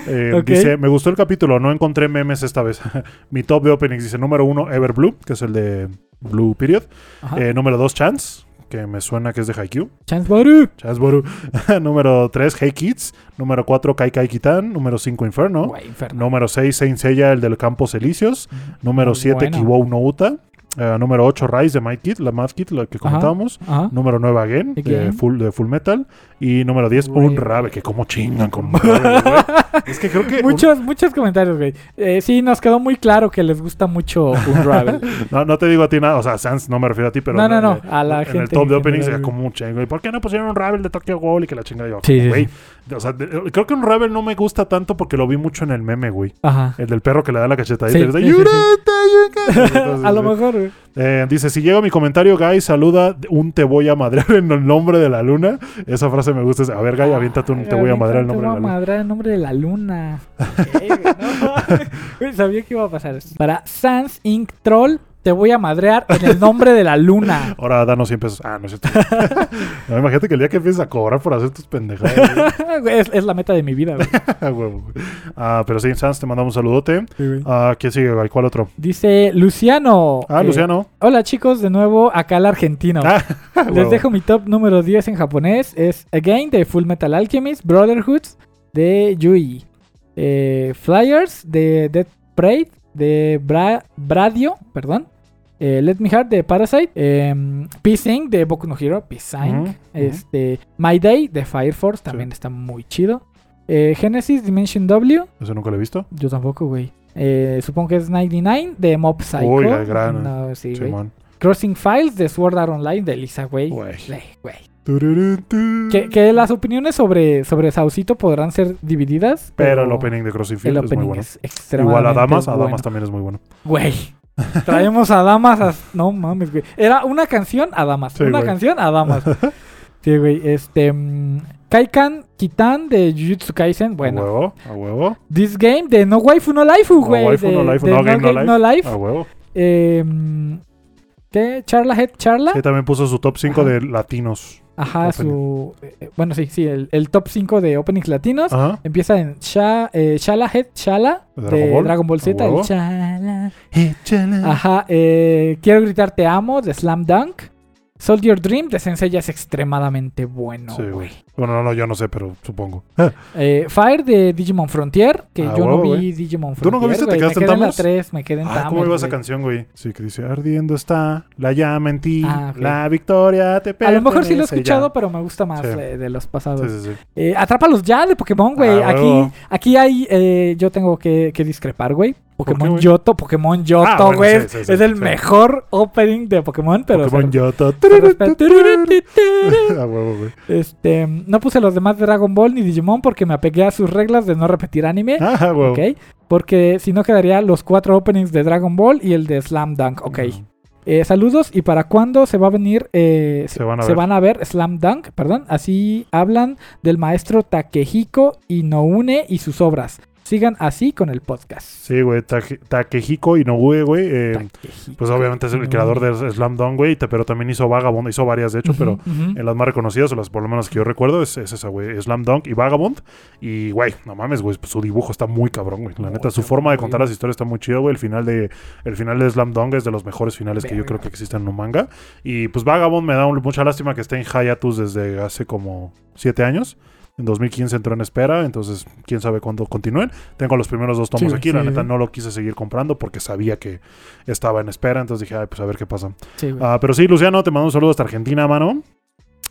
Eh. Dice, me gustó el capítulo, no encontré memes esta vez. Mi top de openings dice número uno, Everblue, que es el de Blue Period. Eh, número dos, Chance, que me suena que es de Haikyuu. Chance Baru. Chance Boru. número tres, Hey Kids. Número cuatro, Kai Kai Kitan. Número cinco, Inferno. Güey, inferno. Número 6, Saint Seiya, el del Campos Elíseos. Número Muy 7, bueno. Kiwou no Uta. Eh, número 8, Rise de Might Kid, la Mad Kid, la que comentábamos. Ajá. Número 9, Again, de full, de full Metal. Y número 10, Güey. Un Rabe, que como chingan con un Rabe. Es que creo que. un- Muchos, muchos comentarios, güey. Eh, sí, nos quedó muy claro que les gusta mucho Unravel. No, no te digo a ti nada, o sea, Sans no me refiero a ti, pero. No, no, en- no, a la en gente el top en de opening general, sería güey. como un chingo. ¿Y por qué no pusieron un Ravel de Tokyo Ghoul y que la chinga yo? Sí, güey. sí. O sea, de- creo que un Ravel no me gusta tanto porque lo vi mucho en el meme, güey. Ajá. El del perro que le da la cachetadita Sí, y dice. "Yureta, yuka". Entonces, a lo mejor, güey. Eh, dice, si llega mi comentario, Guy, saluda un te voy a madrear en el nombre de la luna. Esa frase me gusta. A ver, Guy, aviéntate un te voy a madrear en el nombre de la Te voy a luna. madrear el nombre de la luna. Sabía que iba a pasar. Para Sans Inc. Troll, te voy a madrear en el nombre de la luna. Ahora danos 100 pesos. Ah, no es cierto. no, imagínate que el día que empieces a cobrar por hacer tus pendejadas. güey. Güey, es, es la meta de mi vida, güey. Ah, güey. Pero sí, Sans, te mandamos un saludote. Sí, güey. Ah, ¿Quién sigue, Guy? ¿Cuál otro? Dice Luciano. Ah, eh, Luciano. Hola chicos, de nuevo acá el argentino. Ah, Les dejo mi top número 10 en japonés. Es Again de Full Metal Alchemist, Brotherhoods de Yui, eh, Flyers de Dead Parade de Bra- Bradio, perdón. Eh, Let Me Heart de Parasite, eh, Peace de Boku no Hero, Peace ujú. este, My Day de Fire Force también está muy chido. Eh, Genesis Dimension W, Eso nunca lo he visto. yo tampoco, güey. Eh, supongo que es 99 de Mob Psycho. Uy, la gran- No, sí. Crossing Files de Sword Art Online de Lisa, güey. Güey. Que, que las opiniones sobre, sobre Saucito podrán ser divididas. Pero el opening de Crossing el Field es muy bueno. es Igual a Damas, a bueno. Damas también es muy bueno. Güey. Traemos a Damas a... No mames, güey. Era una canción a Damas. Sí, una güey. canción a Damas. sí, güey. Este... mm, Kaikan Kitan de Jujutsu Kaisen. A Bueno. huevo, a huevo. This Game de No Waifu No No güey. waifu, de, no laifu, de no game, no Game, life. No Life. A huevo. Eh, ¿Qué? Charla Head Charla. Sí, también puso su top 5 Ajá. de latinos. Ajá, su... eh, bueno, sí, sí. El, el top 5 de openings latinos. Ajá. Empieza en Sha, eh, Shala Head Shala ¿De Dragon Ball? Dragon Ball ¿A Z. El. Ajá, eh, Quiero gritar te amo de Slam Dunk. Soldier Dream de Sensei es extremadamente bueno. Sí, güey. Bueno, no, no, yo no sé, pero supongo. Eh, Fire de Digimon Frontier, que Ah, yo no vi. Digimon ¿Tú Frontier. nunca viste? ¿Te quedaste me en quedé en la Tamers? 3, me quedé en Ah, Tamers, ¿cómo iba esa canción, güey? Sí, que dice, ardiendo está la llama en ti, Ah, la victoria te A lo mejor sí lo he pertenece escuchado, ya". pero me gusta más Sí. eh, de los pasados. Sí, sí, sí. Eh, Atrápalos ya de Pokémon, güey. Ah, aquí, aquí hay. eh, yo tengo que, que discrepar, güey. ¿Por qué, Pokémon? Yoto, Pokémon Yoto, Ah, bueno, güey. sí, sí, sí, es el mejor opening de Pokémon, pero. Pokémon se- Yoto. se. A güey. Este, no puse los demás de Dragon Ball ni Digimon porque me apegué a sus reglas de no repetir anime. Ah, a huevo. Ok. Porque si no quedaría los cuatro openings de Dragon Ball y el de Slam Dunk. Ok. Eh, saludos. ¿Y para cuándo se va a venir? eh, Se van a ver. ver Slam Dunk, perdón. Así hablan del maestro Takehiko Inoue y sus obras. Sigan así con el podcast. Sí, güey. Take- Takehiko Inoue, güey. eh, pues obviamente es el creador de Slam Dunk, güey. Pero también hizo Vagabond. Hizo varias, de hecho, pero en las más reconocidas, o las por lo menos que yo recuerdo, es, es esa, güey. Slam Dunk y Vagabond. Y, güey, no mames, güey. pues, su dibujo está muy cabrón, güey. La neta, su forma de contar las historias está muy chido, güey. El final de, el final de Slam Dunk es de los mejores finales que yo creo que existen en un manga. Y pues Vagabond me da un- mucha lástima que esté en Hayatus desde hace como siete años. En 2015 entró en espera, entonces quién sabe cuándo continúen. Tengo los primeros dos tomos Sí, aquí, la neta sí. no lo quise seguir comprando porque sabía que estaba en espera, entonces dije, ay, pues a ver qué pasa. Ah, pero sí, Luciano, te mando un saludo hasta Argentina, mano.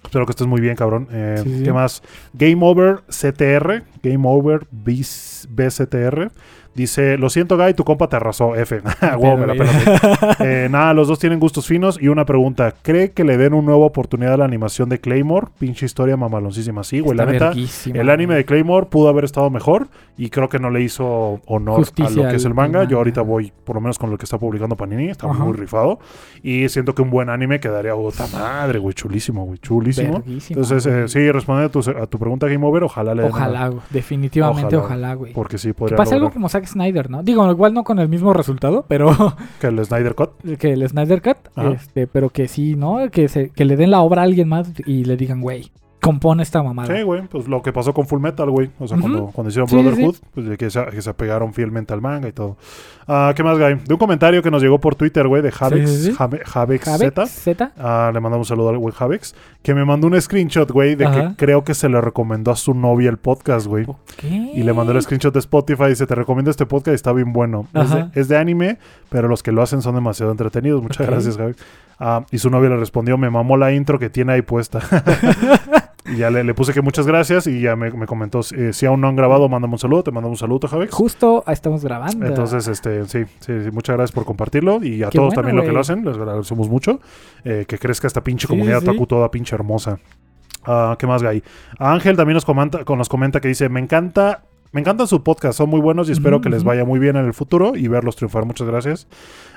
Espero que estés muy bien, cabrón. Eh. ¿Qué más? Game Over CTR. Game Over BCTR. Dice, lo siento, Guy, tu compa te arrasó. F. Ah, Huevo, me la. Eh, nada, los dos tienen gustos finos. Y una pregunta, ¿cree que le den una nueva oportunidad a la animación de Claymore? Pinche historia mamaloncísima. Sí, güey, la neta. El anime de Claymore pudo haber estado mejor y creo que no le hizo honor a lo que es el manga. Yo ahorita voy, por lo menos con lo que está publicando Panini, está Ajá. muy rifado. Y siento que un buen anime quedaría, puta madre, güey, chulísimo, güey, chulísimo. Verguísima, Entonces, eh, sí, respondiendo a tu, a tu pregunta, Game Over, ojalá le den una- Ojalá, güey. Definitivamente, Ojalá, ojalá, güey. Porque sí, Que podría algo lograr como Zack Snyder, ¿no? Digo, igual no con el mismo resultado, pero que el Snyder Cut. que el Snyder Cut, Ajá. este, pero que sí, ¿no? Que, se, que le den la obra a alguien más y le digan, güey, compone esta mamada. Sí, güey, pues lo que pasó con Full Metal, güey. O sea, cuando, cuando hicieron Sí, sí, Brotherhood, pues de que se, que se apegaron fielmente al manga y todo. Ah, ¿Qué más, Guy? De un comentario que nos llegó por Twitter, güey, de Javex, Sí, sí, sí. Jave- Javex Javex, Z. Z. Ah, le mandamos un saludo al güey Javex, que me mandó un screenshot, güey, de Ajá. que creo que se le recomendó a su novia el podcast, güey. ¿Qué? Y le mandó el screenshot de Spotify y dice, te recomiendo este podcast y está bien bueno. Es de, es de anime, pero los que lo hacen son demasiado entretenidos. Muchas Ok. gracias, Javex. Ah, y su novia le respondió, me mamó la intro que tiene ahí puesta. y ya le, le puse que muchas gracias y ya me, me comentó, eh, si aún no han grabado, mándame un saludo, te mandamos un saludo, Javex. Justo estamos grabando. Entonces, este, sí, sí, sí, muchas gracias por compartirlo y a Qué todos bueno, también lo que lo hacen, les agradecemos mucho. eh, que crezca esta pinche comunidad sí. toda pinche hermosa. Ah, ¿Qué más, Gay? Ángel también nos comenta, con- nos comenta que dice, me encanta... Me encantan sus podcasts, son muy buenos y espero que les vaya muy bien en el futuro y verlos triunfar. Muchas gracias.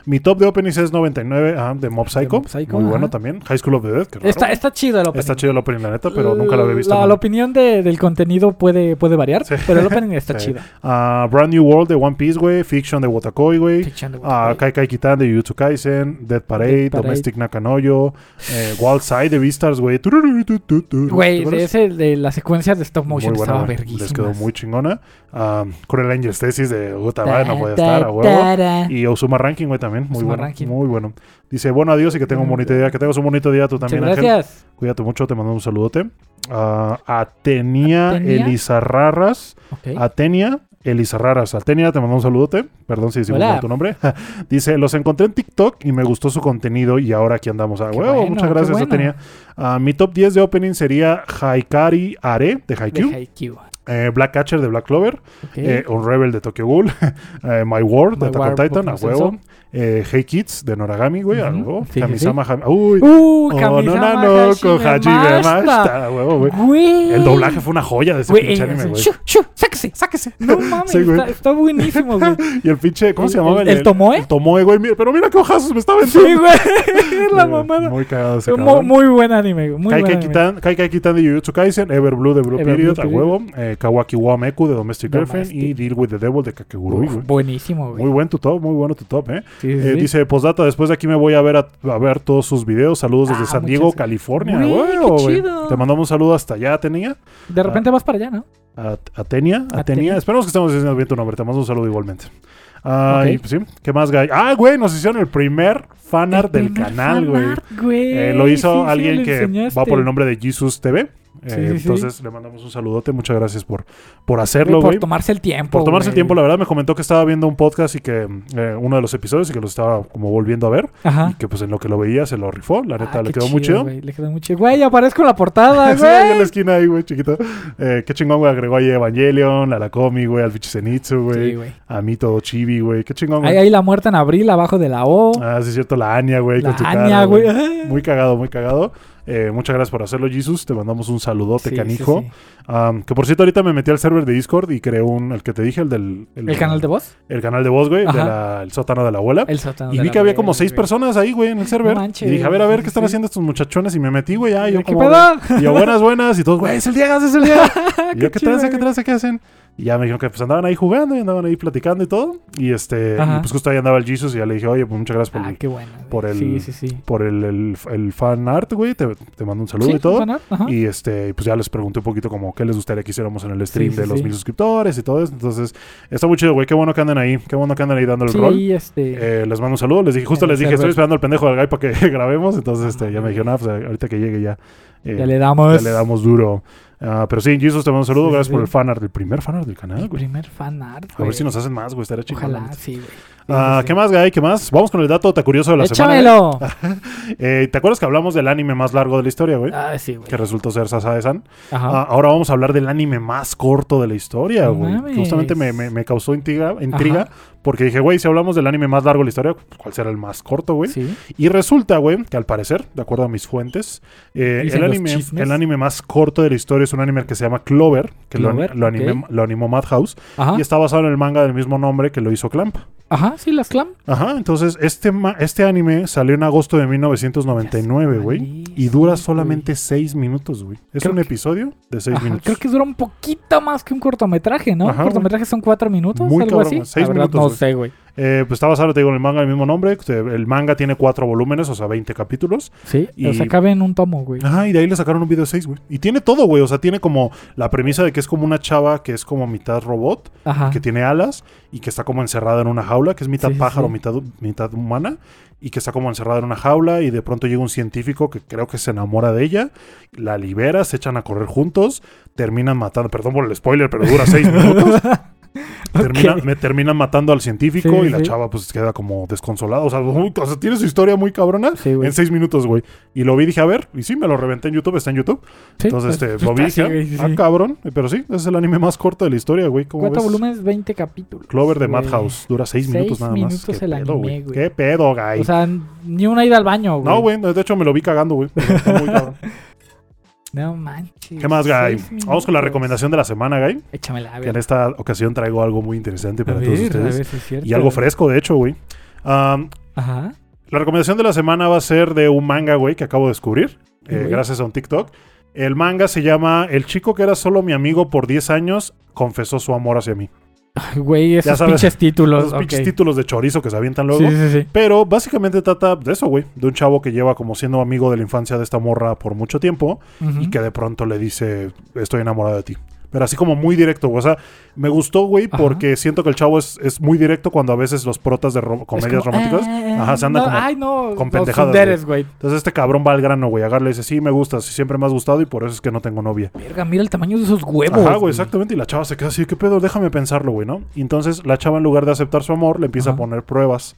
Mi top de openings es 99 ah, de Mob Psycho. Mob Psycho, muy ajá. bueno también. High School of the Dead. que. Está, está chido el opening. Está chido el opening, la neta, pero nunca lo había visto. La, la opinión de- del contenido puede, puede variar, Sí. pero el opening está Sí. chido. Ah, Brand New World de One Piece, güey. Fiction de Wotakoi, güey. Fiction de Waterboy. Kai Kai Kitan de Jujutsu Kaisen, Dead Parade, Dead Parade. Domestic Nakanoyo, eh, Wild Side de Beastars, güey. Güey, ese de las secuencias de stop motion Muy buena, estaba verguísima. Les quedó muy chingona. Ah, Cruel Angels Thesis de madre, no podía estar a huevo. Y Osuma Ranking, güey, también. Muy bueno. Ranking. Muy bueno. Dice, bueno, adiós y que tenga un bonito día. Que tengas un bonito día tú también, Ángel. gracias. Cuídate mucho, te mando un saludote. Ah, Atenia, Atenia. Elizarraras. Ok. Atenia Elizarraras. Atenia, te mando un saludote. Perdón si decimos mal tu nombre. Dice, los encontré en TikTok y me gustó su contenido y ahora aquí andamos. Ah, Qué huevo, bueno, muchas gracias, bueno. Atenia. Ah, mi top 10 de opening sería Haikari Are de De Haikyuu. Eh, Black Catcher de Black Clover. Ok. eh, Unravel de Tokyo Ghoul. eh, My World de Attack on Titan, a huevo. Eh, hey Kids de Noragami, güey, a huevo. Kamisama Uy. Uh, Oh, no, no, con Hajime Mashita. Mashita, a huevo, güey. Güey. El doblaje fue una joya de ese Güey, pinche eh, anime, güey. shu, shu, sáquese, sáquese. No mames, Sí, está, está buenísimo, güey. Y el pinche, ¿cómo El- se llamaba? el- el Tomoe? El Tomoe, güey. Pero mira qué ojazos me estaba Sí, vendiendo. güey. La Sí, güey, mamada. Muy cagado ese Muy, muy buen anime, güey. Muy Kai buen Kai. Kitan, Kai Kai Kitan de Jujutsu Kaisen, Everblue de Blue Period, a huevo, eh, Kawaki wa Meku de Domestic Girlfriend y Deal with the Devil de Kakegurui, güey. buenísimo, güey. Muy buen tu top, muy bueno tu top, eh. Sí, sí, Eh, sí. Dice, postdata, después de aquí me voy a ver a, a ver todos sus videos. Saludos desde Ah, San Diego, gracias. California. Qué chido. Te mandamos un saludo hasta allá, Tenía. De repente vas para allá, ¿no? A- Atenia, Atenia. Esperamos que estemos diciendo bien tu nombre. Te mando un saludo igualmente. Ah, Ok. y, pues, sí. ¿Qué más, Guy? Ah, güey, nos hicieron el primer fanart El del primer canal, güey. fanart, güey. Eh, lo hizo Sí, sí, alguien lo que va por el nombre de Jesus TV. Eh, Sí, sí, sí. entonces le mandamos un saludote. Muchas gracias por, por hacerlo, por güey. tomarse el tiempo. Por tomarse el güey. tiempo, la verdad me comentó que estaba viendo un podcast y que eh, uno de los episodios y que lo estaba como volviendo a ver. Ajá. Y que pues en lo que lo veía se lo rifó. La neta Ah, le qué quedó muy chido. güey, Le quedó muy chido. Güey, aparezco en la portada, Sí, ahí en la güey. esquina ahí, güey, chiquito. Eh, qué chingón, güey. Agregó ahí Evangelion, a la Comi, güey, al Zenitsu, güey. Sí, güey. a mí todo chibi, güey. Qué chingón, güey. Ahí, ahí la muerta en abril, abajo de la O. Ah, sí es cierto, la Anya, güey, la cara, güey. Muy cagado, muy cagado. Eh, muchas gracias por hacerlo, Jesus. Te mandamos un saludote, Sí, canijo. sí, sí. Am, que por cierto, ahorita me metí al server de Discord y creé un, el que te dije, el del... ¿El canal de voz? El canal de voz, güey, el, de Ajá. la- el sótano de la abuela. El sótano y de vi la que había como seis güey. personas ahí, güey, en el server. No manches, y dije, a ver, a ver, ¿qué están haciendo estos muchachones? Y me metí, güey, ah, yo ¿Qué como... pedo? Y yo, buenas, buenas. Y todos, güey, es el Diegas, es el Diegas. Y yo, ¿qué tranza, qué güey. tranza, qué hacen? Y ya me dijeron que pues andaban ahí jugando y andaban ahí platicando y todo. Y este, y pues justo ahí andaba el Jesus y ya le dije, oye, pues muchas gracias por, Ah, el, qué bueno. güey. por el- Sí, sí, sí. por el, el- el fan art, güey. Te, te mando un saludo Sí, y todo. Y este, pues ya les pregunté un poquito como qué les gustaría que hiciéramos en el stream Sí, de los mil suscriptores y todo eso. Entonces, está muy chido, güey. Qué bueno que anden ahí. Qué bueno que anden ahí dando el rol. este... Eh, les mando un saludo. Les dije, justo el les dije, server. estoy esperando al pendejo del guy para que grabemos. Entonces, este, ya me dijeron, ah, pues ahorita que llegue ya. Eh, ya le damos... ya le damos duro. Ah, pero sí, Jesus, te mando un saludo. Sí, Gracias sí, por el fanart, el primer fanart del canal, El güey. primer fan art, A ver si nos hacen más, güey. Estaría chingón. la Ojalá, sí, güey. Ah, ¿Qué más, Guy? ¿Qué más? Vamos con el dato te curioso de la semana. ¡Échamelo! Guy. Eh, ¿Te acuerdas que hablamos del anime más largo de la historia, güey? Ah, sí, güey. Que resultó ser Sasae-san. Ajá. Ah, ahora vamos a hablar del anime más corto de la historia, güey. mames. Justamente me, me- me causó intriga, intriga Ajá. porque dije, güey, si hablamos del anime más largo de la historia, ¿cuál será el más corto, güey? Sí. Y resulta, güey, que al parecer, de acuerdo a mis fuentes, eh, el, anime, chismes. el anime más corto de la historia es un anime que se llama Clover, que lo, Clover, lo, lo animó Madhouse, Ajá. y está basado en el manga del mismo nombre que lo hizo Clamp. Ajá, sí, las clam. Ajá, entonces este, ma- este anime salió en agosto de 1999, güey, y dura solamente 6 minutos, güey. Es Creo un que- episodio de 6 Ajá, minutos. Creo que dura un poquito más que un cortometraje, ¿no? Ajá, un cortometraje son cuatro minutos, Muy algo cabrón, así. seis La verdad, minutos, No sé, güey. Eh, pues está basado, te digo, en el manga del mismo nombre. El manga tiene cuatro volúmenes, o sea, 20 capítulos. Sí, Y- o sea, cabe en un tomo, güey. Ajá, y de ahí le sacaron un video de 6, güey. Y tiene todo, güey. O sea, tiene como la premisa de que es como una chava que es como mitad robot, Ajá. que tiene alas y que está como encerrada en una jaula, que es mitad Sí, pájaro, sí. Mitad, mitad humana, y que está como encerrada en una jaula y de pronto llega un científico que creo que se enamora de ella, la libera, se echan a correr juntos, terminan matando, perdón por el spoiler, pero dura 6 minutos. Termina- me terminan matando al científico Sí, y la sí. chava pues queda como desconsolada. O sea, muy- o sea, tiene su historia muy cabrona Sí, en seis minutos, güey. Y lo vi y dije, a ver, y sí, me lo reventé en YouTube, está en YouTube. Entonces, pues, este, lo vi y pues, sí, dije, ah, cabrón. Pero sí, ese es el anime más corto de la historia, güey. ¿Cómo Cuatro ves? volúmenes, 20 capítulos. Clover de. Madhouse. Dura seis, Seis minutos nada más. minutos ¿Qué el pedo, anime, güey. ¿Qué pedo, güey? O sea, ni una ida al baño, güey. no, güey, de hecho me lo vi cagando, güey. No manches. ¿Qué más, Guy? Vamos con la minutos. recomendación de la semana, Guy. Échamela, a Que en ver. esta ocasión traigo algo muy interesante A para ver, todos a ustedes. ver si es cierto. Y algo fresco, de hecho, güey. Ajá. La recomendación de la semana va a ser de un manga, güey, que acabo de descubrir, eh, gracias a un TikTok. El manga se llama El chico que era solo mi amigo por 10 años confesó su amor hacia mí. Güey, esos sabes, pinches títulos. Esos pinches ok. títulos de chorizo que se avientan luego. Sí, sí, sí. Pero básicamente trata de eso, güey. De un chavo que lleva como siendo amigo de la infancia de esta morra por mucho tiempo y que de pronto le dice, estoy enamorado de ti. Pero así como muy directo, güey. O sea, me gustó, güey, Ajá. porque siento que el chavo es, es muy directo cuando a veces los protas de comedias como, románticas, eh, ajá, se andan no, como Ay, no. con pendejadas, sunderes, güey. Entonces este cabrón va al grano, güey. Agarra y dice, sí, me gustas, siempre me has gustado y por eso es que no tengo novia. Verga, mira el tamaño de esos huevos. Ajá, güey, exactamente. Y la chava se queda así, ¿qué pedo? Déjame pensarlo, güey, ¿no? Y entonces la chava en lugar de aceptar su amor, le empieza Ajá. a poner pruebas.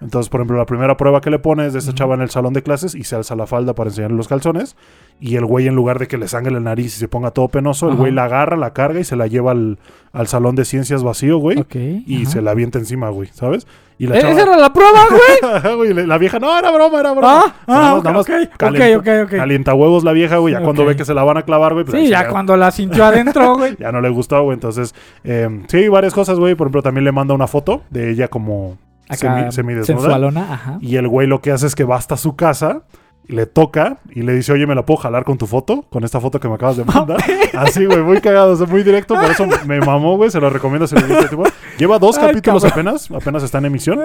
Entonces, por ejemplo, la primera prueba que le pone es de Ujú. chava en el salón de clases y se alza la falda para enseñarle los calzones. Y el güey, en lugar de que le sangre la nariz y se ponga todo penoso, el Ajá. güey la agarra, la carga y se la lleva al, al salón de ciencias vacío, güey. Ok. Y ajá. se la avienta encima, güey, ¿sabes? Y la Eh, chava... Esa era la prueba, güey. La vieja, no, era broma, era broma. Ah, ah, más- ok, nada más ok, calentó- ok, ok, ok. Calienta huevos la vieja, güey. Ya cuando ve que se la van a clavar, güey. pues Sí, ya ya- cuando la sintió adentro, güey. ya no le gustó, güey. Entonces, eh, sí, varias cosas, güey. Por ejemplo, también le manda una foto de ella como Acá, semi, sensualona, ajá. Y el güey lo que hace es que va hasta su casa, le toca y le dice, oye, ¿me la puedo jalar con tu foto? Con esta foto que me acabas de mandar. Así, güey, muy cagado, o sea, muy directo. Por eso me mamó, güey. Se lo recomiendo. Se lo digo. Lleva dos Ay, capítulos cabrón. apenas. Apenas está en emisión.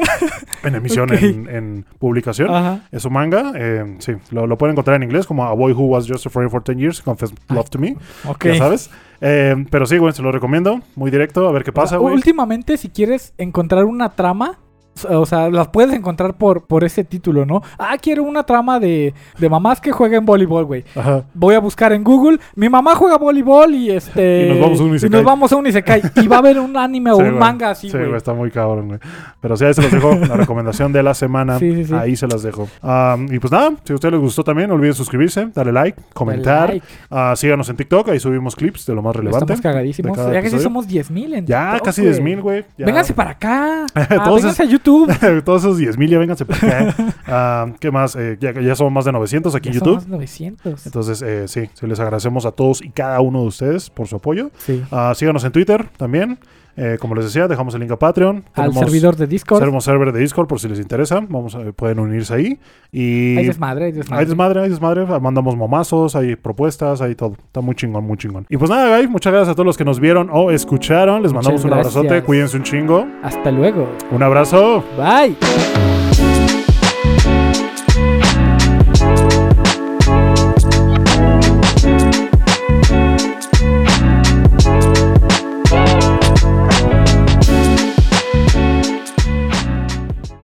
En emisión, en, en publicación. Ajá. Es un manga. eh, sí, lo, lo pueden encontrar en inglés como A Boy Who Was Just a Friend for 10 Years Confessed Love to Me. Ok. Ya sabes. Eh, pero sí, güey, se lo recomiendo. Muy directo. A ver qué pasa, güey. Últimamente, si quieres encontrar una trama O sea, las puedes encontrar por, por ese título, ¿no? Ah, quiero una trama de, de mamás que jueguen voleibol, güey. Ajá. Voy a buscar en Google, mi mamá juega voleibol y este... Y nos vamos a un y isekai. nos vamos a un isekai. y va a haber un anime o un güey. manga así, Sí, güey. está muy cabrón, güey. Pero sí, ahí se los dejo. La recomendación de la semana. Sí, sí, sí. Ahí se las dejo. Y pues nada, si a ustedes les gustó también, no olviden suscribirse, darle like, comentar. like. Ah, síganos en TikTok, ahí subimos clips de lo más relevante. Estamos cagadísimos. Ya casi somos 10 mil en Ya, TikTok, casi güey. 10 mil, güey. Ya. Vénganse para acá. Ah, Todos vénganse es- a YouTube. Todos esos 10 mil ya vénganse para acá. Ah, ¿Qué más? Eh, ya, ya somos más de 900 aquí en YouTube. somos 900. Entonces, eh, sí, sí, les agradecemos a todos y cada uno de ustedes por su apoyo. Sí. Ah, síganos en Twitter también. Eh, como les decía, dejamos el link a Patreon. Al Tenemos- servidor de Discord. Tenemos server de Discord por si les interesa. Vamos pueden unirse ahí. Y Hay desmadre, hay desmadre. hay desmadre, hay desmadre. Mandamos momazos, hay propuestas, hay todo. Está muy chingón, muy chingón. Y pues nada, guys, muchas gracias a todos los que nos vieron o escucharon. Les Muchas mandamos un abrazote. Cuídense un chingo. Hasta luego. Un abrazo. Bye.